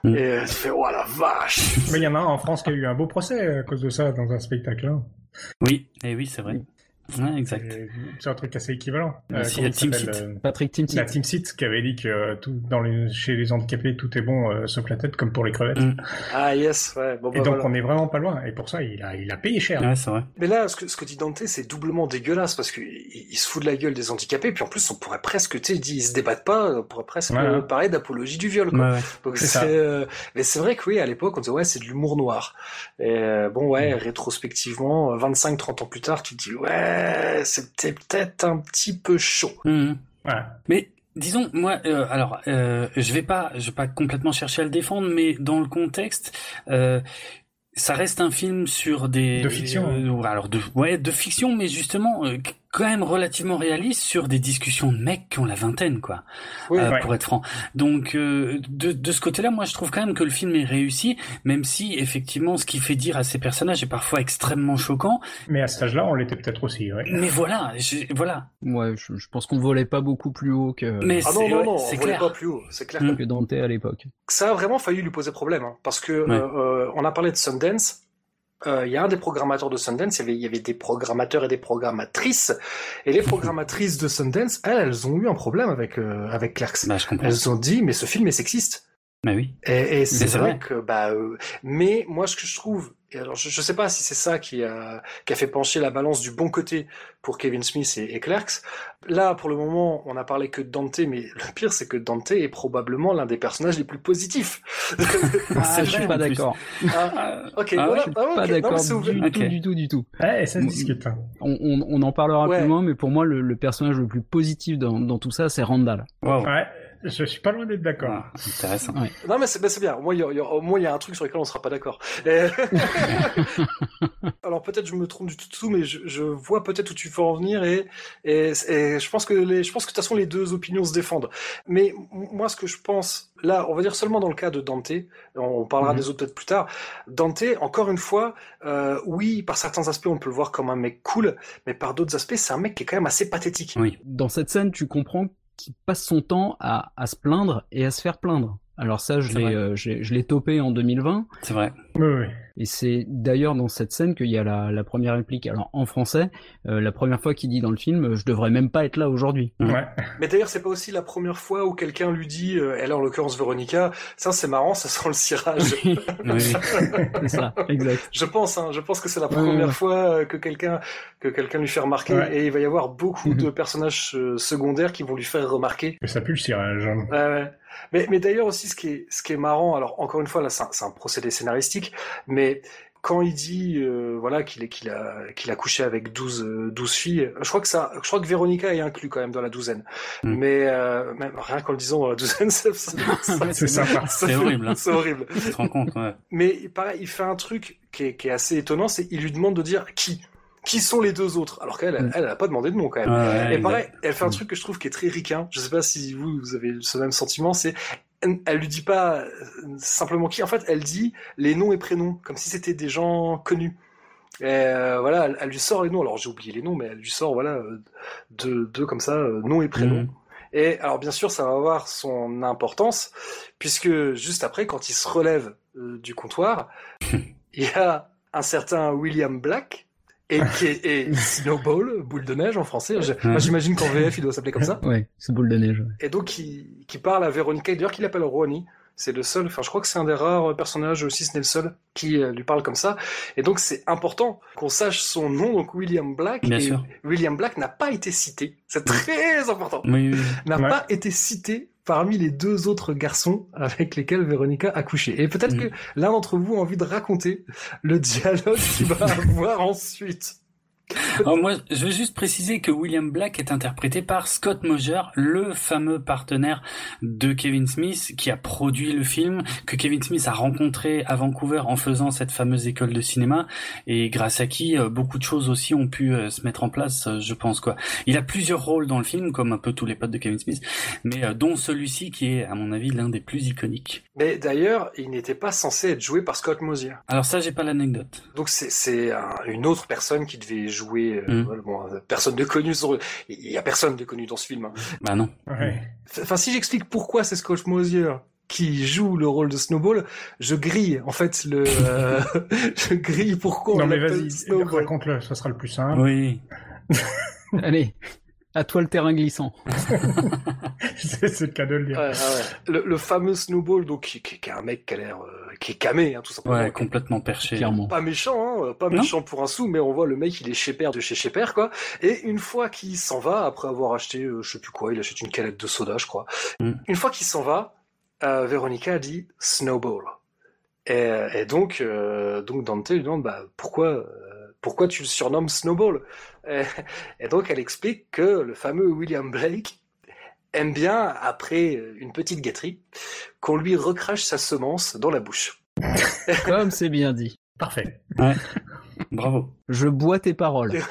Mm. Et tu fais oh la vache. Mais il y en a un en France qui a eu un beau procès à cause de ça dans un spectacle. Hein. Oui, et oui, c'est vrai. Ouais, exact. C'est un truc assez équivalent. Euh, il y a Team. Euh, Patrick Team Seat. La Team Seat qui avait dit que euh, tout, dans les, chez les handicapés, tout est bon euh, sauf la tête, comme pour les crevettes. Mm. Ah yes, ouais. Bon, et bah, donc voilà. on est vraiment pas loin. Et pour ça, il a, il a payé cher. Ouais, c'est vrai. Mais là, ce que, ce que dit Dante, c'est doublement dégueulasse parce qu'il il se fout de la gueule des handicapés. Puis en plus, on pourrait presque, tu sais, ils se débattent pas, on pourrait presque ouais. parler d'apologie du viol. Quoi. Ouais, donc c'est, euh... mais c'est vrai que oui, à l'époque, on disait ouais, c'est de l'humour noir. Et euh, bon, ouais, mm. rétrospectivement, 25-30 ans plus tard, tu te dis ouais, c'était peut-être un petit peu chaud. Mmh. Ouais. Mais disons moi euh, alors euh, je vais pas je vais pas complètement chercher à le défendre mais dans le contexte euh, ça reste un film sur des de fiction euh, alors de ouais de fiction mais justement euh, quand même relativement réaliste sur des discussions de mecs qui ont la vingtaine quoi oui, euh, ouais. pour être franc donc de, de ce côté là moi je trouve quand même que le film est réussi même si effectivement ce qui fait dire à ces personnages est parfois extrêmement choquant mais à cet âge là on l'était peut-être aussi ouais. mais voilà voilà ouais je, je, pense qu'on volait pas beaucoup plus haut que mais ah non non non c'est on volait pas plus haut c'est clair mmh. que Dante à l'époque ça a vraiment failli lui poser problème hein, parce que ouais. euh, on a parlé de Sundance il euh, y a un des programmateurs de Sundance, il y, avait, il y avait des programmateurs et des programmatrices, et les programmatrices de Sundance, elles, elles ont eu un problème avec euh, avec Clerks. Bah, elles ont dit, mais ce film est sexiste. Bah oui. Et, et c'est vrai, vrai, que bah, euh, mais moi ce que je trouve, et alors je, je sais pas si c'est ça qui a qui a fait pencher la balance du bon côté pour Kevin Smith et, et Clerks. Là pour le moment, on a parlé que de Dante, mais le pire c'est que Dante est probablement l'un des personnages les plus positifs. ah, je suis pas d'accord. Ah, ok, ah, voilà. je suis ah, okay. pas d'accord du, okay. tout, du tout, du tout. Ouais, ça discute. Hein. On, on, on, en parlera ouais. plus loin, mais pour moi le, le, personnage le plus positif dans, dans tout ça, c'est Randall. Wow. Ouais. Je suis pas loin d'être d'accord. Ah, intéressant. Ouais. Non, mais c'est bien. Au moins, il y, a, au moins, il y a un truc sur lequel on sera pas d'accord. Et... Alors, peut-être je me trompe du tout, mais je, je vois peut-être où tu veux en venir et, et, et, je pense que les, je pense que de toute façon, les deux opinions se défendent. Mais moi, ce que je pense, là, on va dire seulement dans le cas de Dante, on parlera mm -hmm. des autres peut-être plus tard. Dante, encore une fois, euh, oui, par certains aspects, on peut le voir comme un mec cool, mais par d'autres aspects, c'est un mec qui est quand même assez pathétique. Oui. Dans cette scène, tu comprends qui passe son temps à, à, se plaindre et à se faire plaindre. Alors ça, je l'ai, euh, je l'ai topé en 2020. C'est vrai. Oui, oui. Et c'est d'ailleurs dans cette scène qu'il y a la, la, première réplique. Alors en français, euh, la première fois qu'il dit dans le film, je devrais même pas être là aujourd'hui. Ouais. Mais d'ailleurs, c'est pas aussi la première fois où quelqu'un lui dit, euh, elle en l'occurrence Véronica, ça c'est marrant, ça sent le cirage. oui, c'est ça, exact. Je pense, hein, je pense que c'est la première ouais. fois que quelqu'un que quelqu'un lui fait remarquer, ouais. et il va y avoir beaucoup de personnages euh, secondaires qui vont lui faire remarquer. Mais ça pue le cirage. Ouais, ouais. Mais, mais d'ailleurs aussi, ce qui est ce qui est marrant, alors encore une fois là, c'est un, un procédé scénaristique, mais quand il dit euh, voilà qu'il qu'il a qu'il a couché avec 12 euh, 12 filles, je crois que ça je crois que Véronica est inclus quand même dans la douzaine. Mm. Mais euh, même rien qu'en le disant dans la douzaine, c'est sympa. C'est horrible. Hein. C'est horrible. Tu te rends compte ouais. Mais pareil, il fait un truc qui est, qui est assez étonnant, c'est il lui demande de dire qui? Qui sont les deux autres? Alors qu'elle elle, elle a pas demandé de nom quand même ouais, et pareil elle fait un truc que je trouve qui est très ricain je sais pas si vous vous avez ce même sentiment c'est elle lui dit pas simplement qui. En fait elle dit les noms et prénoms comme si c'était des gens connus. Et euh, voilà elle, elle, lui sort les noms. Alors j'ai oublié les noms mais elle lui sort voilà deux, deux comme ça noms et prénoms. Mmh. et alors bien sûr ça va avoir son importance puisque juste après quand il se relève euh, du comptoir il y a un certain William Black et qui est et Snowball, boule de neige en français. J'imagine qu'en VF il doit s'appeler comme ça. Ouais, c'est boule de neige. Ouais. Et donc qui, qui parle à Véronica, d'ailleurs qu'il appelle Ronnie. C'est le seul, enfin je crois que c'est un des rares personnages, si ce n'est le seul, qui euh, lui parle comme ça. Et donc c'est important qu'on sache son nom, donc William Black. Bien et sûr. William Black n'a pas été cité. C'est très important. Oui, oui. N'a ouais. pas été cité parmi les deux autres garçons avec lesquels Véronica a couché. Et peut-être mmh. que l'un d'entre vous a envie de raconter le dialogue qu'il va avoir ensuite. Alors moi, je veux juste préciser que William Black est interprété par Scott Moser, le fameux partenaire de Kevin Smith qui a produit le film, que Kevin Smith a rencontré à Vancouver en faisant cette fameuse école de cinéma et grâce à qui euh, beaucoup de choses aussi ont pu euh, se mettre en place, euh, je pense quoi. Il a plusieurs rôles dans le film, comme un peu tous les potes de Kevin Smith, mais dont celui-ci qui est, à mon avis, l'un des plus iconiques. Mais d'ailleurs, il n'était pas censé être joué par Scott Moser. Alors ça, j'ai pas l'anecdote. Donc c'est un, une autre personne qui devait jouer Euh, mmh. bon, personne de connu. Sur... Il y a personne de connu dans ce film. Hein. Bah non. Ouais. Enfin, si j'explique pourquoi c'est Scott Mosier qui joue le rôle de Snowball, je grille en fait le, euh, je grille pourquoi. Non mais vas-y, raconte-le, ça sera le plus simple. Oui. Allez. À toi le terrain glissant. c'est le cas de le dire. Ouais, ouais. Le, le, fameux Snowball, donc qui, qui, qui est un mec qui a l'air, euh, qui est camé, hein, tout simplement. Ouais, complètement perché. Clairement. Pas méchant, hein, pas méchant non pour un sou, mais on voit le mec, il est chez père de chez chez père, quoi. Et une fois qu'il s'en va, après avoir acheté, euh, je sais plus quoi, il achète une canette de soda, je crois. Mm. Une fois qu'il s'en va, euh, Véronica dit Snowball. Et, et donc, euh, donc Dante lui demande, bah pourquoi pourquoi tu le surnommes Snowball et, donc elle explique que le fameux William Blake aime bien, après une petite gâterie, qu'on lui recrache sa semence dans la bouche. Comme c'est bien dit. Parfait. Ouais. Bravo. Je bois tes paroles.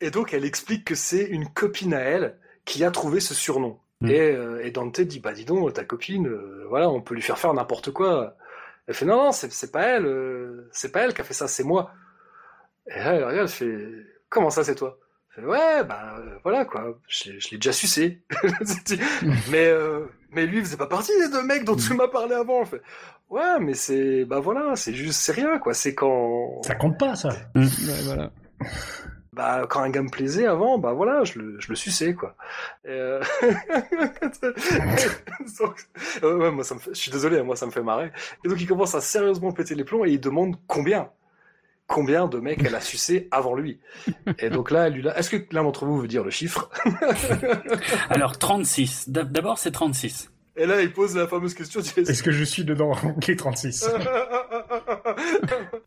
et donc elle explique que c'est une copine à elle qui a trouvé ce surnom. Mmh. Et, euh, et, Dante dit bah dis donc ta copine, euh, voilà on peut lui faire faire n'importe quoi. Elle fait non, non, c'est pas elle, euh, c'est pas elle qui a fait ça, c'est moi. Et là, elle regarde, elle fait comment ça, c'est toi? Fait, Ouais, bah euh, voilà quoi, je, je l'ai déjà sucé. mais euh, mais lui, il faisait pas partie des deux mecs dont tu m'as parlé avant. Fait, ouais, mais c'est bah voilà, c'est juste, c'est rien quoi, c'est quand. Ça compte pas ça. ouais, voilà. Bah, quand un gars me plaisait avant, bah voilà, je le, je le suçais, quoi. Euh... ouais, moi, ça me fait... je suis désolé, moi, ça me fait marrer. Et donc, il commence à sérieusement péter les plombs et il demande combien combien de mecs elle a sucé avant lui. Et donc là, lui là, est-ce que l'un d'entre vous veut dire le chiffre? Alors 36. D'abord c'est 36. Et là, il pose la fameuse question. Est-ce que je suis dedans? Les 36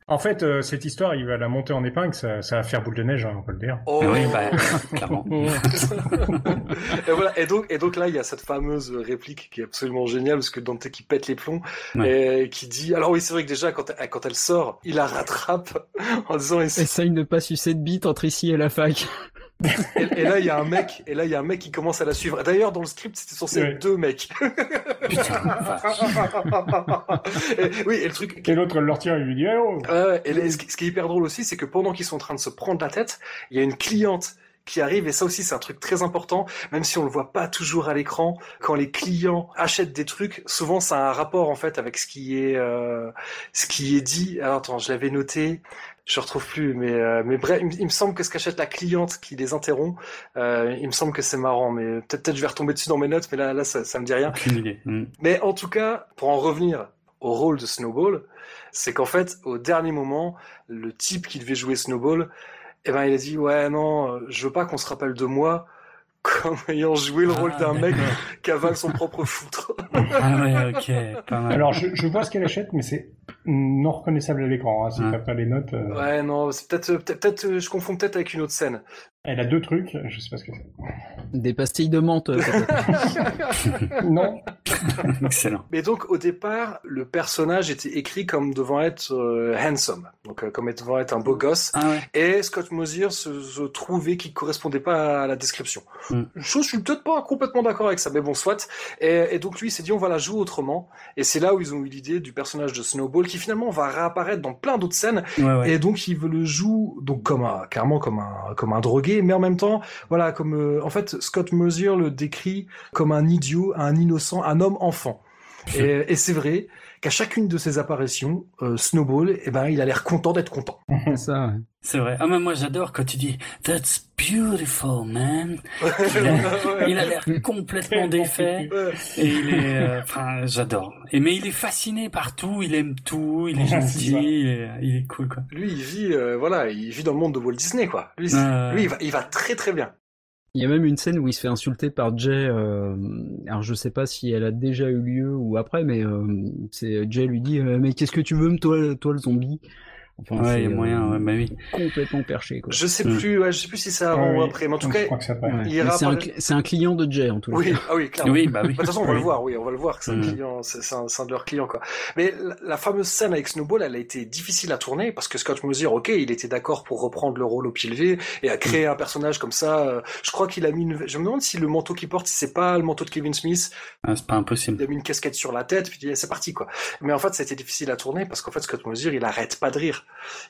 En fait, euh, cette histoire, il va la monter en épingle, ça, ça va faire boule de neige, hein, on peut le dire. Oh oui, bah, clairement. et, voilà. et, donc, et donc là, il y a cette fameuse réplique qui est absolument géniale, parce que Dante qui pète les plombs, ouais. et qui dit... Alors oui, c'est vrai que déjà, quand elle, quand elle sort, il la rattrape en disant... Essaye de pas sucer de bite entre ici et la fac. Et, et, là, il y a un mec, et là, il y a un mec qui commence à la suivre. D'ailleurs, dans le script, c'était censé être deux mecs. et, oui, et le truc. Et l'autre, elle leur tire, il lui dit, oh. Euh, et là, ce qui est hyper drôle aussi, c'est que pendant qu'ils sont en train de se prendre la tête, il y a une cliente qui arrive et ça aussi c'est un truc très important même si on le voit pas toujours à l'écran quand les clients achètent des trucs souvent ça a un rapport en fait avec ce qui est euh, ce qui est dit alors attends je l'avais noté je retrouve plus mais euh, mais bref il, me semble que ce qu'achète la cliente qui les interrompt euh, il me semble que c'est marrant mais peut-être peut-être je vais retomber dessus dans mes notes mais là là ça, ça me dit rien Mm. mais en tout cas pour en revenir au rôle de Snowball c'est qu'en fait au dernier moment le type qui devait jouer Snowball eh ben il a dit ouais non, je veux pas qu'on se rappelle de moi comme ayant joué le rôle Ah, d'un mec qui avale son propre foutre. Ah ouais, ok, pas mal. Alors, je, je vois ce qu'elle achète, mais c'est non reconnaissable à l'écran. Hein, si Ouais. t'as pas les notes. euh, ouais non, c'est peut-être peut-être je confonds peut-être avec une autre scène. Elle a deux trucs, je sais pas ce que c'est. Des pastilles de menthe. Non, Excellent. Mais donc au départ, le personnage était écrit comme devant être euh, handsome, donc euh, comme devant être un beau gosse. Ah ouais. Et Scott Mosier se, se trouvait qu'il correspondait pas à la description. Mm. Chose, je suis peut-être pas complètement d'accord avec ça, mais bon, soit. Et, et donc lui, il s'est dit, on va la jouer autrement. Et c'est là où ils ont eu l'idée du personnage de Snowball, qui finalement va réapparaître dans plein d'autres scènes. Ouais, ouais. Et donc il le joue donc comme un, carrément comme un, comme un drogué, mais en même temps, voilà, comme euh, en fait Scott Mosier le décrit comme un idiot, un innocent, un homme enfant. Et, et c'est vrai qu'à chacune de ses apparitions, euh, Snowball, eh ben, il a l'air content d'être content. C'est ça. ouais. C'est vrai. Ah, mais moi, j'adore quand tu dis That's beautiful, man. Il a- l'air complètement défait. Et il est, euh, enfin, j'adore. Et mais il est fasciné par tout, il aime tout, il est gentil, il est, il est cool, quoi. Lui, il vit, euh, voilà, il vit dans le monde de Walt Disney, quoi. Lui, c'est- Ouais. lui il, va, il va très très bien. Il y a même une scène où il se fait insulter par Jay. euh, alors je sais pas si elle a déjà eu lieu ou après, mais euh, c'est Jay lui dit euh, mais qu'est-ce que tu veux, toi, toi le zombie? Enfin, Ouais, il y a moyen, euh, ouais, bah oui. complètement perché quoi. Je sais Mm. plus, ouais, je sais plus si c'est avant Ouais, ou après, mais en tout cas, c'est un, cl- client de Jay en tout cas. oui, ah oui, clairement. Oui, bah oui. De toute façon, on va Oui. le voir, oui, on va le voir que c'est un Mm. client, c'est c'est un, c'est un de leurs clients, quoi. Mais la, la fameuse scène avec Snowball, elle a été difficile à tourner parce que Scott Mosier, ok, il était d'accord pour reprendre le rôle au pied levé et à créer un personnage comme ça. euh, je crois qu'il a mis une, je me demande si le manteau qu'il porte, si c'est pas le manteau de Kevin Smith, Ah, c'est pas impossible. il a mis une casquette sur la tête, puis il dit, c'est parti, quoi. Mais en fait, ça a été difficile à tourner parce qu'en fait, Scott Mosier, il arrête pas de rire.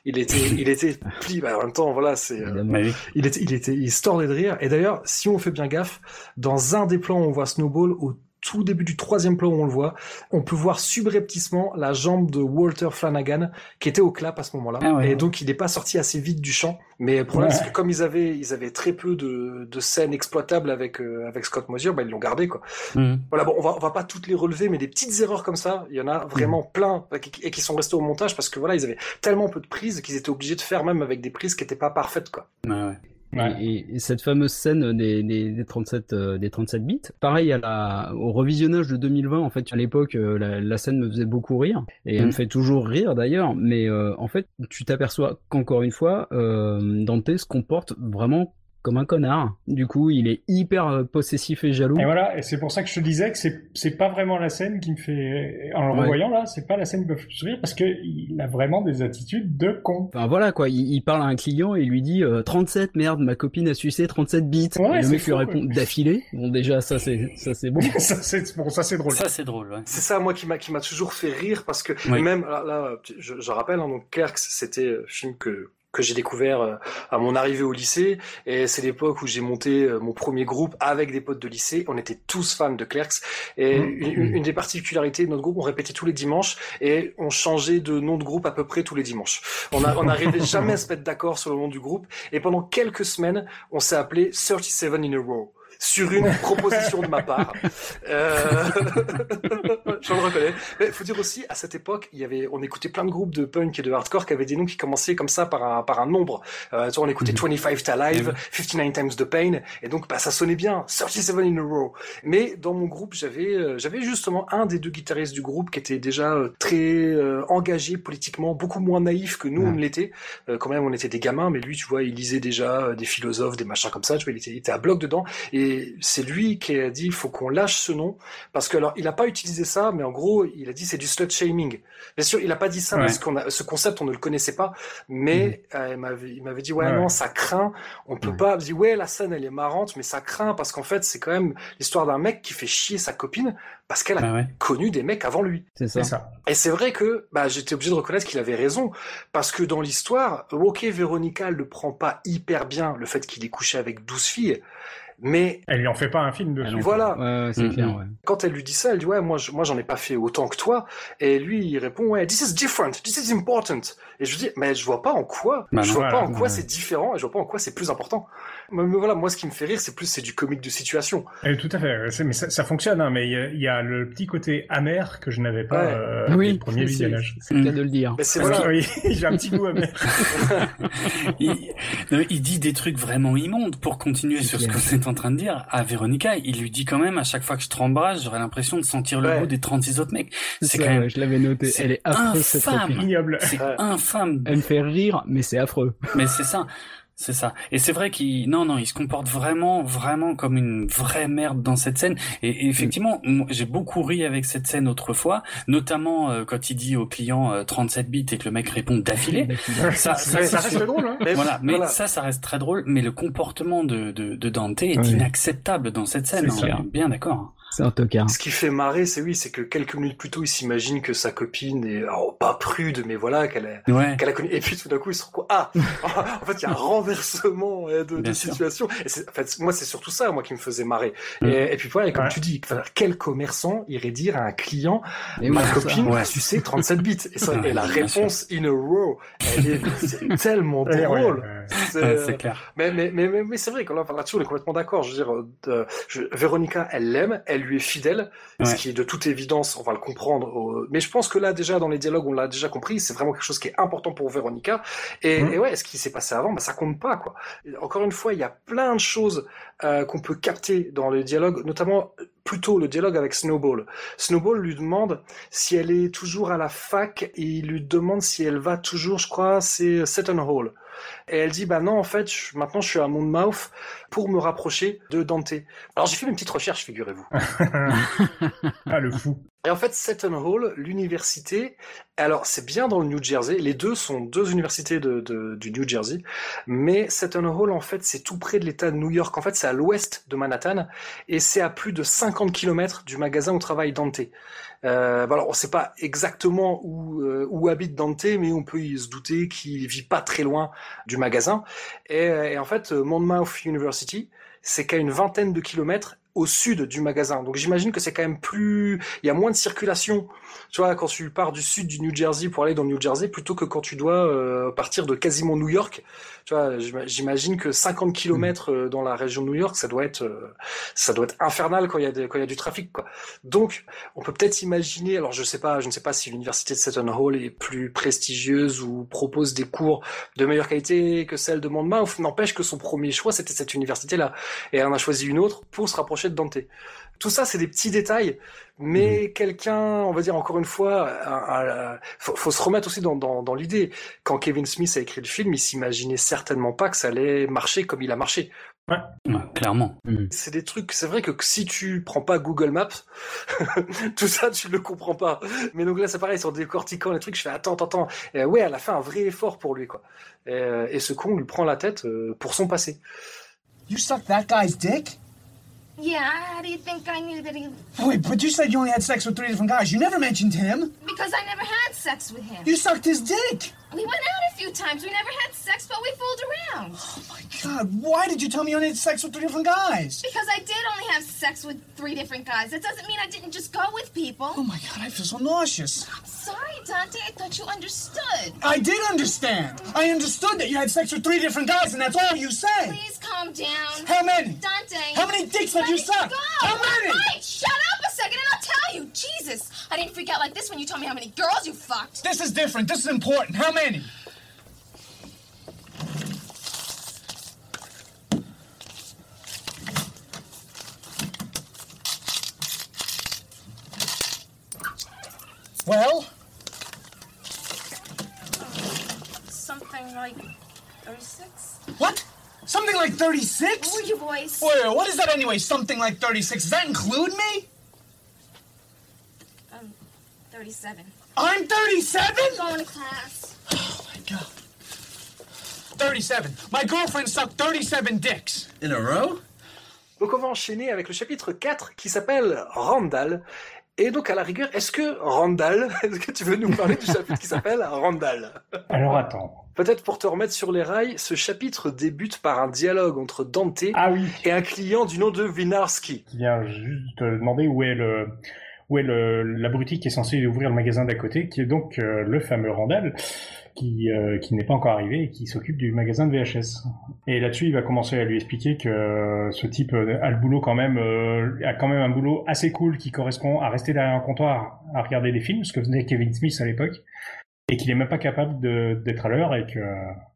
Il était, il était pli, bah, en même temps, voilà, c'est, euh, oui. il était, il était, il se tordait de rire. Et d'ailleurs, si on fait bien gaffe, dans un des plans où on voit Snowball, au tout début du troisième plan où on le voit, on peut voir subrepticement la jambe de Walter Flanagan qui était au clap à ce moment-là. Ah ouais. et donc, il n'est pas sorti assez vite du champ. Mais le problème, c'est que comme ils avaient, ils avaient très peu de, de scènes exploitables avec, euh, avec Scott Mosier, bah, ils l'ont gardé, quoi. Mhm. Voilà, bon, on va, on va pas toutes les relever, mais des petites erreurs comme ça, il y en a vraiment plein et qui- sont restés au montage parce que voilà, ils avaient tellement peu de prises qu'ils étaient obligés de faire même avec des prises qui étaient pas parfaites, quoi. Ouais, ouais. Ouais. Et, et- et cette fameuse scène des, des, des 37 euh, des 37 bits, pareil à la au revisionnage de 2020 en fait à l'époque euh, la, la scène me faisait beaucoup rire et elle Mm. me fait toujours rire d'ailleurs, mais euh, en fait tu t'aperçois qu'encore une fois euh, Dante se comporte vraiment comme un connard. Du coup il est hyper euh, possessif et jaloux. Et voilà, et c'est pour ça que je te disais que c'est c'est pas vraiment la scène qui me fait en le Ouais. revoyant là, c'est pas la scène qui me fait sourire parce que il a vraiment des attitudes de con. Enfin voilà quoi, il, il parle à un client et il lui dit euh, 37 merde, ma copine a sucé 37 bits. Ouais, et le mec fou, lui répond d'affilée. Bon déjà ça c'est ça c'est bon. ça c'est bon, ça c'est drôle. Ça, c'est drôle, ouais. C'est ça, moi, qui m'a qui m'a toujours fait rire parce que Oui. même là, là, je, je rappelle, hein, donc Clerks, c'était un film que que j'ai découvert euh, à mon arrivée au lycée et c'est l'époque où j'ai monté euh, mon premier groupe avec des potes de lycée. On était tous fans de Clerks et Mmh. une, une- une des particularités de notre groupe, on répétait tous les dimanches et on changeait de nom de groupe à peu près tous les dimanches. On a- on n'arrivait jamais à se mettre d'accord sur le nom du groupe et pendant quelques semaines, on s'est appelé 37 in a row sur une proposition de ma part. Euh... je le reconnais. Mais faut dire aussi, à cette époque, il y avait, on écoutait plein de groupes de punk et de hardcore qui avaient des noms qui commençaient comme ça par un, par un nombre. Euh, tu vois, on écoutait 25 Alive, 59 Times the Pain, et donc bah, ça sonnait bien, 37 in a row. Mais dans mon groupe, j'avais, euh, j'avais justement un des deux guitaristes du groupe qui était déjà euh, très euh, engagé politiquement, beaucoup moins naïf que nous on l'était. Euh, quand même, on était des gamins, mais lui, tu vois, il lisait déjà des philosophes, des machins comme ça. Tu vois, il était, il était à bloc dedans. Et c'est lui qui a dit, il faut qu'on lâche ce nom, parce que alors, il n'a pas utilisé ça, mais en gros, il a dit c'est du slut shaming. Bien sûr, il a pas dit ça Ouais. parce qu'on a ce concept, on ne le connaissait pas, mais euh, il m'avait, il m'avait dit ouais, Ouais, non, ça craint. On peut pas. Il dit ouais, la scène elle est marrante, mais ça craint parce qu'en fait, c'est quand même l'histoire d'un mec qui fait chier sa copine parce qu'elle a Bah ouais. connu des mecs avant lui. C'est ça. Et c'est vrai que bah, j'étais obligé de reconnaître qu'il avait raison, parce que dans l'histoire, ok, Véronica elle ne prend pas hyper bien le fait qu'il ait couché avec 12 filles, mais Elle lui en fait pas un film dessus. Voilà, Ouais, Mhm. clair, ouais. quand elle lui dit ça, elle dit ouais, moi, je, moi j'en ai pas fait autant que toi, et lui il répond ouais, this is different, this is important, et je lui dis mais je vois pas en quoi, Bah je non, vois pas en quoi ouais. c'est différent, et je vois pas en quoi c'est plus important. Mais, mais voilà, moi ce qui me fait rire, c'est plus c'est du comique de situation. Euh, tout à fait. c'est- Mais ça, ça fonctionne, hein, mais il y a- il y, a le petit côté amer que je n'avais pas Ouais. euh, Oui, au premier c'est- visionnage. C'est le cas Mhm. de le dire. Mais c'est voilà, oui, j'ai un petit goût amer. il, dit des trucs vraiment immondes pour continuer C'est sur ce clair. que vous êtes en train de dire. À Véronica, il lui dit quand même à chaque fois que je te embrasse, j'aurais l'impression de sentir le Ouais. goût des 36 autres mecs. C'est quand même, je l'avais noté. c'est Elle est affreuse cette infâme. c'est Ouais. infâme. Elle me fait rire, mais c'est affreux. Mais c'est ça. C'est ça. Et c'est vrai qu'il, non, non, il se comporte vraiment, vraiment comme une vraie merde dans cette scène. Et, et effectivement, moi, j'ai beaucoup ri avec cette scène autrefois, notamment euh, quand il dit au client euh, 37 bits et que le mec répond d'affilée. Ça, ça, ça reste sûr. drôle, hein. Mais Voilà, mais voilà. ça, ça reste très drôle. Mais le comportement de, de, de Dante est Oui. inacceptable dans cette scène. Hein, bien, bien d'accord. C'est un tocard. Ce qui fait marrer, c'est oui, c'est que quelques minutes plus tôt, il s'imagine que sa copine est alors, pas prude, mais voilà, qu'elle est, Ouais. qu'elle a connu. Et puis tout d'un coup, il se retrouve ah, en fait, il y a un renversement de, sûr. situation. Et en fait, moi, c'est surtout ça, moi, qui me faisait marrer. Mm. Et, et puis voilà, et comme Ouais. tu dis, quel commerçant irait dire à un client, Et ma ouais, copine Ouais. a sucé 37 bits. Et, ça, Ouais, et la réponse in a row, elle est tellement Ouais, ouais, drôle. ouais. C'est- clair. mais, mais, mais, mais, mais c'est vrai que là, enfin, là-dessus, on est complètement d'accord. Je veux dire, euh, de- je- Véronica, elle l'aime, elle lui est fidèle, ce qui est de toute évidence, on va le comprendre. au- Mais je pense que là, déjà, dans les dialogues, on l'a déjà compris, c'est vraiment quelque chose qui est important pour Véronica. Et, et ouais, ce qui s'est passé avant, bah, ça compte pas, quoi. Encore une fois, il y a plein de choses euh, qu'on peut capter dans le dialogue, notamment euh, plutôt le dialogue avec Snowball. Snowball lui demande si elle est toujours à la fac et il lui demande si elle va toujours, je crois, c'est Seton Hall. Et elle dit, bah non, en fait, maintenant je suis à Monmouth pour me rapprocher de Dante. Alors j'ai fait une petite recherche, figurez-vous. ah, le fou. Et en fait, Seton Hall, l'université, alors c'est bien dans le New Jersey, les deux sont deux universités de, de- du New Jersey, mais Seton Hall, en fait, c'est tout près de l'État de New York. En fait, c'est à l'ouest de Manhattan, et c'est à plus de 50 kilomètres du magasin où travaille Dante. Euh, alors, on ne sait pas exactement où, euh, où habite Dante, mais on peut se douter qu'il vit pas très loin du magasin. Et, et en fait, Monmouth University, c'est qu'à une vingtaine de kilomètres au sud du magasin. Donc j'imagine que c'est quand même plus, il y a moins de circulation, tu vois, quand tu pars du sud du New Jersey pour aller dans le New Jersey, plutôt que quand tu dois euh, partir de quasiment New York. Tu vois, j'ima- j'imagine que 50 kilomètres euh, dans la région de New York, ça doit être, euh, ça doit être infernal quand il y a quand il y a du trafic, quoi. Donc, on peut peut-être imaginer, alors je sais pas, je ne sais pas si l'université de Seton Hall est plus prestigieuse ou propose des cours de meilleure qualité que celle de Monmouth. N'empêche que son premier choix, c'était cette université-là. Et elle en a choisi une autre pour se rapprocher de Dante. Tout ça, c'est des petits détails, mais quelqu'un, on va dire encore une fois, un- un- faut, faut se remettre aussi dans, dans, dans l'idée. Quand Kevin Smith a écrit le film, il s'imaginait certainement pas que ça allait marcher comme il a marché. Ouais, clairement. C'est des trucs, c'est vrai que si tu prends pas Google Maps, tout ça tu le comprends pas. Mais donc là c'est pareil, sur décortiquant les trucs, je fais attends, attends, attends. Et ouais, elle a fait un vrai effort pour lui quoi. Et, euh, et ce con lui prend la tête euh, pour son passé. You sucked that guy's dick? Yeah, how do you think I knew that he. Wait, but you said you only had sex with three different guys. You never mentioned him. Because I never had sex with him. You sucked his dick. We went out a few times. We never had sex, but we fooled around. Oh my god, why did you tell me you only had sex with three different guys? Because I did only have sex with three different guys. That doesn't mean I didn't just go with people. Oh my god, I feel so nauseous. I'm Sorry, Dante. I thought you understood. I did understand. I understood that you had sex with three different guys, and that's all you said. Please calm down. How many? Dante. How many dicks have you sucked? How many? All right, shut up a second and I'll tell you. Jesus, I didn't freak out like this when you told me how many girls you fucked. This is different. This is important. How many? Well, Something like 36? what? Something like 36? Lower your voice. Wait, what is that anyway? Something like 36. Does that include me? Um, I'm 37. I'm 37? Going to class. Oh my god. 37. My girlfriend sucked 37 dicks. In a row? Donc on va enchaîner avec le chapitre 4 qui s'appelle Randall. Et donc, à la rigueur, est-ce que Randall, est-ce que tu veux nous parler du chapitre qui s'appelle Randall? Alors attends. Peut-être pour te remettre sur les rails, ce chapitre débute par un dialogue entre Dante Ah oui, et un client du nom de Vinarski. qui vient juste te demander où est le où est l'abruti qui est censé ouvrir le magasin d'à côté, qui est donc euh, le fameux Randall, qui euh, qui n'est pas encore arrivé et qui s'occupe du magasin de VHS. Et là-dessus, il va commencer à lui expliquer que euh, ce type a le boulot quand même a quand même un boulot assez cool qui correspond à rester derrière un comptoir à regarder des films, ce que faisait Kevin Smith à l'époque. Et qu'il est même pas capable d'être à l'heure et que,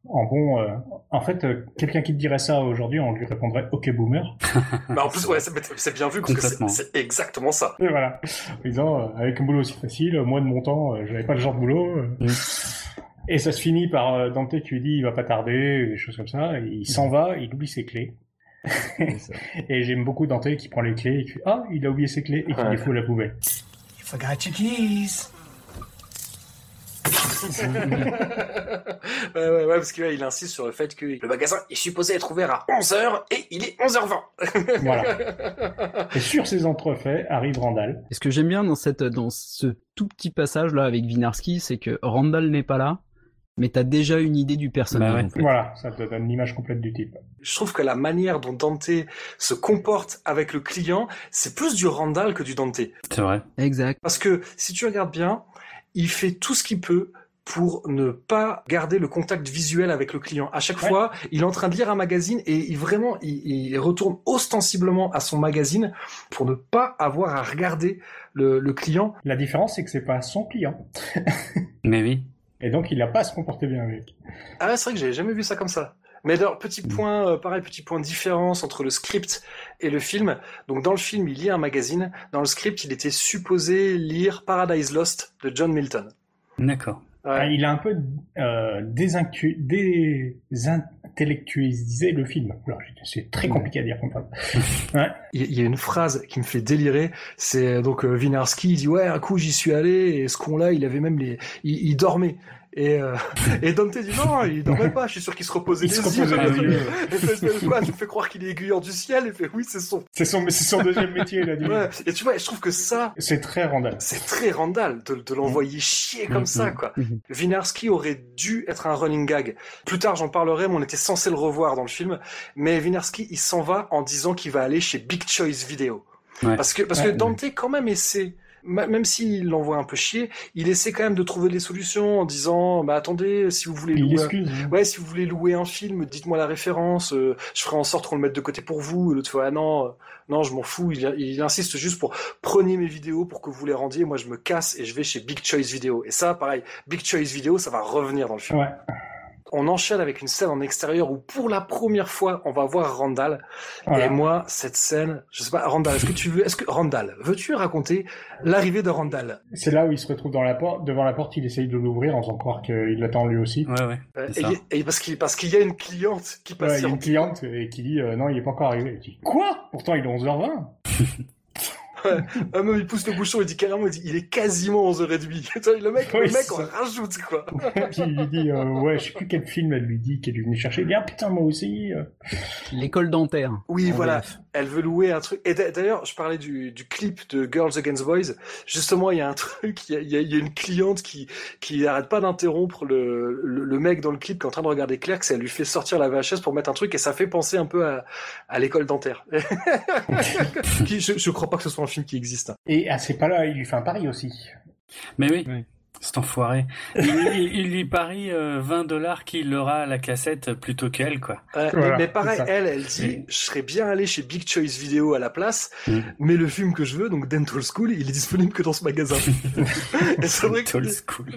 en bon, euh, en fait, euh, quelqu'un qui te dirait ça aujourd'hui, on lui répondrait OK boomer. Mais en plus, ouais, c'est bien vu parce que c'est- exactement ça. Et voilà. En disant, euh, avec un boulot aussi facile, moi de mon temps, euh, j'avais pas le genre de boulot. Mm. Et ça se finit par euh, Dante qui lui dit, il va pas tarder, des choses comme ça. Et il s'en va, il oublie ses clés. et j'aime beaucoup Dante qui prend les clés et qui fait, ah, il a oublié ses clés et qui Ouais. les fout à la poubelle. You forgot your keys. ouais, ouais, ouais, parce qu'il il insiste sur le fait que le magasin est supposé être ouvert à 11h et il est 11h20. Voilà. Et sur ces entrefaits arrive Randall. Et ce que j'aime bien dans cette, dans ce tout petit passage là avec Vinarski, c'est que Randall n'est pas là, mais t'as déjà une idée du personnage. Bah ouais. en fait. Voilà, ça te donne l'image complète du type. Je trouve que la manière dont Dante se comporte avec le client, c'est plus du Randall que du Dante. C'est vrai. Exact. Parce que si tu regardes bien, il fait tout ce qu'il peut pour ne pas garder le contact visuel avec le client. À chaque Ouais. fois, il est en train de lire un magazine et il vraiment, il, il retourne ostensiblement à son magazine pour ne pas avoir à regarder le, le client. La différence, c'est que c'est pas son client. Mais oui. Et donc, il n'a pas à se comporter bien avec. Ah ouais, c'est vrai que j'avais jamais vu ça comme ça. Mais d'ailleurs, petit point, euh, pareil, petit point de différence entre le script et le film. Donc dans le film, il lit un magazine. Dans le script, il était supposé lire Paradise Lost de John Milton. D'accord. Ouais. Ah, Il a un peu euh, désintellectualisé le film. C'est très compliqué à dire comme ça. Ouais. Il y a- une phrase qui me fait délirer. C'est donc euh, Winarski, il dit ouais, un coup j'y suis allé et ce con-là, il avait même les, il, il dormait. Et, euh, et Dante dit non, il dormait pas. Je suis sûr qu'il se reposait Il se les yeux. reposait les yeux. Et fait, quoi, tu me fais croire qu'il est aiguilleur du ciel. Et fait oui, c'est son. C'est son, c'est son deuxième métier, il a dit. Ouais. Et tu vois, je trouve que ça, C'est très Randall. c'est très Randall de, de l'envoyer chier comme ça, quoi. Winarski aurait dû être un running gag. Plus tard, j'en parlerai, mais on était censé le revoir dans le film. Mais Winarski, il s'en va en disant qu'il va aller chez Big Choice Video. Ouais. Parce que, parce Ouais. que Dante, quand même, essaie, même s'il l'envoie un peu chier, il essaie quand même de trouver des solutions en disant, bah attendez, si vous voulez Il louer, hein. ouais, si vous voulez louer un film, dites-moi la référence, euh, je ferai en sorte qu'on le mette de côté pour vous. Et l'autre fois, ah non, euh, non, je m'en fous. Il, il insiste juste pour prenez mes vidéos pour que vous les rendiez. Moi, je me casse et je vais chez Big Choice Video. Et ça, pareil, Big Choice Video, ça va revenir dans le film. Ouais. On enchaîne avec une scène en extérieur où pour la première fois, on va voir Randall. Voilà. Et moi, cette scène, je sais pas, Randall, est-ce que tu veux, est-ce que Randall, veux-tu raconter l'arrivée de Randall? C'est là où il se retrouve dans la porte, devant la porte, il essaye de l'ouvrir en faisant croire qu'il l'attend lui aussi. Ouais, ouais. Euh, et, parce qu'il parce qu'il y a une cliente qui Ouais, il y a une cliente et qui dit euh, non, il est pas encore arrivé. Il dit quoi? Pourtant, il est 11h20. Ah non, il pousse le bouchon, il dit carrément, il dit, il est quasiment 11h30. Tu vois, le mec, Oui, le mec, on rajoute, quoi. Puis il lui dit euh, ouais, je sais plus quel film elle lui dit qu'elle est venue chercher. Il dit ah putain moi aussi. euh. L'école dentaire. Oui, En voilà. VF. Elle veut louer un truc. Et d'a- d'ailleurs, je parlais du, du clip de Girls Against Boys. Justement, il y a un truc, il y a, il y une cliente qui, qui arrête pas d'interrompre le, le, le mec dans le clip qui est en train de regarder Clerks et elle lui fait sortir la VHS pour mettre un truc et ça fait penser un peu à, à l'école dentaire. je, je crois pas que ce soit un film qui existe. Et à ces pas-là, il lui fait un pari aussi. Mais oui. C'est enfoiré. Il, il- il lui parie euh, 20 dollars qu'il aura la cassette plutôt qu'elle, quoi. Voilà, mais, mais pareil, elle, elle dit, je serais bien allé chez Big Choice Video à la place, Mm. mais le film que je veux, donc Dental School, il est disponible que dans ce magasin. c'est vrai que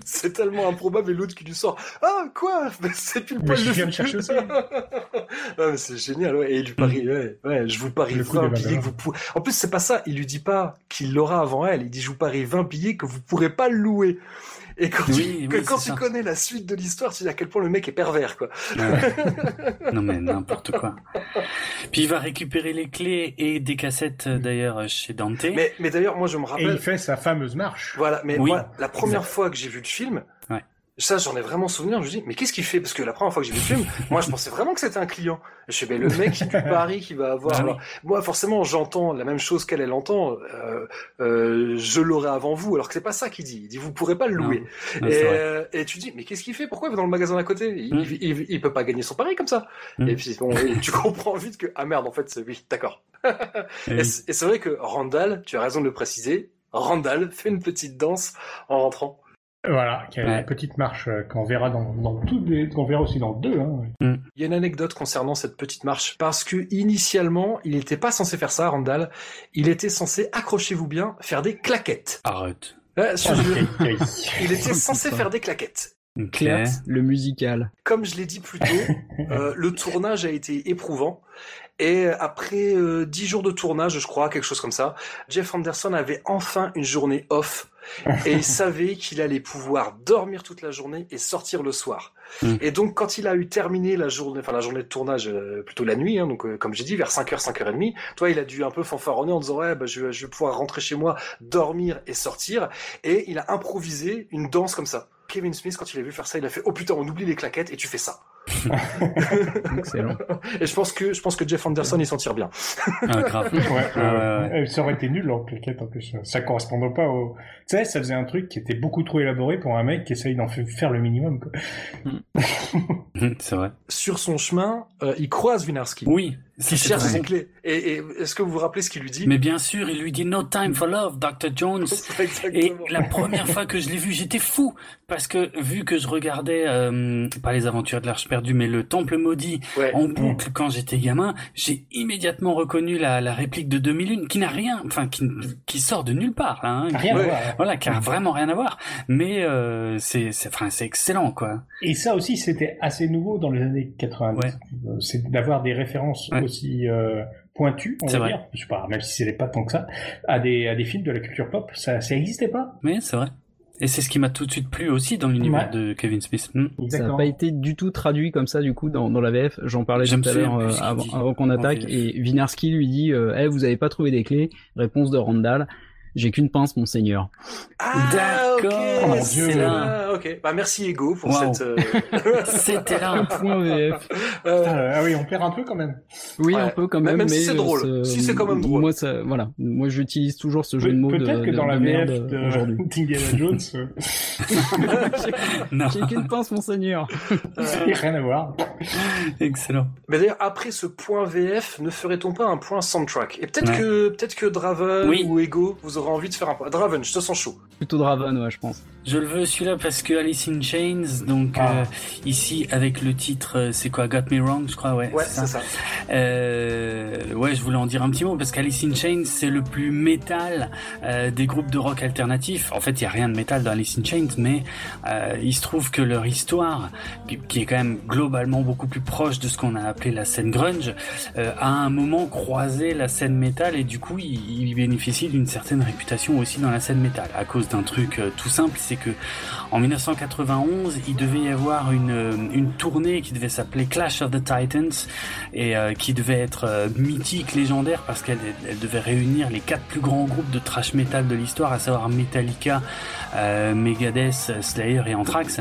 c'est tellement improbable et l'autre qui lui sort, ah, quoi? C'est plus le poil je de viens de film. chercher aussi. Ah, mais c'est génial, ouais. Et il lui parie, ouais, ouais, je vous parie Le coup 20 des billets que vous pourrez. En plus, c'est pas ça. Il lui dit pas qu'il l'aura avant elle. Il dit, je vous parie 20 billets que vous pourrez pas le louer. Et quand Oui, tu, que oui, quand c'est tu ça. connais la suite de l'histoire, tu dis à quel point le mec est pervers, quoi. Ouais. non mais n'importe quoi. Puis il va récupérer les clés et des cassettes euh, d'ailleurs chez Dante. Mais, mais d'ailleurs, moi, je me Et rappelle. il fait sa fameuse marche. Voilà, mais Oui, moi, la première exact. fois que j'ai vu le film, Ouais. Ça, j'en ai vraiment souvenir. Je me dis, mais qu'est-ce qu'il fait? Parce que la première fois que j'ai vu le film, moi, je pensais vraiment que c'était un client. Je suis, mais le mec du Paris qui va avoir. Ah oui. Alors, moi, forcément, j'entends la même chose qu'elle, elle entend. Euh, euh, je l'aurai avant vous, alors que c'est pas ça qu'il dit. Il dit, vous pourrez pas le louer. Non, et, c'est vrai. euh, et tu dis, mais qu'est-ce qu'il fait? Pourquoi il va dans le magasin d'à côté? Il, Mm. il, il- il peut pas gagner son pari comme ça. Mm. Et puis, bon, tu comprends vite que ah merde, en fait, c'est oui, d'accord. Et c'est et c'est vrai que Randall, tu as raison de le préciser. Randall fait une petite danse en rentrant. Voilà, qui a Ouais. une petite marche euh, qu'on verra dans, dans toutes les, qu'on verra aussi dans 2. Hein. Il y a une anecdote concernant cette petite marche parce que initialement, il n'était pas censé faire ça, Randall. Il était censé, accrochez-vous bien, faire des claquettes. Arrête. Ouais, je jure. Aïe, aïe. il était censé faire des claquettes. Clerks, le musical. Comme je l'ai dit plus tôt, euh, le tournage a été éprouvant. Et après euh, dix jours de tournage, je crois, quelque chose comme ça, Jeff Anderson avait enfin une journée off. Et il savait qu'il allait pouvoir dormir toute la journée et sortir le soir. Mm. Et donc, quand il a eu terminé la journée, enfin la journée de tournage, euh, plutôt la nuit, hein, donc euh, comme j'ai dit, vers 5h, 5h30, toi, il a dû un peu fanfaronner en disant, ouais, bah, je, je vais pouvoir rentrer chez moi, dormir et sortir. Et il a improvisé une danse comme ça. Kevin Smith, quand il a vu faire ça, il a fait, oh putain, on oublie les claquettes et tu fais ça. Excellent. Et je pense que, je pense que Jeff Anderson, il s'en tire bien. Ah, grave. Ouais, Ah, euh, Ça aurait été nul en claquette en plus. Ça correspondait pas au. Tu sais, ça faisait un truc qui était beaucoup trop élaboré pour un mec qui essaye d'en fa- faire le minimum. Quoi. Hum, C'est vrai. Sur son chemin, euh, il croise Winarski. Oui. Qui c'est cherche ses clés. Et, et est-ce que vous vous rappelez ce qu'il lui dit? Mais bien sûr, il lui dit No time for love, Dr. Jones. Et la première fois que je l'ai vu, j'étais fou parce que vu que je regardais euh, pas les aventures de l'Arche perdue, mais le Temple maudit Ouais. en boucle quand j'étais gamin, j'ai immédiatement reconnu la, la réplique de 2001 qui n'a rien, enfin qui, qui sort de nulle part là. hein, qui- Rien à Ouais. voir. Voilà, qui a vraiment rien à voir. Mais euh, c'est, c'est, enfin, c'est excellent quoi. Et ça aussi, c'était assez nouveau dans les années 90. Ouais. Euh, C'est d'avoir des références Ouais. aussi euh, pointues, on va vrai. dire. Je sais pas, même si c'était pas tant que ça, à des, à des films de la culture pop. Ça, ça existait pas. Mais c'est vrai. Et c'est ce qui m'a tout de suite plu aussi dans l'univers Ouais. de Kevin Smith. Hmm. Ça n'a pas été du tout traduit comme ça du coup dans, dans la VF. J'en parlais tout à l'heure euh, ce avant, qu'on en attaque et Vinarski lui dit euh, Eh, vous avez pas trouvé des clés Réponse de Randall J'ai qu'une pince, monseigneur. Ah, D'accord. ok, Oh mon c'est Dieu. là. Ok. Bah, merci Ego pour cette. euh, C'était là. Point VF. euh, Putain, euh, ah oui, on perd un peu quand même. Oui, Ouais. un peu quand Même- même. même si mais c'est euh, drôle. Si c'est quand même drôle. Moi, ça, voilà. Moi, j'utilise toujours ce jeu Pe- de mots de, Peut-être que de- dans la VF aujourd'hui. d'Indiana Jones, euh. J'ai qu'une pince, monseigneur. c'est rien à voir. Excellent. Mais d'ailleurs, après ce point VF, ne ferait-on pas un point soundtrack? Et peut-être Ouais. que peut-être que Draven Oui. ou Ego, vous aurez envie de faire un. Draven, je te sens chaud. Plutôt Draven, ouais, je pense. Je le veux celui-là parce que Alice in Chains, donc Ah. euh, ici avec le titre, euh, c'est quoi, Got Me Wrong, je crois, ouais. Ouais, c'est ça. ça. Euh, ouais, je voulais en dire un petit mot parce qu'Alice in Chains, c'est le plus métal euh, des groupes de rock alternatif. En fait, il y a rien de métal dans Alice in Chains, mais euh, il se trouve que leur histoire, qui, est quand même globalement beaucoup plus proche de ce qu'on a appelé la scène grunge, euh, a à un moment croisé la scène métal et du coup, il, il bénéficie d'une certaine réputation aussi dans la scène métal à cause d'un truc euh, tout simple, c'est que en 1991, il devait y avoir une, une tournée qui devait s'appeler Clash of the Titans et euh, qui devait être euh, mythique, légendaire parce qu'elle elle devait réunir les quatre plus grands groupes de thrash metal de l'histoire, à savoir Metallica, euh, Megadeth, Slayer et Anthrax.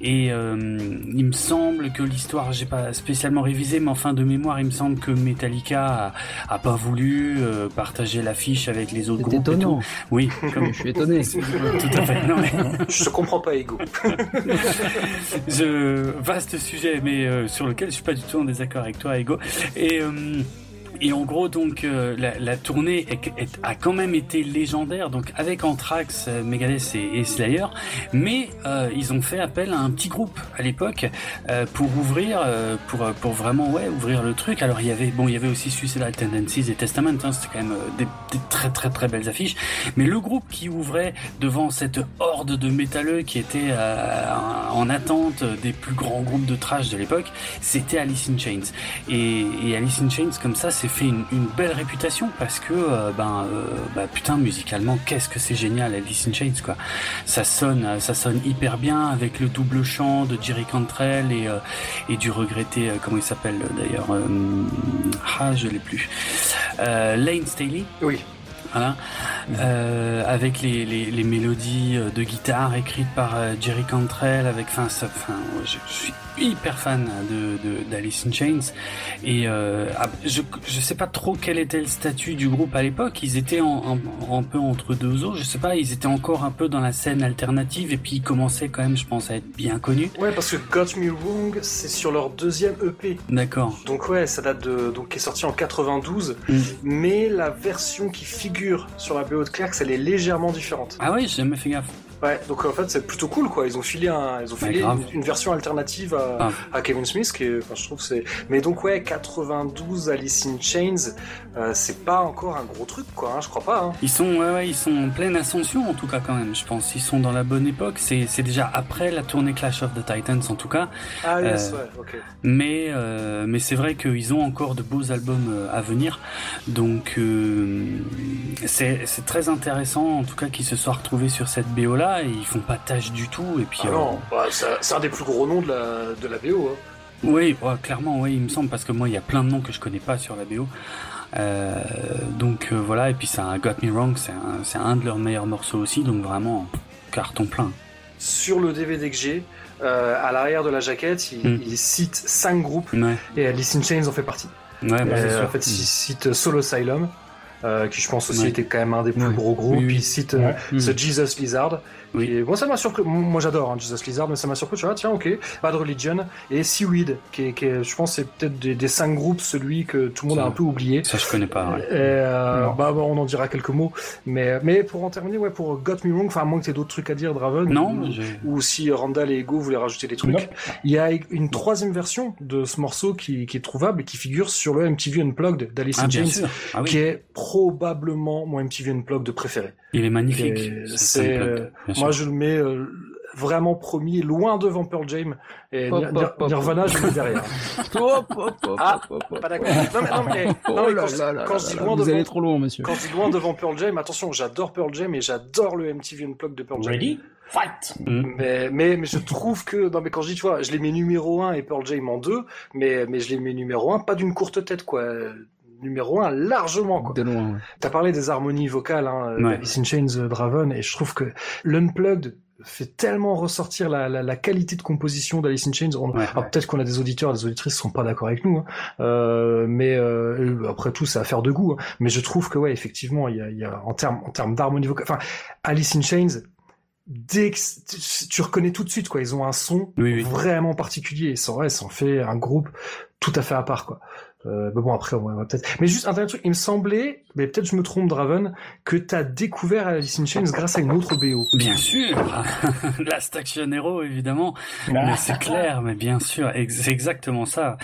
Et il me semble que l'histoire, j'ai pas spécialement révisé, mais en fin de mémoire, il me semble que Metallica a, a pas voulu partager l'affiche avec les autres groupes. et étonnant. tout. Oui, comme Je suis étonné. tout à fait. Non, mais Je te comprends pas, Ego. je vaste sujet, mais euh, sur lequel je suis pas du tout en désaccord avec toi, Ego. Et euh, et en gros, donc, euh, la, la tournée est- est- a quand même été légendaire, donc avec Anthrax, euh, Megadeth et, et Slayer, mais euh, ils ont fait appel à un petit groupe à l'époque euh, pour ouvrir, euh, pour pour vraiment ouais ouvrir le truc. Alors il y avait bon, il y avait aussi Suicidal Tendencies et Testament, hein, c'était quand même euh, des, des très très très belles affiches. Mais le groupe qui ouvrait devant cette horde de métalleux qui était euh, en attente des plus grands groupes de trash de l'époque, c'était Alice in Chains. Et, et Alice in Chains, comme ça, s'est fait une, une belle réputation parce que, euh, ben, euh, bah, putain, musicalement, qu'est-ce que c'est génial, Alice in Chains, quoi. Ça sonne, euh, ça sonne hyper bien avec le double chant de Jerry Cantrell et, et du regretté, comment il s'appelle d'ailleurs, ah, je l'ai plus, Lane Staley. Oui. Voilà. Euh, avec les, les, les, mélodies euh, de guitare écrites par euh, Jerry Cantrell, avec, enfin, enfin, je, suis hyper fan de, d'Alice in Chains et euh, ah, je je sais pas trop quel était le statut du groupe à l'époque. Ils étaient en, en, un peu entre deux eaux, je sais pas. Ils étaient encore un peu dans la scène alternative et puis ils commençaient quand même, je pense, à être bien connus. Ouais, parce que Got Me Wrong, c'est sur leur deuxième EP. D'accord. Donc ouais, ça date de donc qui est sorti en 92, mm. mais la version qui figure sur la BO de Clerks, elle est légèrement différente. Ah oui, j'ai jamais fait gaffe. Ouais, donc en fait c'est plutôt cool quoi. Ils ont filé un, ils ont filé une, version alternative à, à, Kevin Smith qui est, enfin, je trouve c'est. Mais donc ouais, 92 Alice in Chains, euh, c'est pas encore un gros truc quoi. Hein, je crois pas. Hein. Ils sont, ouais, ouais, ils sont en pleine ascension en tout cas quand même. Je pense ils sont dans la bonne époque. C'est, déjà après la tournée Clash of the Titans en tout cas. Ah yes, euh, ouais, ok. Mais euh, mais c'est vrai qu'ils ont encore de beaux albums à venir. Donc c'est c'est très intéressant en tout cas qu'ils se soient retrouvés sur cette BO là et ils font pas tâche du tout. Et puis, ah non, euh, bah, c'est un des plus gros noms de la, de la BO. Hein. Oui, clairement, oui, il me semble, parce que moi, il y a plein de noms que je connais pas sur la BO. Euh, donc euh, voilà, et puis un Got Me Wrong, c'est un, un, de leurs meilleurs morceaux aussi, donc vraiment carton plein. Sur le DVD que j'ai, à l'arrière de la jaquette, il, hmm. cite cinq groupes et Alice in Chains en fait partie. Ouais, bah, en fait, il cite Soul Asylum, qui je pense aussi était quand même un des plus gros groupes. Oui, il cite euh, ce Jesus Lizard. Oui. bon, ça m'a surpris. Moi, j'adore hein, Jesus Lizard, mais ça m'a surpris. Tu vois, tiens, ok, Bad Religion et Seaweed, qui est, qui est je pense, c'est peut-être des, des, cinq groupes celui que tout le monde a un peu oublié. Ça, je connais pas. Ouais. Et, euh, bah, bah, on en dira quelques mots. Mais, mais pour en terminer, ouais, pour Got Me Wrong, enfin, à moins que t'aies d'autres trucs à dire, Draven. Non. Ou, ou, si Randall et Ego voulaient rajouter des trucs. Il y a une troisième version de ce morceau qui, qui est trouvable et qui figure sur le MTV Unplugged d'Alice in Chains, ah, oui. qui est probablement mon MTV Unplugged préféré. Il est magnifique. C'est, moi je le mets euh, vraiment promis, loin devant Pearl Jam et Nirvana, je le mets derrière. ah, pas d'accord. Non mais, non, mais, non, mais quand, quand je dis loin Vous devant, allez trop loin, monsieur. Quand je dis loin devant Pearl Jam, attention, j'adore Pearl Jam et j'adore le MTV Unplugged de Pearl Jam. Ready? Fight! Mais, mais, mais je trouve que, non, mais quand je dis, tu vois, je les mets numéro 1 et Pearl Jam en 2, mais, mais je les mets numéro 1, pas d'une courte tête, quoi numéro un largement quoi. De loin. Ouais. T'as parlé des harmonies vocales hein, ouais. Alice in Chains, euh, Draven et je trouve que l'unplugged fait tellement ressortir la, la, la qualité de composition d'Alice in Chains. On, ouais, alors peut-être qu'on a des auditeurs, des auditrices qui sont pas d'accord avec nous, hein. euh, mais euh, après tout, c'est affaire de goût. Hein. Mais je trouve que ouais, effectivement, il y a, y a en termes en termes d'harmonie vocale, enfin Alice in Chains. Dès que tu reconnais tout de suite quoi, ils ont un son oui, oui. vraiment particulier. Ça, ouais, ça en fait un groupe tout à fait à part quoi. Euh, mais bon après on va peut-être. Mais juste un dernier truc, il me semblait, mais peut-être je me trompe Draven, que t'as découvert Alice in Chains grâce à une autre BO. Bien sûr, Last Action Hero évidemment. mais c'est clair, mais bien sûr, c'est exactement ça.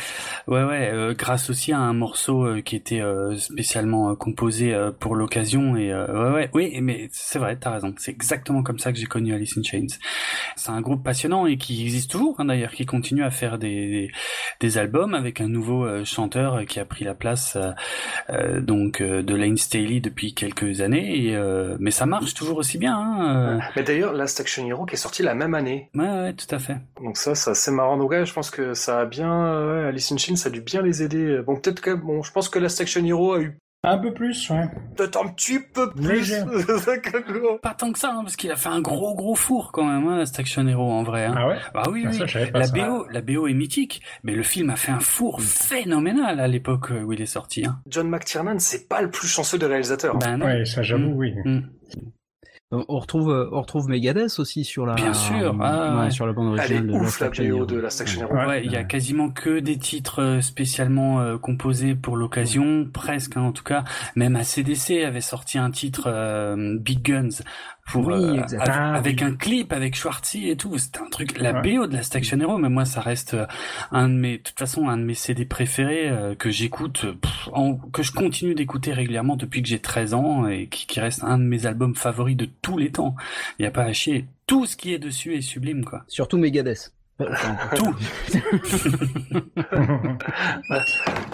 Ouais ouais, euh, grâce aussi à un morceau euh, qui était spécialement composé pour l'occasion et ouais ouais, oui, mais c'est vrai, t'as raison. C'est exactement comme ça que j'ai connu Alice in Chains. C'est un groupe passionnant et qui existe toujours hein, d'ailleurs, qui continue à faire des, des, des albums avec un nouveau chanteur qui a pris la place euh, donc de Lane Staley depuis quelques années. Et, euh, mais ça marche toujours aussi bien. Hein, mais d'ailleurs, Last Action Hero qui est sorti la même année. Ouais, ouais, tout à fait. Donc ça, ça c'est marrant. Donc ouais, je pense que ça a bien, Alice in Chains, ça a dû bien les aider. Bon, peut-être que bon, je pense que Last Action Hero a eu un peu plus, ouais. Peut-être un petit peu plus. pas tant que ça, hein, parce qu'il a fait un gros gros four quand même, hein, Action Hero en vrai. Hein. Ah ouais? Bah oui, Ah, oui. ça, la ça. BO, la BO est mythique, mais le film a fait un four phénoménal à l'époque où il est sorti. Hein. John McTiernan, c'est pas le plus chanceux des réalisateurs. Ben non. Ouais, ça j'avoue, oui. Mm. On retrouve, euh, on retrouve Megadeth aussi sur la, Bien sûr, ah, ouais, ouais. sur la bande Elle est originale de ouf la Action BO Hero. de Last Action Hero. Ouais, il y a quasiment que des titres euh, spécialement euh, composés pour l'occasion, presque hein, en tout cas. Même ACDC avait sorti un titre euh, Big Guns pour Oui, euh, exact. avec, Ah, un clip avec Schwarzy et tout. C'était un truc. La Ouais. BO de la Station Hero, mais moi ça reste euh, un de mes, de toute façon un de mes CD préférés euh, que j'écoute, que je continue d'écouter régulièrement depuis que j'ai 13 ans et qui, qui reste un de mes albums favoris de tous les temps. Il y a pas à chier. Tout ce qui est dessus est sublime quoi. Surtout Megadeth. Tout.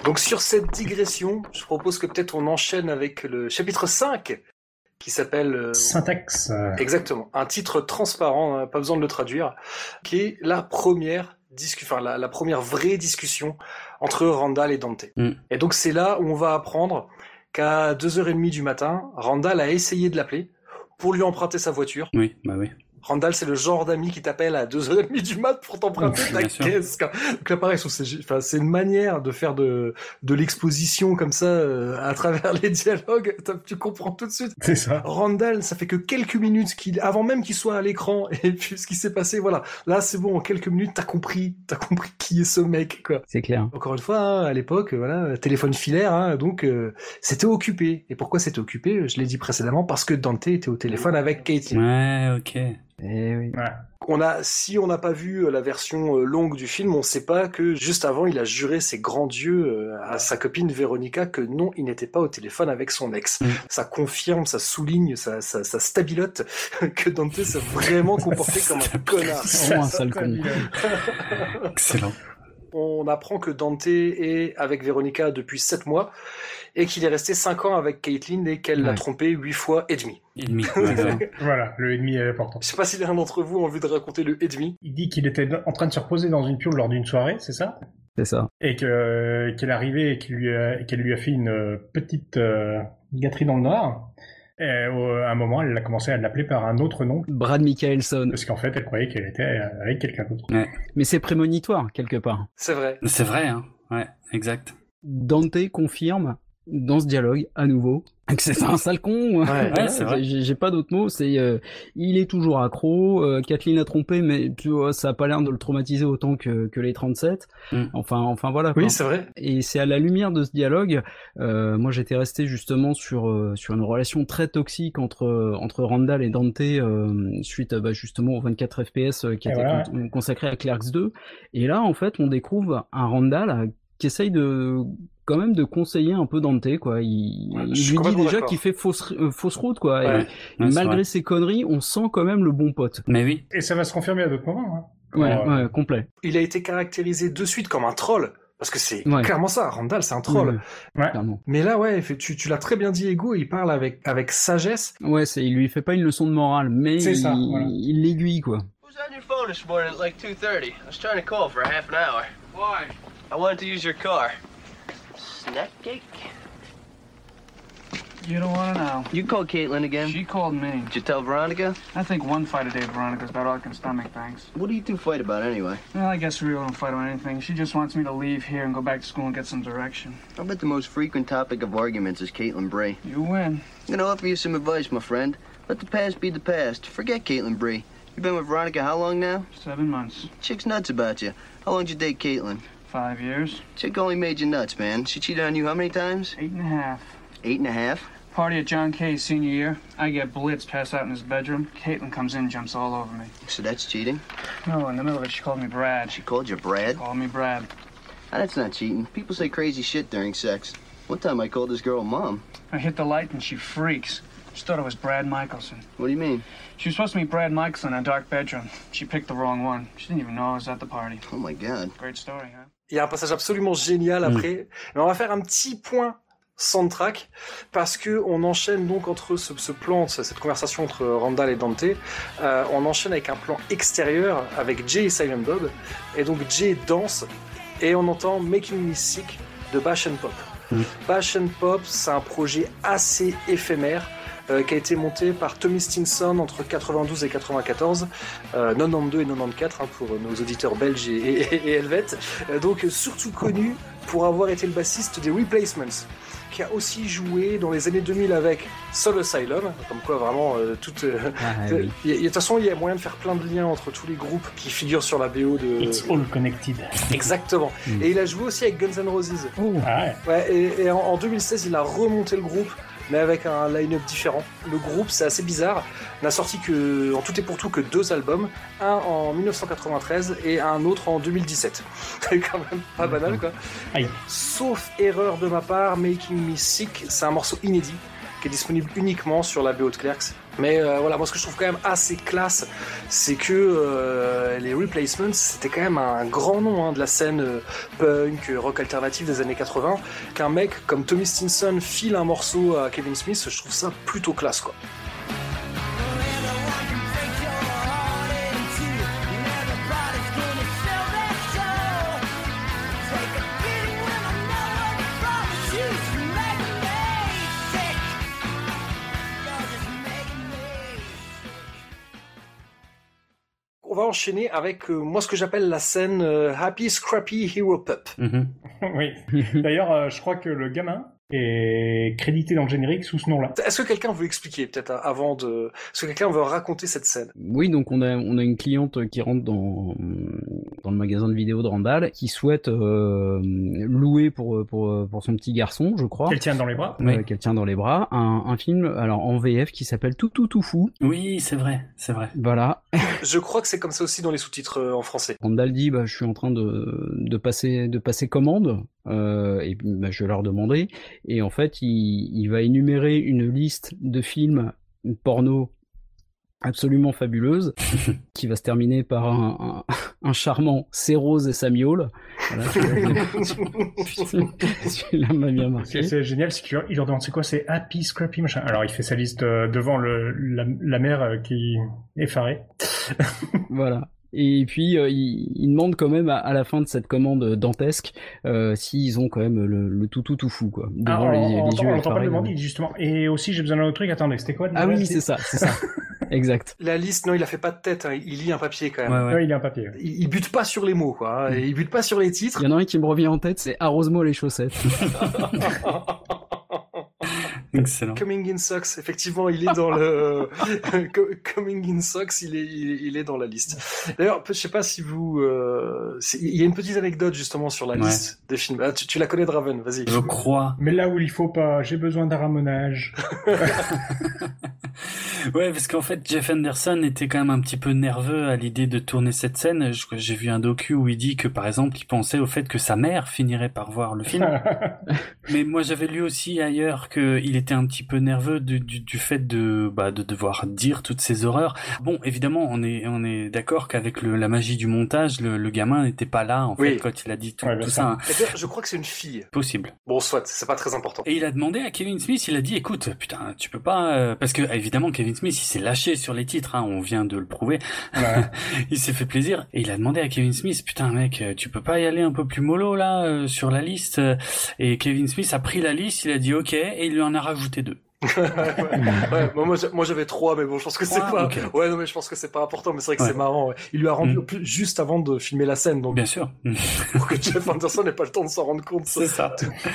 Donc sur cette digression, je propose que peut-être on enchaîne avec le chapitre 5 qui s'appelle euh, Syntaxe. exactement un titre transparent, hein, pas besoin de le traduire, qui est la première enfin la, la première vraie discussion entre Randall et Dante. Mm. Et donc c'est là où on va apprendre qu'à 2h30 du matin, Randall a essayé de l'appeler pour lui emprunter sa voiture. Oui, bah oui. Randall, c'est le genre d'ami qui t'appelle à 2h30 du mat pour t'emprunter ta caisse. Donc là, pareil, c'est une manière de faire de, de l'exposition comme ça euh, à travers les dialogues. Tu comprends tout de suite. C'est ça. Randall, ça fait que quelques minutes qu'il, avant même qu'il soit à l'écran et puis ce qui s'est passé, voilà. Là, c'est bon, en quelques minutes, t'as compris, t'as compris qui est ce mec, quoi. C'est clair. Encore une fois, hein, à l'époque, euh, voilà, téléphone filaire, hein, donc euh, c'était occupé. Et pourquoi c'était occupé? Je l'ai dit précédemment, parce que Dante était au téléphone avec Katie. Ouais, ok. Eh oui. On a, si on n'a pas vu euh, la version euh, longue du film, on sait pas que juste avant, il a juré ses grands dieux euh, à sa copine Véronica que non, il n'était pas au téléphone avec son ex. Mm. Ça confirme, ça souligne, ça, ça, ça stabilote que Dante s'est vraiment comporté comme un connard. Vraiment un sale con. Excellent. On apprend que Dante est avec Véronica depuis 7 mois et qu'il est resté 5 ans avec Caitlyn et qu'elle l'a trompé 8 fois et demi. Et. Voilà, le et demi est important. Je sais pas si l'un d'entre vous a envie de raconter le et demi. Il dit qu'il était en train de se reposer dans une piole lors d'une soirée, c'est ça? C'est ça. Et que qu'elle est arrivée et qu'il lui a, et qu'elle lui a fait une euh, petite euh, gâterie dans le noir. Et au- à un moment, elle a commencé à l'appeler par un autre nom Brad Michaelson. parce qu'en fait, elle croyait qu'elle était euh, avec quelqu'un d'autre. Mais c'est prémonitoire, quelque part. C'est vrai. C'est vrai, hein. Ouais, exact. Dante confirme dans ce dialogue, à nouveau, que c'est un sale con. ouais. J'ai pas d'autres mots. C'est, euh, il est toujours accro. Euh, Kathleen l'a trompé, mais tu vois, ça a pas l'air de le traumatiser autant que, que les 37. Mm. Enfin, enfin voilà. quoi. Oui, c'est vrai. Et c'est à la lumière de ce dialogue, euh, moi j'étais resté justement sur euh, sur une relation très toxique entre entre Randall et Dante euh, suite bah, justement aux 24 FPS euh, qui Et était voilà. con- consacré à Clerks 2. Et là en fait on découvre un Randall euh, qui essaye de quand même de conseiller un peu Dante quoi. Il, Ouais, lui dit déjà qu'il fait fausse euh, fausse route quoi. Ouais, Et ouais, malgré vrai. ses conneries, on sent quand même le bon pote. Mais oui. Et ça va se confirmer à d'autres moments. Hein. Ouais, euh, ouais, complet. Il a été caractérisé de suite comme un troll. Parce que c'est Ouais. clairement ça, Randall, c'est un troll. Ouais. Mais là, ouais, tu, tu l'as très bien dit, Ego, il parle avec, avec sagesse. Ouais, c'est, il lui fait pas une leçon de morale, mais il, voilà. l'aiguille quoi. Who's on your phone this morning? At like 2.30? I was trying to call for half an hour. Why? I wanted to use your car. Snack cake? You don't want to know. You called Caitlin again? She called me. Did you tell Veronica? I think one fight a day, Veronica's about all I can stomach, thanks. What do you two fight about anyway? Well, I guess we really don't fight about anything. She just wants me to leave here and go back to school and get some direction. I bet the most frequent topic of arguments is Caitlin Bray. You win. I'm gonna offer you some advice, my friend. Let the past be the past. Forget Caitlin Bree. You've been with Veronica how long now? Seven months. Chick's nuts about you. How long did you date Caitlin? Five years. Chick only made you nuts, man. She cheated on you how many times? Eight and a half. Eight and a half? Party at John Kay's senior year. I get blitzed, pass out in his bedroom. Caitlin comes in, jumps all over me. So that's cheating? No, in the middle of it, she called me Brad. She called you Brad? Called me Brad. Ah, that's not cheating. People say crazy shit during sex. One time I called this girl mom. I hit the light and she freaks. She thought it was Brad Michelson. What do you mean? She was supposed to meet Brad Michelson in a dark bedroom. She picked the wrong one. She didn't even know I was at the party. Oh my god. Great story, huh? Il y a un passage absolument génial après. Mais on va faire un petit point soundtrack parce que on enchaîne donc entre ce, ce plan, ce- cette conversation entre Randall et Dante, euh, on enchaîne avec un plan extérieur avec Jay et Silent Bob. Et donc Jay danse et on entend Making Me Sick de Bash and Pop. Mhm. Bash and Pop, c'est un projet assez éphémère. Euh, qui a été monté par Tommy Stinson entre 92 et 94, euh, 92 et 94 hein, pour nos auditeurs belges et, et, et helvètes. Euh, donc surtout connu pour avoir été le bassiste des Replacements, qui a aussi joué dans les années 2000 avec Soul Asylum, comme quoi vraiment euh, tout. euh, Ah, il oui. y a- De toute façon, il y a moyen de faire plein de liens entre tous les groupes qui figurent sur la BO de. It's all connected. Exactement. Mm. Et il a joué aussi avec Guns N' Roses. Ah ouais. Ouais, et, et en, en 2016, il a remonté le groupe, mais avec un line-up différent. Le groupe, c'est assez bizarre, n'a sorti que, en tout et pour tout, que deux albums, un en 1993 et un autre en 2017. C'est quand même pas banal, quoi. Aïe. Sauf erreur de ma part, Making Me Sick, c'est un morceau inédit qui est disponible uniquement sur la BO de Clerks. Mais euh, voilà, moi ce que je trouve quand même assez classe, c'est que euh, les Replacements, c'était quand même un grand nom hein, de la scène euh, punk, rock alternatif des années 80. Qu'un mec comme Tommy Stinson file un morceau à Kevin Smith, je trouve ça plutôt classe quoi. Va enchaîner avec euh, moi ce que j'appelle la scène euh, Happy Scrappy Hero Pup. Mhm. oui. D'ailleurs, euh, je crois que le gamin est crédité dans le générique sous ce nom-là. Est-ce que quelqu'un veut expliquer peut-être hein, avant de... Est-ce que quelqu'un veut raconter cette scène? Oui, donc on a on a une cliente qui rentre dans dans le magasin de vidéos de Randall qui souhaite euh, louer pour pour pour son petit garçon, je crois. Qu'elle tient dans les bras. Euh, Oui. Qu'elle tient dans les bras. Un, un film alors en VF qui s'appelle Tout tout tout fou. Oui, c'est vrai, c'est vrai. Voilà. Je crois que c'est comme ça aussi dans les sous-titres euh, en français. Randall dit bah je suis en train de de passer de passer commande euh, et bah, je leur demanderai et en fait il il va énumérer une liste de films porno absolument fabuleuse qui va se terminer par un, un, un charmant C'est Rose et Samuel. Voilà, celui-là m'a bien Ce marqué. qui est génial, c'est qu'il leur- il leur demande c'est quoi, c'est Happy Scrappy machin. Alors il fait sa liste euh, devant le, la, la mère euh, qui est effarée. Voilà. Et puis euh, il, il demande quand même à, à la fin de cette commande dantesque euh, s'ils ont quand même le, le tout tout tout fou quoi Ah, devant on, les, on, les on, yeux on pas demander, dit justement. Et aussi j'ai besoin d'un autre truc. Attendez, c'était quoi Ah oui, c'est ça, c'est ça. exact. La liste, non, il a fait pas de tête, hein, il lit un papier quand même. Ouais, ouais. Ouais, il a un papier. ouais. Il, il bute pas sur les mots, quoi. et Il bute pas sur les titres. Il y en a un qui me revient en tête, c'est arrose-moi les chaussettes. Excellent. Coming in Socks, effectivement, il est dans le Co- Coming in Socks, il est, il est, il est dans la liste. D'ailleurs, je sais pas si vous, euh, il y a une petite anecdote justement sur la Ouais. liste des films. Ah, tu, tu la connais, Draven, vas-y. Je crois. Mais là où il faut pas, j'ai besoin d'un ramonage. Ouais, parce qu'en fait, Jeff Anderson était quand même un petit peu nerveux à l'idée de tourner cette scène. J'ai vu un docu où il dit que, par exemple, il pensait au fait que sa mère finirait par voir le film. Mais moi, j'avais lu aussi ailleurs qu'il était un petit peu nerveux du, du, du fait de, bah, de devoir dire toutes ces horreurs. Bon, évidemment, on est, on est d'accord qu'avec le- la magie du montage, le, le gamin n'était pas là, en fait, quand il a dit tout, Ouais, ça. hein. Je crois que c'est une fille. Possible. Bon, soit, c'est pas très important. Et il a demandé à Kevin Smith, il a dit, écoute, putain, tu peux pas, euh, parce que évidemment Kevin Smith, il s'est lâché sur les titres, hein, on vient de le prouver. Ouais. il s'est fait plaisir et il a demandé à Kevin Smith, putain mec, euh, tu peux pas y aller un peu plus mollo là euh, sur la liste? Et Kevin Smith a pris la liste, il a dit ok et il lui en a rajouté deux. Ouais, moi, moi, j'a- moi, j'avais trois, mais bon, je pense que c'est pas. Ouais, non, mais je pense que c'est pas important, mais c'est vrai que Ouais. c'est marrant. ouais. Il lui a rendu Mm. plus juste avant de filmer la scène, donc Bien sûr. pour que Jeff Anderson n'ait pas le temps de s'en rendre compte. C'est ça.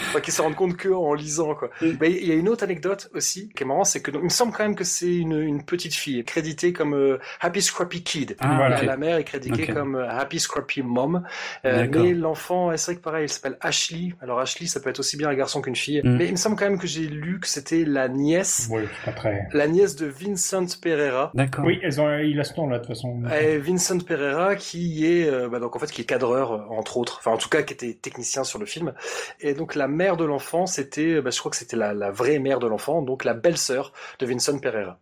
Enfin, qu'il se rende compte que en lisant, quoi. Mm. Mais il y a une autre anecdote aussi qui est marrant, c'est que donc, il me semble quand même que c'est une, une petite fille créditée comme euh, Happy Scrappy Kid. Ah, Voilà. La- mère est créditée comme euh, Happy Scrappy Mom. Euh, mais l'enfant, c'est vrai que pareil, il s'appelle Ashley. Alors Ashley, ça peut être aussi bien un garçon qu'une fille. Mm. Mais il me semble quand même que j'ai lu que c'était la nièce, c'est pas très. la nièce de Vincent Pereira. D'accord. Oui, elles ont, il a ce nom là de toute façon. Et Vincent Pereira qui est euh, bah donc en fait qui est cadreur euh, entre autres enfin en tout cas qui était technicien sur le film et donc la mère de l'enfant c'était bah, je crois que c'était la, la vraie mère de l'enfant donc la belle-sœur de Vincent Pereira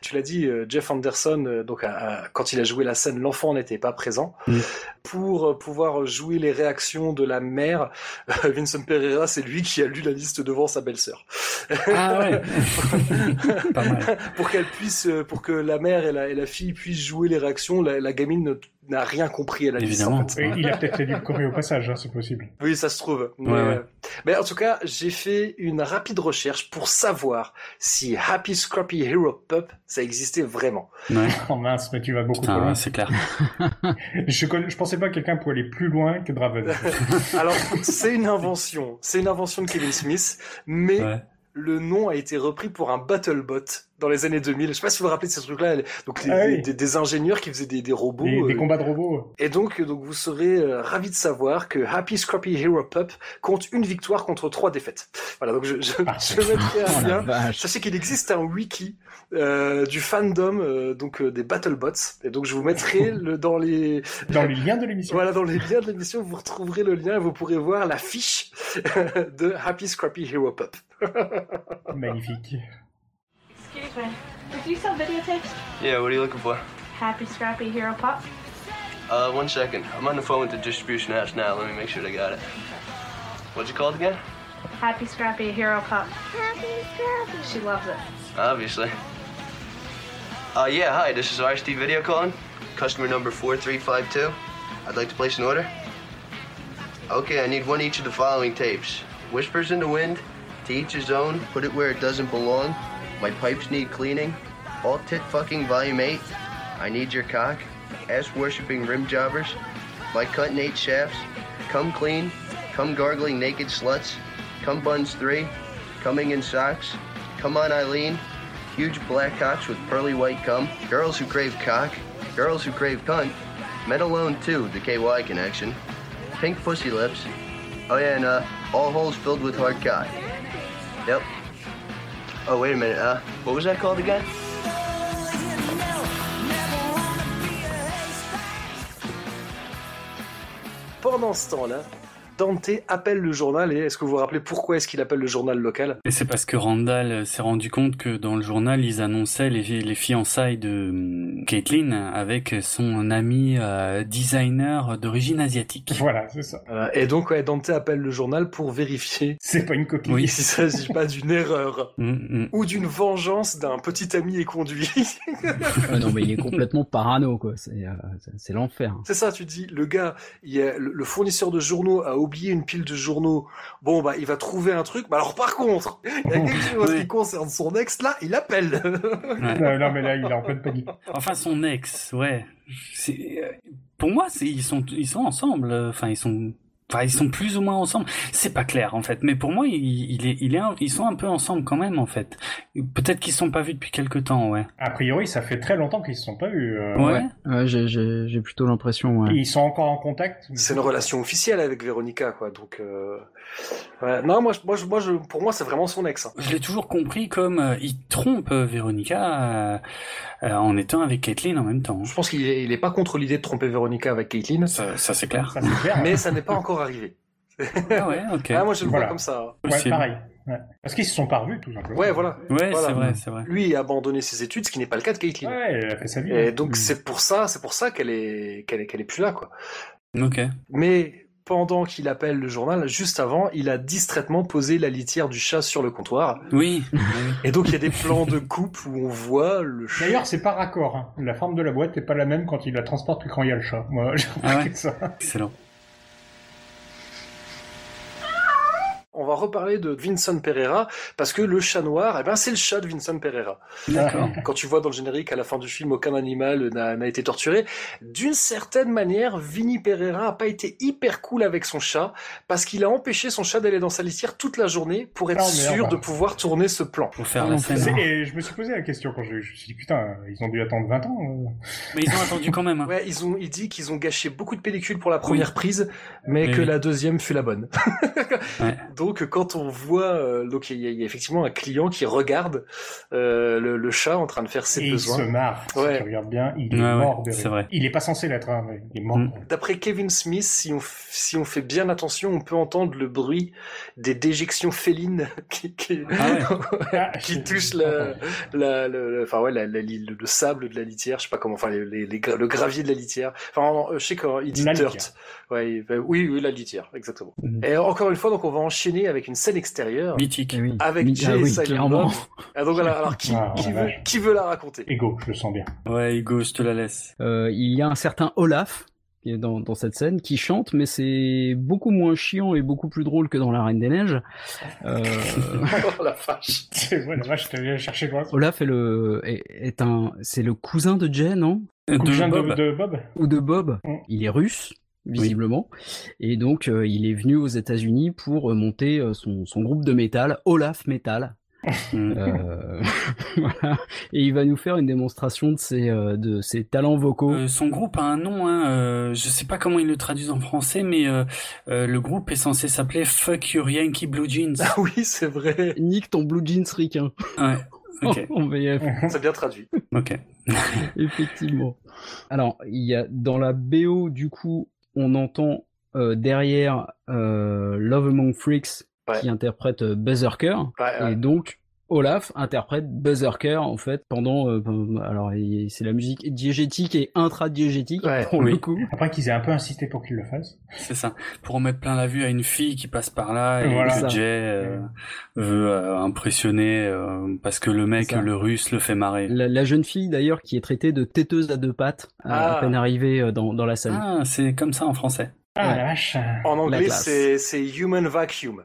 tu l'as dit euh, Jeff Anderson euh, donc quand il a joué la scène l'enfant n'était pas présent Mm. pour euh, pouvoir jouer les réactions de la mère euh, Vincent Pereira c'est lui qui a lu la liste devant sa belle-sœur Ah ouais. Pas mal. pour qu'elle puisse, euh, pour que la mère et la, et la fille puissent jouer les réactions, la, la gamine ne- n'a rien compris à la liste. Évidemment. en fait. Oui, il a peut-être courir au passage, hein, c'est possible. Oui, ça se trouve. Mais, Ouais, ouais. euh, mais en tout cas, j'ai fait une rapide recherche pour savoir si Happy Scrappy Hero Pup, ça existait vraiment. Ouais. Oh mince, mais tu vas beaucoup trop Putain, loin. c'est clair. Je, connais- je pensais pas que quelqu'un pouvait aller plus loin que Draven. Alors, c'est une invention. C'est une invention de Kevin Smith, mais Ouais. Le nom a été repris pour un BattleBot dans les années 2000. Je sais pas si vous vous rappelez de ces trucs-là. Donc, les- Ah oui. des, des ingénieurs qui faisaient des, des robots. Des, des euh, combats de robots. Et donc, donc vous serez euh, ravis de savoir que Happy Scrappy Hero Pup compte une victoire contre trois défaites. Voilà, donc je, je, Ah. je mettrai un lien. Sachez qu'il existe un wiki euh, du fandom euh, donc euh, des BattleBots. Et donc je vous mettrai le dans les Dans les liens de l'émission. voilà dans les liens de l'émission, vous retrouverez le lien et vous pourrez voir la fiche de Happy Scrappy Hero Pup. Magnifique. Excuse me. Did you sell videotapes? Yeah, what are you looking for? Happy Scrappy Hero Pop? Uh, one second. I'm on the phone with the distribution house now. Let me make sure they got it. What's it called again? Happy Scrappy Hero Pop. Happy Scrappy. She loves it. Obviously. Uh, yeah, hi, this is RST Video calling. Customer number 4352. I'd like to place an order. Okay, I need one each of the following tapes Whispers in the Wind, To Each His Own, Put It Where It Doesn't Belong, My Pipes Need Cleaning, All Tit Fucking Volume 8, I Need Your Cock, ass worshipping rim jobbers, like cutting eight shafts, come clean, come gargling naked sluts, come buns three, coming in socks, come on Eileen, huge black cocks with pearly white cum, girls who crave cock, girls who crave cunt, men alone too, the KY connection, pink pussy lips, oh yeah, and uh, all holes filled with hard cock. Yep. Oh, wait a minute, uh, what was that called again? Pendant ce temps-là, Dante appelle le journal et est-ce que vous vous rappelez pourquoi est-ce qu'il appelle le journal local? Et c'est parce que Randall s'est rendu compte que dans le journal, ils annonçaient les, les fiançailles de hum, Caitlyn avec son ami euh, designer d'origine asiatique. Voilà, c'est ça. Euh, et donc, ouais, Dante appelle le journal pour vérifier C'est pas une copie. Oui. s'il s'agit pas d'une erreur Hum, hum. ou d'une vengeance d'un petit ami éconduit. Non, mais il est complètement parano, quoi. C'est euh, c'est- c'est l'enfer. C'est ça, tu dis, le gars, il y a, le, le fournisseur de journaux a oublié une pile de journaux. Bon, bah, il va trouver un truc. Mais alors, par contre, il y a quelque chose Oui. qui concerne son ex, là, il appelle. Non, non, mais là, il est en pleine panique. Enfin, son ex, ouais. C'est, euh, pour moi, ils sont, ils sont ensemble. euh, Enfin, ils sont, enfin, ils sont plus ou moins ensemble. C'est pas clair, en fait. Mais pour moi, il, il est, il est, un- ils sont un peu ensemble quand même, en fait. Peut-être qu'ils se sont pas vus depuis quelque temps, ouais. A priori, ça fait très longtemps qu'ils se sont pas vus. euh, Ouais. Ouais, j'ai- j'ai j'ai plutôt l'impression, ouais. Ils sont encore en contact. C'est une relation officielle avec Véronica, quoi. Donc, euh... ouais. non, moi, je- moi, je- moi, je, pour moi, c'est vraiment son ex. hein. Je l'ai toujours compris comme euh, il trompe euh, Véronica euh, euh, en étant avec Caitlyn en même temps. Je pense qu'il est, il est pas contre l'idée de tromper Véronica avec Caitlyn, Ça, ça c'est clair. Ça, c'est clair. mais ça n'est pas encore arrivé. Ah ouais, ok. Ah, moi, je le Voilà. vois comme ça. Ouais, pareil. Ouais. Parce qu'ils se sont pas revus, tout simplement. Ouais, voilà. Ouais, Voilà. c'est vrai, c'est vrai. Lui a abandonné ses études, ce qui n'est pas le cas de Caitlyn. Ouais, elle a fait sa vie. Et hein. donc, Mm. c'est pour ça, c'est pour ça qu'elle est, qu'elle est, qu'elle est plus là, quoi. Ok. Mais pendant qu'il appelle le journal, juste avant, il a distraitement posé la litière du chat sur le comptoir. Oui. Et donc, il y a des plans de coupe où on voit le chat. D'ailleurs, c'est pas raccord. hein. La forme de la boîte n'est pas la même quand il la transporte que quand il y a le chat. Moi, j'ai Ah ouais ça. Excellent. On va reparler de Vincent Pereira, parce que le chat noir, eh ben, c'est le chat de Vincent Pereira. D'accord. Quand tu vois dans le générique, à la fin du film, aucun animal n'a n'a été torturé. D'une certaine manière, Vinny Pereira a pas été hyper cool avec son chat, parce qu'il a empêché son chat d'aller dans sa litière toute la journée pour être Oh, merde. sûr de pouvoir tourner ce plan. Pour faire Ah, la scène. Et je me suis posé la question quand je, je me suis dit, putain, ils ont dû attendre 20 ans. euh. Mais ils ont attendu quand même. hein. Ouais, ils ont, il dit qu'ils ont gâché beaucoup de pellicules pour la première prise, mais que oui. la deuxième fut la bonne. Ouais. Donc, quand on voit, euh, donc il y, a- il y a effectivement un client qui regarde euh, le, le chat en train de faire ses Et il besoins. se marre. Ouais. Si tu regardes bien, il est Ouais, mort de vrai. Il est pas censé l'être, hein, mais il est mort. Mm. D'après Kevin Smith, si on, si on fait bien attention, on peut entendre le bruit des déjections félines qui, qui, Ah, qui je- touchent la, la, le, enfin ouais, la, la- le, le sable de la litière, je sais pas comment, enfin les, les- les gra- le gravier de la litière. Enfin, euh, je sais quand il dit La dirt. litière. Ouais, il- ben, oui, oui, la litière, exactement. Mhm. Et encore une fois, donc on va enchaîner avec une scène extérieure. Mythique. Oui. Avec Mi- Jay ah oui, clairement. Ah, donc voilà, alors qui, Ah, qui, veut, vache. qui veut la raconter? Ego, je le sens bien. Ouais, Hugo, je te la laisse. Euh, il y a un certain Olaf qui est dans, dans cette scène qui chante, mais c'est beaucoup moins chiant et beaucoup plus drôle que dans La Reine des Neiges. Euh, Oh la vache. La bien cherché loin. Olaf est le est, est un c'est le cousin de Jay, non? Cousin De de, Bob. de Bob. Ou de Bob. Mm. Il est russe visiblement et donc euh, il est venu aux États-Unis pour euh, monter euh, son, son groupe de métal Olaf Metal. Euh, voilà. Et il va nous faire une démonstration de ses, euh, de ses talents vocaux. Euh, son groupe a un nom, hein, euh, je sais pas comment ils le traduisent en français, mais euh, euh, le groupe est censé s'appeler Fuck Your Yankee Blue Jeans. Ah oui, c'est vrai. Nique ton blue jeans ricain. Ouais, ok, en VF. C'est bien traduit. ok. Effectivement. Alors, il y a dans la BO, du coup, on entend euh, derrière euh, Love Among Freaks Ouais. qui interprète euh, Berserker. Ouais, ouais. Et donc, Olaf interprète Berserker, en fait, pendant... euh, alors, c'est la musique diégétique et intradiégétique, Ouais, pour le coup. Après qu'ils aient un peu insisté pour qu'il le fasse. C'est ça. Pour en mettre plein la vue à une fille qui passe par là et Voilà. Ça. Jay euh, veut euh, impressionner euh, parce que le mec, le russe, le fait marrer. La, la jeune fille, d'ailleurs, qui est traitée de têteuse à deux pattes, à- à Ah. peine arrivée euh, dans, dans la scène. Ah, c'est comme ça en français. Ah, Ouais. la vache. En anglais, c'est human vacuum.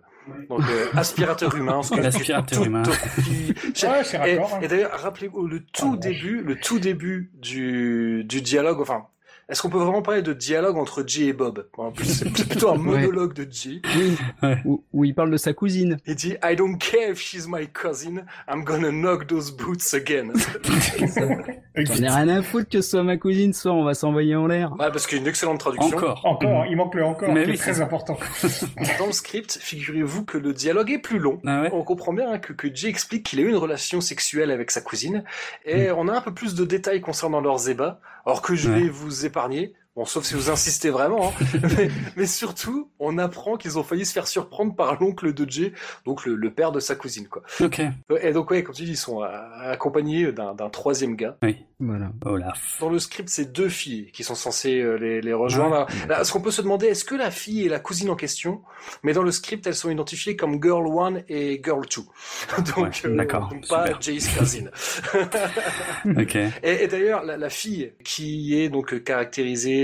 Donc euh, aspirateur humain. parce que L'aspirateur tout- humain. tout- Ouais, c'est Et, hein. et d'ailleurs, rappelez-vous le tout Ah, début, le tout début du, du dialogue, enfin, est-ce qu'on peut vraiment parler de dialogue entre Jay et Bob En plus, c'est plutôt un monologue de Jay. Oui, où, où, il parle de sa cousine. Il dit I don't care if she's my cousin, I'm gonna knock those boots again. J'en ai rien à foutre que ce soit ma cousine, soit on va s'envoyer en l'air. Ouais, parce qu'il y a une excellente traduction. Encore. Encore, il manque le encore, Mais qui oui, est très important. Dans le script, figurez-vous que le dialogue est plus long. Ah ouais On comprend bien hein, que, que Jay explique qu'il a eu une relation sexuelle avec sa cousine, et on a un peu plus de détails concernant leurs ébats, alors que je vais vous épargner. Bon, sauf si vous insistez vraiment. hein. mais, mais surtout, on apprend qu'ils ont failli se faire surprendre par l'oncle de Jay, donc le, le père de sa cousine, quoi. Ok. Et donc, ouais, comme tu dis, ils sont euh, accompagnés d'un d'un troisième gars. Oui. Voilà. Olaf. Dans le script, c'est deux filles qui sont censées euh, les, les rejoindre. Là, ce qu'on peut se demander, est-ce que la fille est la cousine en question? Mais dans le script, elles sont identifiées comme Girl 1 et Girl 2. donc, Ouais, d'accord, donc pas. Jay's cousine. Ok. et et d'ailleurs, la, la fille qui est donc euh,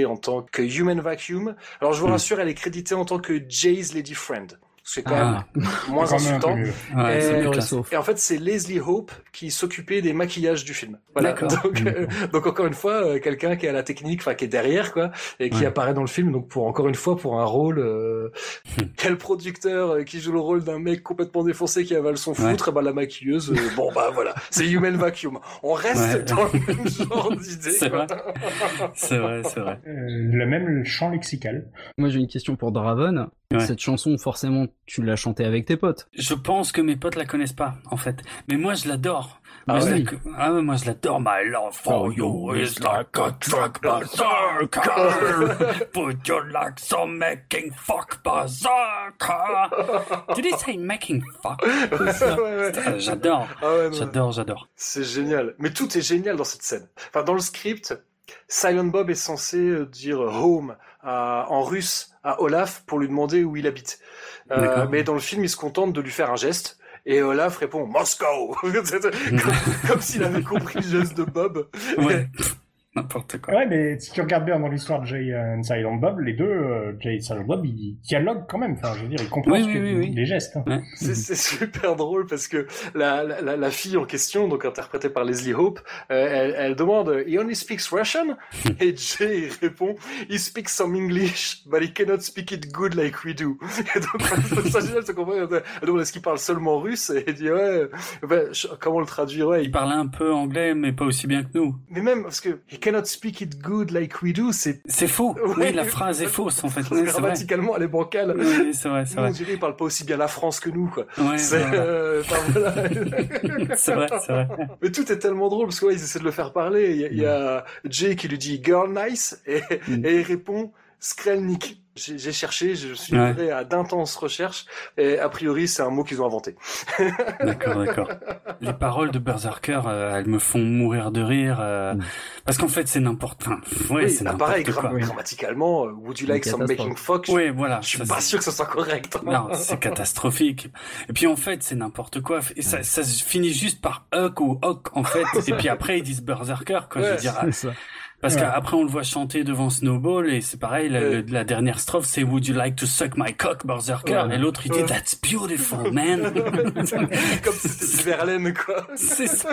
en tant que Human Vacuum, alors je vous Hmm. rassure, elle est créditée en tant que Jay's Lady Friend. C'est quand Ah. même moins Quand même insultant. mieux. Ouais, c'est Et- classe. Et en fait, c'est Leslie Hope qui s'occupait des maquillages du film. Voilà. Donc, euh, donc encore une fois, euh, quelqu'un qui a la technique, enfin qui est derrière quoi, et qui Ouais. apparaît dans le film. Donc pour encore une fois pour un rôle, euh, Hmm. quel producteur euh, qui joue le rôle d'un mec complètement défoncé qui avale son Ouais. foutre, et ben la maquilleuse, euh, bon bah voilà, c'est Human Vacuum. On reste Ouais. dans le même genre d'idée. C'est quoi. vrai. C'est vrai, c'est vrai. Euh, le même champ lexical. Moi, j'ai une question pour Draven. Ouais. Cette chanson, forcément, tu l'as chantée avec tes potes. Je pense que mes potes la connaissent pas, en fait. Mais moi, je l'adore. Ah Moi, je oui. la- ah ouais, moi, je l'adore. My love for you is like a truck berserker. Put your legs on making fuck berserker. Did he say making fuck? Ouais, J'adore. Ah J'adore, j'adore. C'est génial. Mais tout est génial dans cette scène. Enfin, dans le script, Silent Bob est censé euh, dire home à- en russe à Olaf pour lui demander où il habite. Euh, mais dans le film, il se contente de lui faire un geste. Et Olaf répond Moscow comme, comme s'il avait compris le geste de Bob. Ouais. N'importe quoi. Ouais, mais si tu regardes bien dans l'histoire de Jay et Silent Bob, les deux, euh, Jay et Silent Bob, ils dialoguent quand même. Enfin, je veux dire, ils comprennent Oui, oui, que oui, oui. les gestes. hein. Ouais. C'est super drôle parce que la, la, la- fille en question, donc interprétée par Leslie Hope, euh, elle, elle demande He only speaks Russian? Et Jay il répond He speaks some English, but he cannot speak it good like we do. Et donc, c'est génial, c'est qu'on voit, elle demande est-ce qu'il parle seulement russe? Et il dit ouais, ben, comment le traduire ouais, Il il- parlait un peu anglais, mais pas aussi bien que nous. Mais même parce que he cannot speak it good like we do, c'est C'est faux. Oui. Oui, la phrase est fausse, en fait. Oui, vrai. grammaticalement elle est bancale. Oui, c'est vrai, c'est Nous, on vrai. dirait il parle pas aussi bien la France que nous quoi. Ouais, C'est vrai. euh, enfin, voilà. Vrai, c'est vrai. Mais tout est tellement drôle parce que ouais, essaient de le faire parler. Il y a, il y a Jay qui lui dit girl nice et, Mm. et il répond Skrelnik. J'ai j'ai cherché, je suis Ouais. livré à d'intenses recherches et a priori c'est un mot qu'ils ont inventé. D'accord, d'accord. Les paroles de Berserker, euh, elles me font mourir de rire. euh, Mm. Parce qu'en fait, c'est n'importe. Enfin, ouais, oui, c'est bah, n'importe pareil, quoi. gra- grammaticalement, euh, would you like some making fuck Je- Oui, voilà. Je suis ça, pas sûr que ce soit correct. Non, c'est catastrophique. Et puis en fait, c'est n'importe quoi. Et ça, ça se finit juste par Huck ou Hock en fait. Et puis après, ils disent Berserker, quoi. Je Ouais, veux dire, C'est ça. Parce Ouais. qu'après, on le voit chanter devant Snowball et c'est pareil. La, Ouais. le- la dernière strophe, c'est Would you like to suck my cock, Berserker? Ouais. Et l'autre, il dit. That's beautiful, man. Comme si c'était Verlaine, quoi. c'est ça.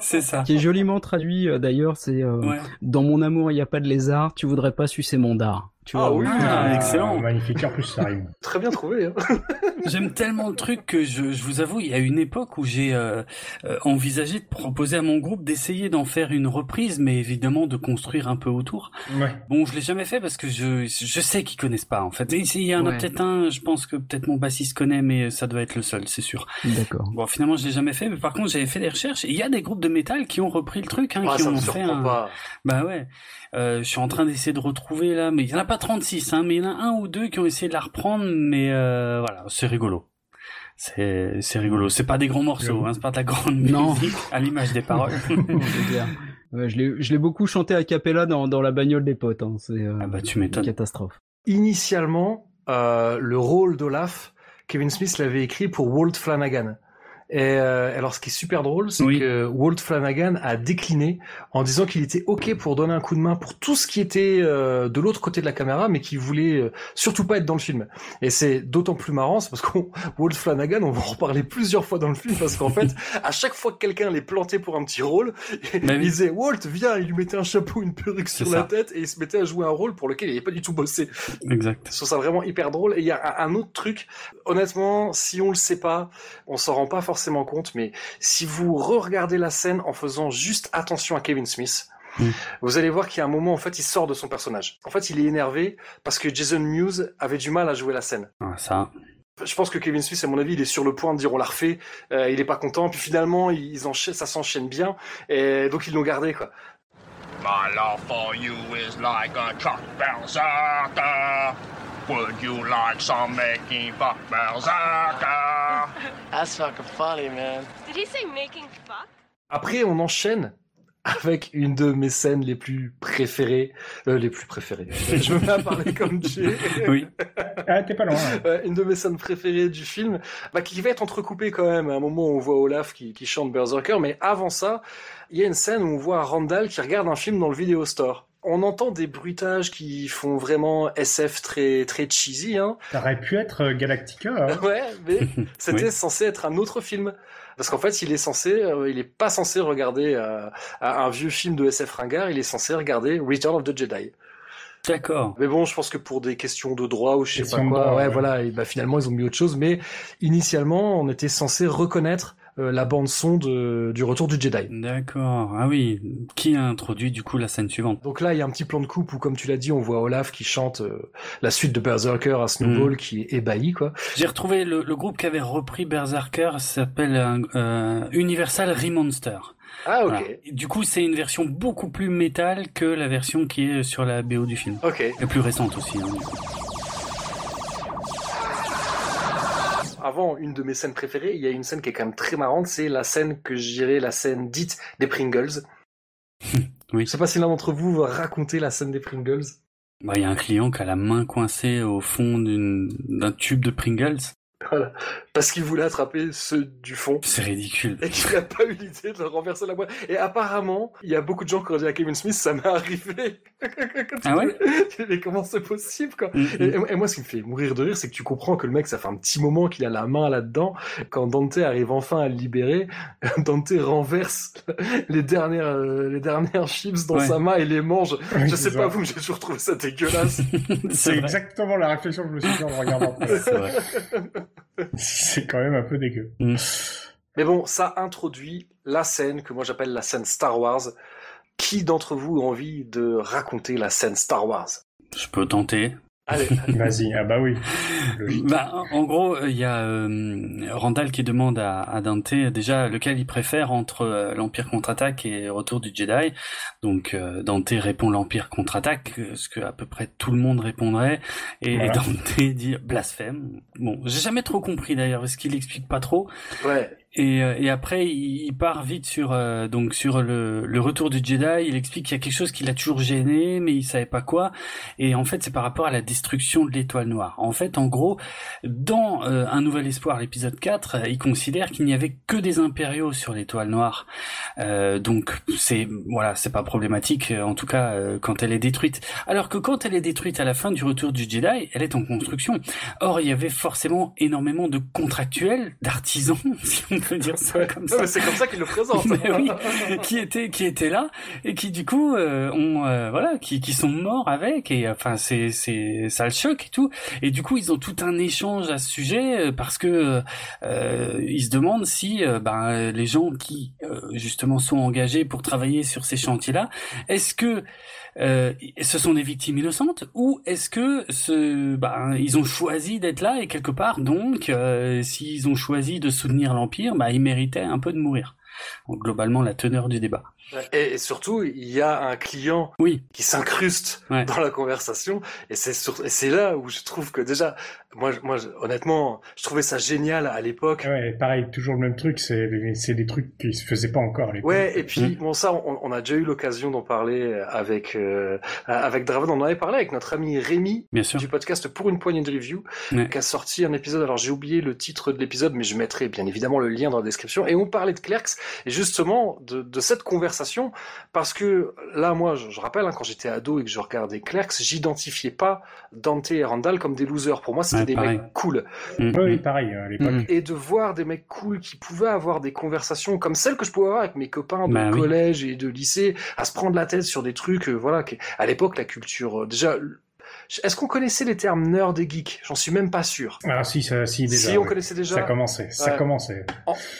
C'est ça. Qui est joliment traduit, euh, d'ailleurs, c'est euh, Ouais. Dans mon amour, il n'y a pas de lézard, tu voudrais pas sucer mon dard. Tu Ah vois, oui. Ah, excellent. Magnifique, en plus ça rime. Très bien trouvé. Hein. J'aime tellement le truc que je, je vous avoue, il y a une époque où j'ai euh, euh, envisagé de proposer à mon groupe d'essayer d'en faire une reprise, mais évidemment de construire un peu autour. Ouais. Bon, je l'ai jamais fait parce que je, je sais qu'ils connaissent pas en fait. Et Il y en a Ouais. peut-être un, je pense que peut-être mon bassiste connaît, mais ça doit être le seul, c'est sûr. D'accord. Bon, finalement, je l'ai jamais fait, mais par contre, j'avais fait des recherches. et Il y a des groupes de métal qui ont repris le truc, hein, Ah, qui ça me ont fait un. pas. Bah ouais. Euh, je suis en train d'essayer de retrouver là, mais il y en a pas 36, hein, mais il y en a un ou deux qui ont essayé de la reprendre, mais euh, voilà, c'est rigolo. C'est c'est rigolo. C'est pas des grands morceaux, hein, c'est pas de la grande Non. musique à l'image des paroles. Ouais, je l'ai je l'ai beaucoup chanté a cappella dans, dans la bagnole des potes. Hein. C'est euh, ah bah tu une catastrophe. Initialement, euh, le rôle d'Olaf, Kevin Smith l'avait écrit pour Walt Flanagan. Et euh, alors, ce qui est super drôle, c'est que Walt Flanagan a décliné en disant qu'il était ok pour donner un coup de main pour tout ce qui était euh, de l'autre côté de la caméra, mais qu'il voulait euh, surtout pas être dans le film. Et c'est d'autant plus marrant, c'est parce qu'on Walt Flanagan, on va en reparler plusieurs fois dans le film, parce qu'en fait, à chaque fois que quelqu'un l'est planté pour un petit rôle, il disait Walt, viens, il lui mettait un chapeau, une perruque sur la tête, et il se mettait à jouer un rôle pour lequel il n'avait pas du tout bossé. Exact. Je trouve ça vraiment hyper drôle. Et il y a un un autre truc, honnêtement, si on le sait pas, on s'en rend pas forcément compte, mais si vous re-regardez la scène en faisant juste attention à Kevin Smith, Mm. vous allez voir qu'il y a un moment, en fait, il sort de son personnage. En fait, il est énervé parce que Jason Mewes avait du mal à jouer la scène. Ah, ça. Je pense que Kevin Smith, à mon avis, il est sur le point de dire on l'a refait, euh, il est pas content, puis finalement, ils enchaînent, ça s'enchaîne bien, et donc ils l'ont gardé, quoi. My love for you is like a truck berserker. Would you like some making fuck berserker? That's fucking funny, man. Did he say making fuck? Après, on enchaîne avec une de mes scènes les plus préférées, euh, les plus préférées. Je me mets à parler comme Jay. Oui. Ah, t'es pas loin. Une de mes scènes préférées du film, bah, qui va être entrecoupée quand même. À un moment, où on voit Olaf qui, qui chante Berserker, mais avant ça, il y a une scène où on voit Randall qui regarde un film dans le vidéo store. On entend des bruitages qui font vraiment SF très très cheesy, hein. Ça aurait pu être euh, Galactica. hein. Ouais, mais c'était Oui. censé être un autre film. Parce qu'en fait, il est censé, euh, il est pas censé regarder euh, un vieux film de SF ringard, il est censé regarder Return of the Jedi. D'accord. Mais bon, je pense que pour des questions de droit ou je sais Question pas quoi, droit, ouais, ouais. voilà, et bah finalement ils ont mis autre chose. Mais initialement, on était censé reconnaître la bande son de, du Retour du Jedi. D'accord. Ah oui. Qui a introduit du coup la scène suivante? Donc là, il y a un petit plan de coupe où, comme tu l'as dit, on voit Olaf qui chante euh, la suite de Berserker à Snowball, Mm. qui est ébahi, quoi. J'ai retrouvé le, le groupe qui avait repris Berserker s'appelle euh, euh, Universal Remonster. Ah, ok. Voilà. Du coup, c'est une version beaucoup plus métal que la version qui est sur la BO du film. Ok. Et plus récente aussi. hein. Avant, une de mes scènes préférées, il y a une scène qui est quand même très marrante, c'est la scène que je dirais la scène dite des Pringles. Oui. Je sais pas si l'un d'entre vous va raconter la scène des Pringles. Bah, il y a un client qui a la main coincée au fond d'un tube de Pringles. Voilà. Parce qu'il voulait attraper ceux du fond. C'est ridicule. Et qu'il n'a pas eu l'idée de renverser la boîte. Et apparemment, il y a beaucoup de gens qui ont dit à Kevin Smith, ça m'est arrivé. Ah ouais? Mais comment c'est possible, quoi? Mm, et, et moi, ce qui me fait mourir de rire, c'est que tu comprends que le mec, ça fait un petit moment qu'il a la main là-dedans. Quand Dante arrive enfin à le libérer, Dante renverse les dernières, euh, les dernières chips dans Ouais. sa main et les mange. Oui, je sais pas vous, mais j'ai toujours trouvé ça dégueulasse. C'est exactement la réflexion que je me suis fait en regardant. C'est quand même un peu dégueu. Mm. Mais bon, ça introduit la scène que moi j'appelle la scène Star Wars. Qui d'entre vous a envie de raconter la scène Star Wars? Je peux tenter. Allez, Vas-y, ah bah oui. Logique. Bah, en- gros, il y a euh, Randall qui demande à, à Dante déjà lequel il préfère entre euh, l'Empire contre-attaque et Retour du Jedi. Donc euh, Dante répond l'Empire contre-attaque, euh, ce que à peu près tout le monde répondrait, et Voilà. Dante dit blasphème. Bon, j'ai jamais trop compris d'ailleurs, parce qu'il explique pas trop. ouais. Et, euh, et après, il, part vite sur euh, donc sur le, le retour du Jedi. Il explique qu'il y a quelque chose qui l'a toujours gêné, mais il savait pas quoi. Et en fait, c'est par rapport à la destruction de l'étoile noire. En fait, en gros, dans euh, Un Nouvel Espoir, l'épisode 4, euh, il considère qu'il n'y avait que des impériaux sur l'étoile noire. Euh, donc, c'est voilà, c'est pas problématique, euh, en tout cas quand elle est détruite. Alors que quand elle est détruite à la fin du retour du Jedi, elle est en construction. Or, il y avait forcément énormément de contractuels, d'artisans, peut dire ça comme Non, ça. mais c'est comme ça qu'il le présente. Mais oui, qui étaient qui étaient là et qui du coup euh, ont euh, voilà qui qui sont morts avec et enfin c'est c'est ça le choque et tout et du coup ils ont tout un échange à ce sujet euh, parce que euh, ils se demandent si euh, ben les gens qui euh, justement sont engagés pour travailler sur ces chantiers là est-ce que euh, ce sont des victimes innocentes ou est-ce que ce, ben, ils ont choisi d'être là et quelque part donc euh, s'ils ont choisi de soutenir l'empire, bah, ils méritaient un peu de mourir. globalement la teneur du débat. Et, surtout, il y a un client oui. qui s'incruste dans la conversation, et c'est c'est là où je trouve que déjà, moi, moi, honnêtement, je trouvais ça génial à l'époque. Ouais, pareil, toujours le même truc, c'est c'est des trucs qui se faisaient pas encore à l'époque. Ouais, et puis bon, ça, on, on a déjà eu l'occasion d'en parler avec euh, avec Draven. On en avait parlé avec notre ami Rémi Bien sûr. du podcast pour une poignée de review, qui a sorti un épisode. Alors j'ai oublié le titre de l'épisode, mais je mettrai bien évidemment le lien dans la description. Et on parlait de Clerks et justement de, de cette conversation parce que là, moi, je, rappelle, hein, quand j'étais ado et que je regardais Clerks, j'identifiais pas Dante et Randall comme des losers. Pour moi, c'était des mecs cool. Mm, oui, pareil, à l'époque. Mm. Et de voir des mecs cool qui pouvaient avoir des conversations comme celles que je pouvais avoir avec mes copains de bah collège et de lycée, à se prendre la tête sur des trucs, euh, voilà, à l'époque, la culture, euh, déjà, est-ce qu'on connaissait les termes nerd et geek? J'en suis même pas sûr. Ah si, ça, si déjà. Si on connaissait déjà. Ça commençait. Ça commençait.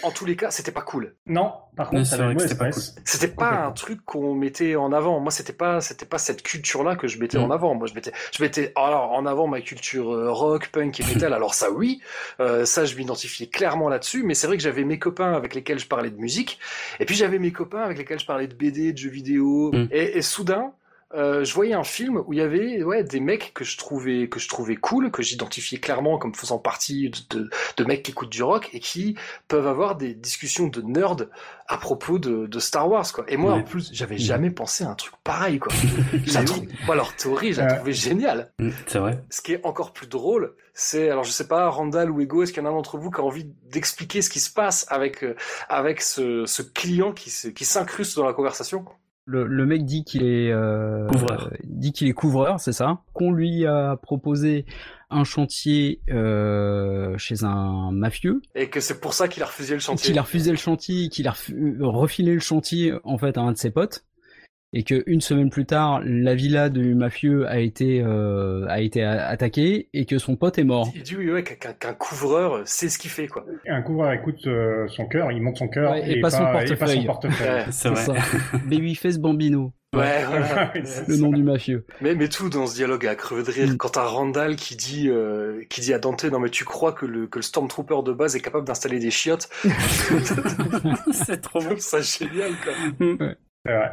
En, tous les cas, c'était pas cool. Non, par contre, ça c'était pas cool. C'était pas un truc qu'on mettait en avant. Moi, c'était pas, c'était pas cette culture-là que je mettais en mm. avant. Moi, je mettais, je mettais alors en avant ma culture euh, rock, punk et metal. alors ça, oui, euh, ça, je m'identifiais clairement là-dessus. Mais c'est vrai que j'avais mes copains avec lesquels je parlais de musique, et puis j'avais mes copains avec lesquels je parlais de BD, de jeux vidéo, mm. et, et soudain euh, je voyais un film où il y avait ouais, des mecs que je trouvais que je trouvais cool, que j'identifiais clairement comme faisant partie de, de, mecs qui écoutent du rock et qui peuvent avoir des discussions de nerd à propos de, de Star Wars quoi. Et moi en plus j'avais jamais pensé à un truc pareil quoi. trouve, moi leur théorie je la trouvais géniale. Mm, c'est vrai. Ce qui est encore plus drôle, c'est alors je sais pas Randall ou Ego, est-ce qu'il y en a un d'entre vous qui a envie d'expliquer ce qui se passe avec euh, avec ce, ce client qui qui s'incruste dans la conversation? Le, mec dit qu'il est euh, couvreur. dit qu'il est couvreur, c'est ça. Qu'on lui a proposé un chantier euh, chez un mafieux. Et que c'est pour ça qu'il a refusé le chantier. Qu'il a refusé le chantier, qu'il a refilé le chantier en fait à un de ses potes et que une semaine plus tard, la villa du mafieux a été euh, a été attaquée et que son pote est mort. Il dit oui, ouais, qu'un couvreur sait ce qu'il fait quoi. Un couvreur écoute euh, son cœur, il monte son cœur et, pas, son portefeuille. c'est ça. Babyface Bambino. Ouais, voilà. le nom du mafieux. Mais, mais tout dans ce dialogue à crever de rire. Mm. Quand t'as Randall qui dit, euh, qui dit à Dante, non mais tu crois que le, que le Stormtrooper de base est capable d'installer des chiottes? C'est trop bon. Ça génial quoi. Ouais. C'est vrai.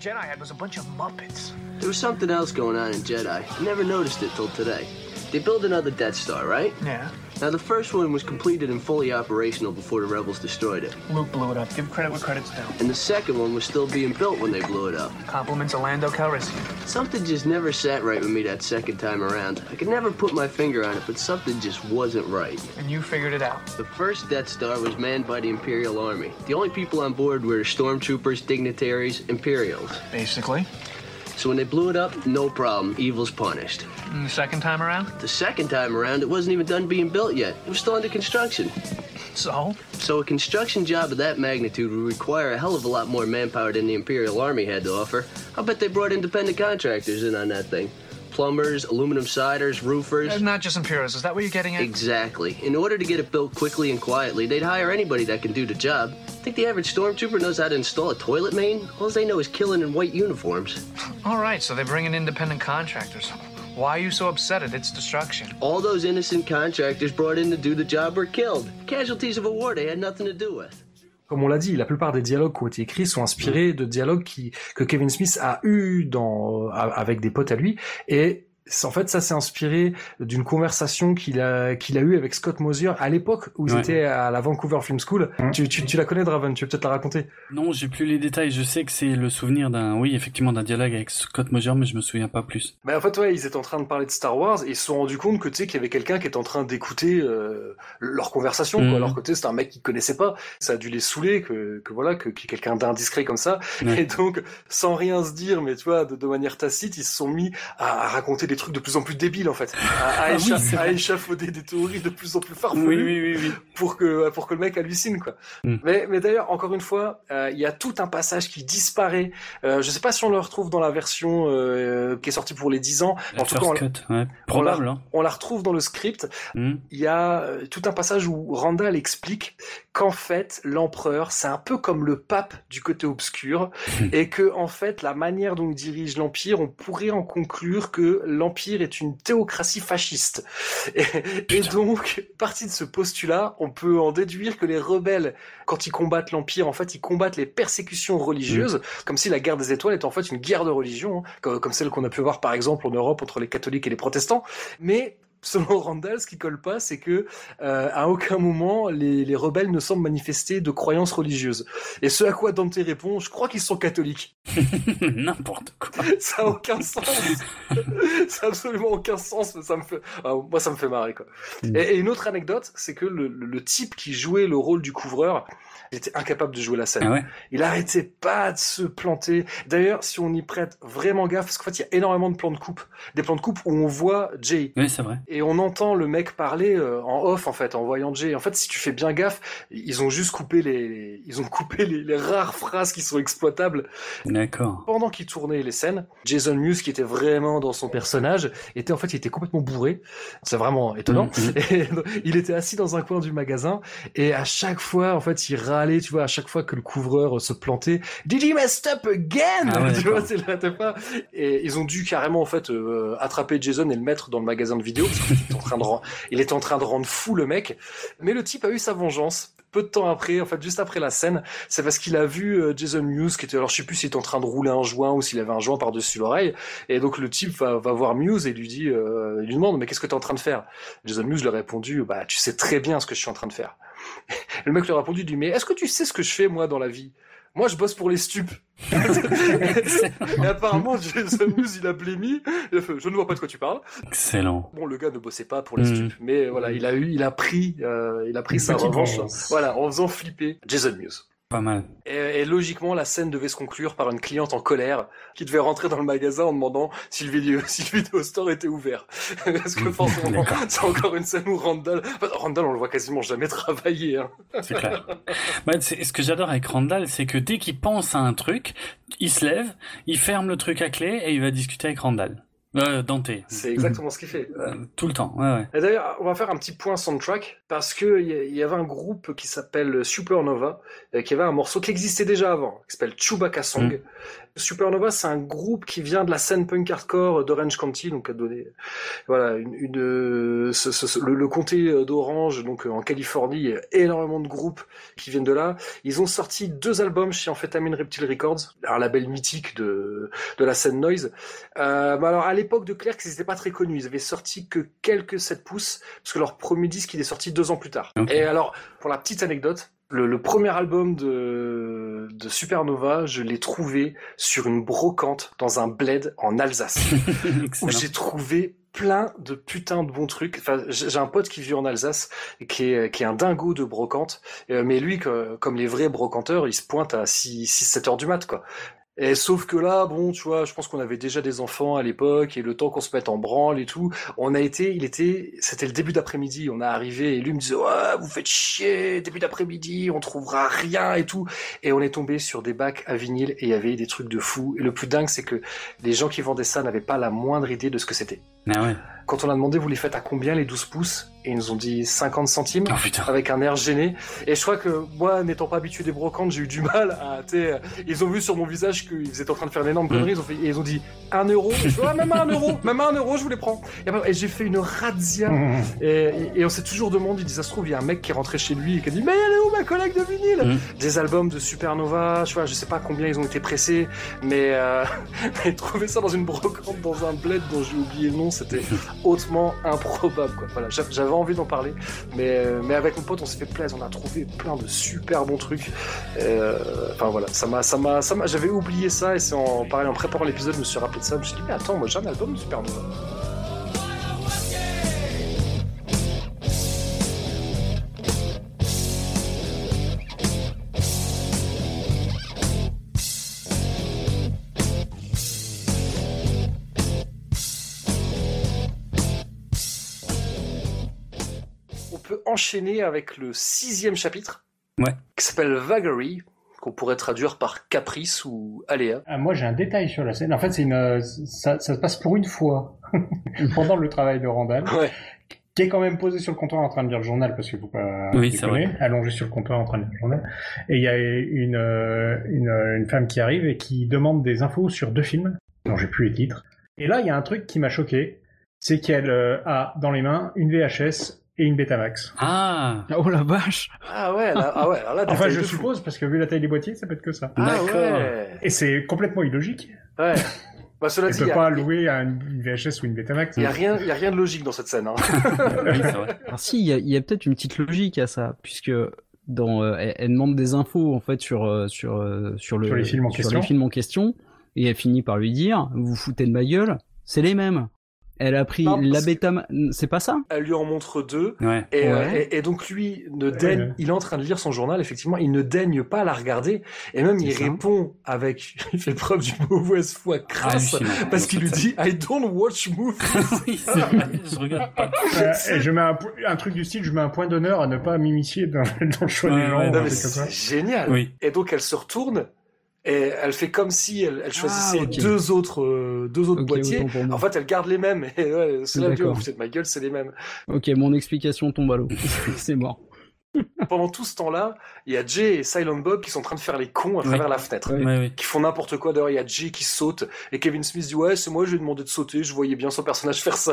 Jedi had was a bunch of Muppets. There was something else going on in Jedi. I never noticed it till today. They built another Death Star, right? Yeah. Now, the first one was completed and fully operational before the rebels destroyed it. Luke blew it up. Give credit where credit's due. And the second one was still being built when they blew it up. Compliments of Lando Calrissian. Something just never sat right with me that second time around. I could never put my finger on it, but something just wasn't right. And you figured it out. The first Death Star was manned by the Imperial Army. The only people on board were stormtroopers, dignitaries, Imperials. Basically. So when they blew it up, no problem. Evil's punished. And the second time around? The second time around, it wasn't even done being built yet. It was still under construction. So? So a construction job of that magnitude would require a hell of a lot more manpower than the Imperial Army had to offer. I'll bet they brought independent contractors in on that thing. Plumbers, aluminum siders, roofers. Uh, not just Imperials, is that what you're getting at? Exactly. In order to get it built quickly and quietly, they'd hire anybody that can do the job. Think the average stormtrooper knows how to install a toilet main? All they know is killing in white uniforms. All right, so they bring in independent contractors. Why are you so upset at its destruction? All those innocent contractors brought in to do the job were killed. Casualties of a war they had nothing to do with. Comme on l'a dit, la plupart des dialogues qui ont été écrits sont inspirés de dialogues que Kevin Smith a eu dans, avec des potes à lui. Et en fait, ça s'est inspiré d'une conversation qu'il a qu'il a eu avec Scott Mosier à l'époque où ils étaient à la Vancouver Film School. Mmh. Tu, tu, tu, la connais, Draven? Tu veux peut-être la raconter? Non, j'ai plus les détails. Je sais que c'est le souvenir d'un, oui, effectivement, d'un dialogue avec Scott Mosier, mais je me souviens pas plus. Mais en fait, ouais, ils étaient en train de parler de Star Wars et ils se sont rendus compte que tu sais qu'il y avait quelqu'un qui était en train d'écouter euh, leur conversation. Quoi. Mmh. Alors que c'était un mec qu'ils connaissaient pas. Ça a dû les saouler que, que voilà, que, qu'il y ait quelqu'un d'indiscret comme ça. Et donc, sans rien se dire, mais tu vois, de, de manière tacite, ils se sont mis à, à raconter des trucs de plus en plus débiles en fait, à, ah échafauder des théories de plus en plus farfelues pour que pour que le mec hallucine quoi. Mm. Mais mais d'ailleurs encore une fois, euh, il y a tout un passage qui disparaît. Euh, je sais pas si on le retrouve dans la version euh, qui est sortie pour les 10 ans. en tout cas, on, cut, ouais. Probable, on, la, hein. on, la, retrouve dans le script. Mm. Il y a tout un passage où Randall explique qu'en fait l'empereur c'est un peu comme le pape du côté obscur et que en fait la manière dont il dirige l'empire, on pourrait en conclure que l'Empire est une théocratie fasciste. Et, et donc, partie de ce postulat, on peut en déduire que les rebelles, quand ils combattent l'Empire, en fait, ils combattent les persécutions religieuses, comme si la guerre des étoiles était en fait une guerre de religion, hein, comme, comme celle qu'on a pu voir par exemple en Europe entre les catholiques et les protestants. Mais selon Randall, ce qui colle pas, c'est que euh, à aucun moment les, les, rebelles ne semblent manifester de croyances religieuses. Et ce à quoi Dante répond, je crois qu'ils sont catholiques. N'importe quoi. Ça a aucun sens. ça a absolument aucun sens. Mais ça me fait, ah, moi, ça me fait marrer quoi. Mm. Et, et, une autre anecdote, c'est que le, le, type qui jouait le rôle du couvreur, il était incapable de jouer la scène. Ah ouais il arrêtait pas de se planter. D'ailleurs, si on y prête vraiment gaffe, parce qu'en fait, il y a énormément de plans de coupe, des plans de coupe où on voit Jay. Oui, c'est vrai. Et on entend le mec parler euh, en off, en fait, en voyant Jay. En fait, si tu fais bien gaffe, ils ont juste coupé les, ils ont coupé les, les rares phrases qui sont exploitables. D'accord. Pendant qu'il tournait les scènes, Jason Mewes, qui était vraiment dans son personnage, était en fait, il était complètement bourré. C'est vraiment étonnant. Mm-hmm. Et il était assis dans un coin du magasin et à chaque fois, en fait, il râlait, tu vois, à chaque fois que le couvreur se plantait. Did he messed up again? Ah ouais, tu vois, c'est pas. Et ils ont dû carrément, en fait, euh, attraper Jason et le mettre dans le magasin de vidéo. Il était en train de rendre fou le mec. Mais le type a eu sa vengeance peu de temps après, en fait, juste après la scène, c'est parce qu'il a vu euh, Jason Mewes qui était, alors je sais plus s'il était en train de rouler un joint ou s'il avait un joint par-dessus l'oreille, et donc le type va, voir Mewes et lui dit, euh, lui demande, mais qu'est-ce que tu es en train de faire? Jason Mewes lui a répondu, bah tu sais très bien ce que je suis en train de faire. le mec lui a répondu, il dit, mais est-ce que tu sais ce que je fais moi dans la vie? Moi, je bosse pour les stupes. et apparemment, Jason Mewes, il a blémi. Je ne vois pas de quoi tu parles. Excellent. Bon, le gars ne bossait pas pour les Mm. stupes, mais voilà, il a eu, il a pris, euh, il a pris Une sa revanche. Voilà, en faisant flipper Jason Mewes. Pas mal. Et, et logiquement, la scène devait se conclure par une cliente en colère qui devait rentrer dans le magasin en demandant si le vidéo, si le vidéo store était ouvert. Parce que forcément, c'est encore une scène où Randall, enfin, Randall, on le voit quasiment jamais travailler. Hein. C'est clair. C'est- ce que j'adore avec Randall, c'est que dès qu'il pense à un truc, il se lève, il ferme le truc à clé et il va discuter avec Randall. Euh, Dante. C'est exactement ce qu'il fait. Euh, tout le temps, ouais, ouais. Et d'ailleurs, on va faire un petit point soundtrack parce que il y, avait un groupe qui s'appelle Supernova, euh, qui avait un morceau qui existait déjà avant, qui s'appelle Chewbacca Song. Supernova, c'est un groupe qui vient de la scène punk hardcore d'Orange County, donc a donné, voilà, une, une euh, ce- ce- le, le comté d'Orange, donc euh, en Californie, il y a énormément de groupes qui viennent de là. Ils ont sorti deux albums chez Amphetamine Reptile Records, un label mythique de de la scène noise. Euh, mais alors à l'époque de Clerks, ils n'étaient pas très connus. Ils avaient sorti que quelques 7 pouces, parce que leur premier disque il est sorti deux ans plus tard. Et alors, pour la petite anecdote, le, le premier album de, de Supernova, je l'ai trouvé sur une brocante dans un bled en Alsace, où j'ai trouvé plein de putains de bons trucs. Enfin, j'ai un pote qui vit en Alsace, et qui est, qui est un dingo de brocante, Euh, mais lui, comme les vrais brocanteurs, il se pointe à 6-7 heures du mat, quoi. Et sauf que là, bon, tu vois, je pense qu'on avait déjà des enfants à l'époque et le temps qu'on se mette en branle et tout, on a été, il était, c'était le début d'après-midi, on est arrivé et lui me disait, ouais, vous faites chier, début d'après-midi, on trouvera rien et tout. Et on est tombé sur des bacs à vinyle et il y avait des trucs de fou. Et le plus dingue, c'est que les gens qui vendaient ça n'avaient pas la moindre idée de ce que c'était. Ah ouais. Quand on a demandé, vous les faites à combien les 12 pouces? Et ils nous ont dit 50 centimes Oh putain. avec un air gêné. Et je crois que moi, n'étant pas habitué des brocantes, j'ai eu du mal à, sais, ils ont vu sur mon visage qu'ils étaient en train de faire une énorme connerie. Ils ont, fait, et ils ont dit un euro. Et je fais, ouais, même un euro, même un euro, je vous les prends. Et, j'ai fait une razzia. Mmh. Et, on s'est toujours demandé, il dit, ça se trouve, il y a un mec qui est rentré chez lui et qui a dit, mais elle est où ma collègue de vinyle? Mm. Des albums de Supernova, je, vois, je sais pas combien ils ont été pressés, mais, euh, mais trouver ça dans une brocante, dans un bled dont j'ai oublié le nom, c'était hautement improbable. Quoi. Voilà, j'a- j'avais envie d'en parler, mais, mais avec mon pote, on s'est fait plaisir, on a trouvé plein de super bons trucs. Euh, Enfin voilà, ça m'a, ça m'a, ça m'a, j'avais oublié ça et c'est en pareil en préparant l'épisode, je me suis rappelé de ça. Je me suis dit, mais attends, moi j'ai un album de Supernova. Enchaîner avec le sixième chapitre, Ouais. qui s'appelle Vagary, qu'on pourrait traduire par caprice ou aléa. Ah, moi, j'ai un détail sur la scène. En fait, c'est une, euh, ça, ça se passe pour une fois pendant le travail de Randall, Ouais. qui est quand même posé sur le comptoir en train de lire le journal parce qu'il faut pas Oui, allongé sur le comptoir en train de lire le journal. Et il y a une, euh, une, une femme qui arrive et qui demande des infos sur deux films dont j'ai plus les titres. Et là, il y a un truc qui m'a choqué, c'est qu'elle euh, a dans les mains une VHS et une Betamax. Ah Oh la vache Ah ouais, là, ah ouais, alors là, Enfin, je fou. suppose, parce que vu la taille des boîtiers, ça peut être que ça. Ah D'accord. ouais. Et c'est complètement illogique. Ouais. Bah, cela il peut y a- pas louer à une VHS ou une Betamax. il y a rien, il y a rien de logique dans cette scène. Hein. Oui, c'est vrai. Alors si, il y a, il y a peut-être une petite logique à ça, puisque dans, euh, elle, elle demande des infos en fait sur euh, sur euh, sur le Sur les films en question. les films en question, et elle finit par lui dire vous vous foutez de ma gueule, c'est les mêmes. Elle a pris Non, la bêta, c'est pas ça? Elle lui en montre deux. Ouais. Et, euh, Ouais. et, et donc lui ne daigne, Ouais. il est en train de lire son journal, effectivement, il ne daigne pas la regarder, et même il ça. répond avec, il fait preuve d'une mauvaise foi crasse, Hallucinant. parce qu'il lui dit I don't watch movies. Je regarde pas. Euh, et je mets un, truc du style, je mets un point d'honneur à ne pas m'initier dans, dans le choix Ouais, des gens. c'est génial. Oui. Et donc elle se retourne et elle fait comme si elle, elle choisissait Ah, ok. deux autres euh, deux autres boîtiers. En fait, elle garde les mêmes. Et ouais, c'est vous êtes ma gueule, c'est les mêmes. Ok, mon explication tombe à l'eau. c'est mort. Pendant tout ce temps-là, il y a Jay et Silent Bob qui sont en train de faire les cons à travers la fenêtre. Qui font n'importe quoi. D'ailleurs, il y a Jay qui saute et Kevin Smith dit ouais, c'est moi, je lui ai demandé de sauter. Je voyais bien son personnage faire ça.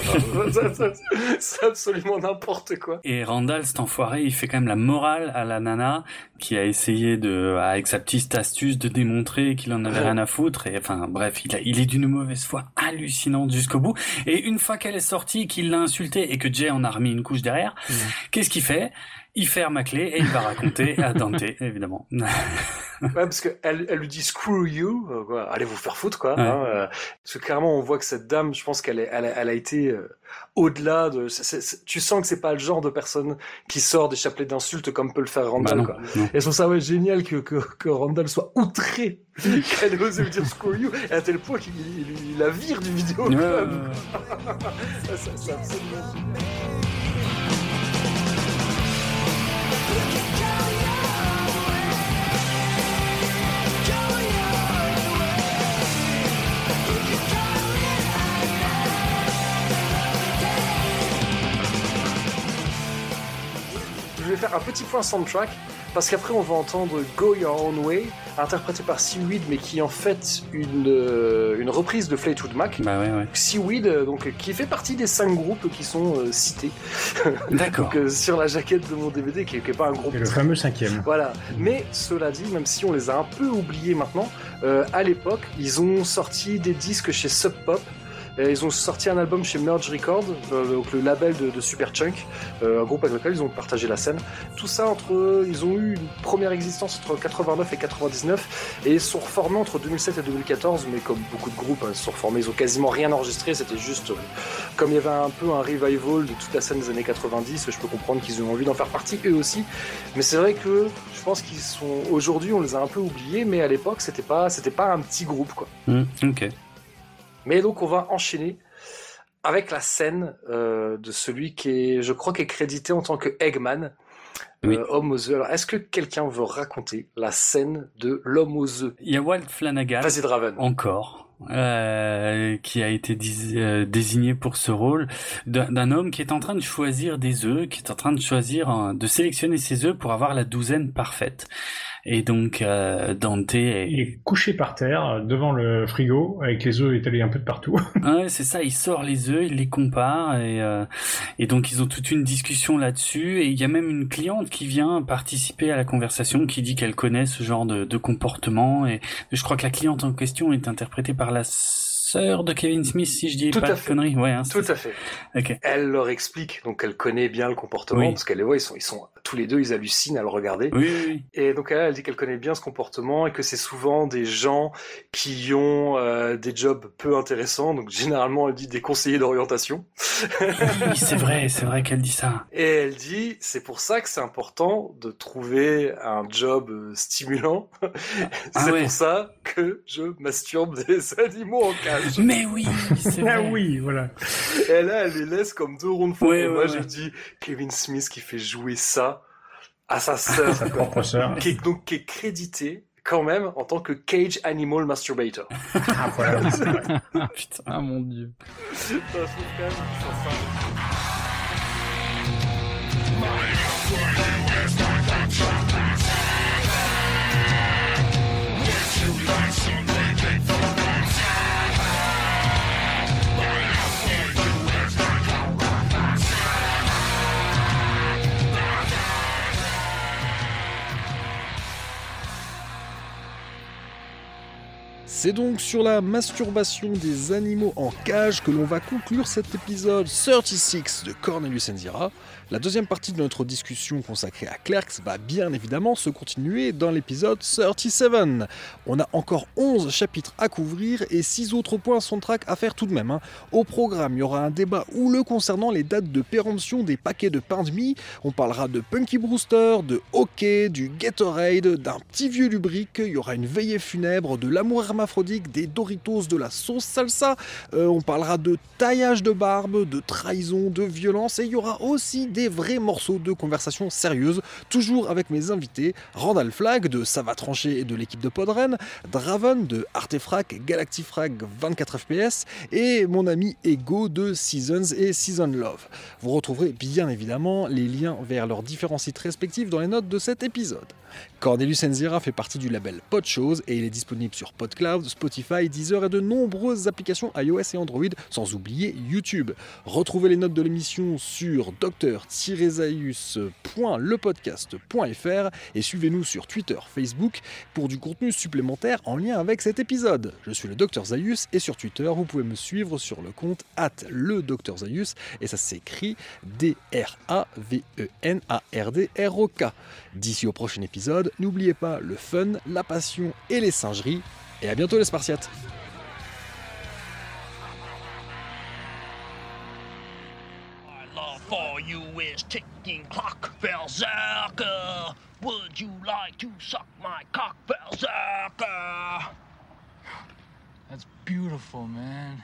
C'est absolument n'importe quoi. Et Randall, cet enfoiré, il fait quand même la morale à la nana qui a essayé de, avec sa petite astuce, de démontrer qu'il en avait Ouais. rien à foutre. Et enfin, bref, il, a, il est d'une mauvaise foi hallucinante jusqu'au bout. Et une fois qu'elle est sortie, qu'il l'a insulté et que Jay en a remis une couche derrière, qu'est-ce qu'il fait? Il ferme la clé et il va raconter à Dante, évidemment. Ouais, parce que elle, lui dit screw you, euh, quoi. allez vous faire foutre quoi. Ouais. hein, euh, parce que clairement on voit que cette dame, je pense qu'elle elle, a- elle a été euh, au-delà de. tu sens que c'est pas le genre de personne qui sort des chapelets d'insultes comme peut le faire Bah Randall. non, quoi. non. Et je trouve ça ouais, génial que, que, que Randall soit outré qu'elle ose lui dire screw you, et à tel point qu'il il- il la vire du vidéo Ouais, club. ouais, ouais. Ça, c'est absolument génial. Je vais faire un petit point soundtrack parce qu'après on va entendre Go Your Own Way interprété par Seaweed mais qui est en fait une, euh, une reprise de Fleetwood Mac. Bah ouais, ouais. Seaweed euh, donc qui fait partie des cinq groupes qui sont euh, cités D'accord. euh, sur la jaquette de mon DVD qui n'est pas un groupe Et le fameux cinquième. voilà. Mais cela dit, même si on les a un peu oubliés maintenant, euh, à l'époque, ils ont sorti des disques chez Sub Pop. Ils ont sorti un album chez Merge Records, euh, le label de, de Superchunk, euh, un groupe avec lequel ils ont partagé la scène. Tout ça entre, ils ont eu une première existence entre 89 et 99 et ils sont reformés entre 2007 et 2014. Mais comme beaucoup de groupes, hein, ils sont reformés, ils ont quasiment rien enregistré. C'était juste, euh, comme il y avait un peu un revival de toute la scène des années 90, je peux comprendre qu'ils ont envie d'en faire partie eux aussi. Mais c'est vrai que je pense qu'ils sont aujourd'hui, on les a un peu oubliés, mais à l'époque, c'était pas, c'était pas un petit groupe quoi. Hmm, ok. Mais donc on va enchaîner avec la scène euh, de celui qui est, je crois, qui est crédité en tant que Eggman, Oui. euh, homme aux œufs. Alors est-ce que quelqu'un veut raconter la scène de l'homme aux œufs? Il y a Walt Flanagan. Draven. Encore. euh, qui a été désigné pour ce rôle d'un homme qui est en train de choisir des œufs, qui est en train de choisir, de sélectionner ses œufs pour avoir la douzaine parfaite. Et donc euh, Dante est... Il est couché par terre euh, devant le frigo avec les œufs étalés un peu de partout. Ouais, c'est ça, il sort les œufs, il les compare et, euh, et donc ils ont toute une discussion là-dessus et il y a même une cliente qui vient participer à la conversation qui dit qu'elle connaît ce genre de, de comportement et je crois que la cliente en question est interprétée par la sœur de Kevin Smith si je dis Tout pas à de fait. conneries. Ouais, hein, Tout à fait. Elle leur explique, donc elle connaît bien le comportement, Oui. parce qu'elle les voit, ils sont, ils sont tous les deux, ils hallucinent à le regarder. Oui, oui, oui. Et donc elle, elle dit qu'elle connaît bien ce comportement et que c'est souvent des gens qui ont euh, des jobs peu intéressants. Donc généralement, elle dit des conseillers d'orientation. Oui, c'est vrai, c'est vrai qu'elle dit ça. Et elle dit, c'est pour ça que c'est important de trouver un job euh, stimulant. Ah c'est ouais. pour ça que je masturbe des animaux en cage. Mais oui, c'est ah vrai. oui, voilà. Et là, elle les laisse comme deux ronds de fond. Ouais, et ouais, moi, ouais. je dis, Kevin Smith qui fait jouer ça à sa sœur, Sa propre sœur. qui est donc qui est crédité quand même en tant que cage animal masturbator. Ah, voilà, c'est vrai. Putain. Ah mon dieu. C'est donc sur la masturbation des animaux en cage que l'on va conclure cet épisode 36 de Cornelius Enzira. La deuxième partie de notre discussion consacrée à Clerks va bien évidemment se continuer dans l'épisode 37. On a encore 11 chapitres à couvrir et 6 autres points soundtrack à faire tout de même. hein. Au programme, il y aura un débat houleux concernant les dates de péremption des paquets de pain de mie. On parlera de Punky Brewster, de hockey, du Gatorade, d'un petit vieux lubrique. Il y aura une veillée funèbre, de l'amour hermaphrodite, des Doritos, de la sauce salsa. Euh, on parlera de taillage de barbe, de trahison, de violence. Et il y aura aussi des vrais morceaux de conversation sérieuse, toujours avec mes invités Randall Flag de Ça va trancher et de l'équipe de Podren, Draven de Artefrag, Galactifrag 24 FPS et mon ami Ego de Seasons et Season Love. Vous retrouverez bien évidemment les liens vers leurs différents sites respectifs dans les notes de cet épisode. Cornelius Enzira fait partie du label Podchose et il est disponible sur PodCloud, Spotify, Deezer et de nombreuses applications iOS et Android, sans oublier YouTube. Retrouvez les notes de l'émission sur docteur-zaius.lepodcast.fr et suivez-nous sur Twitter, Facebook pour du contenu supplémentaire en lien avec cet épisode. Je suis le Dr Zaius et sur Twitter, vous pouvez me suivre sur le compte at le Dr Zaius et ça s'écrit D-R-A-V-E-N-A-R-D-R-O-K. D'ici au prochain épisode, n'oubliez pas le fun, la passion et les singeries. Et à bientôt les Spartiates My love for you is ticking clock, Berserker. Would you like to suck my cock, Berserker? That's beautiful, man.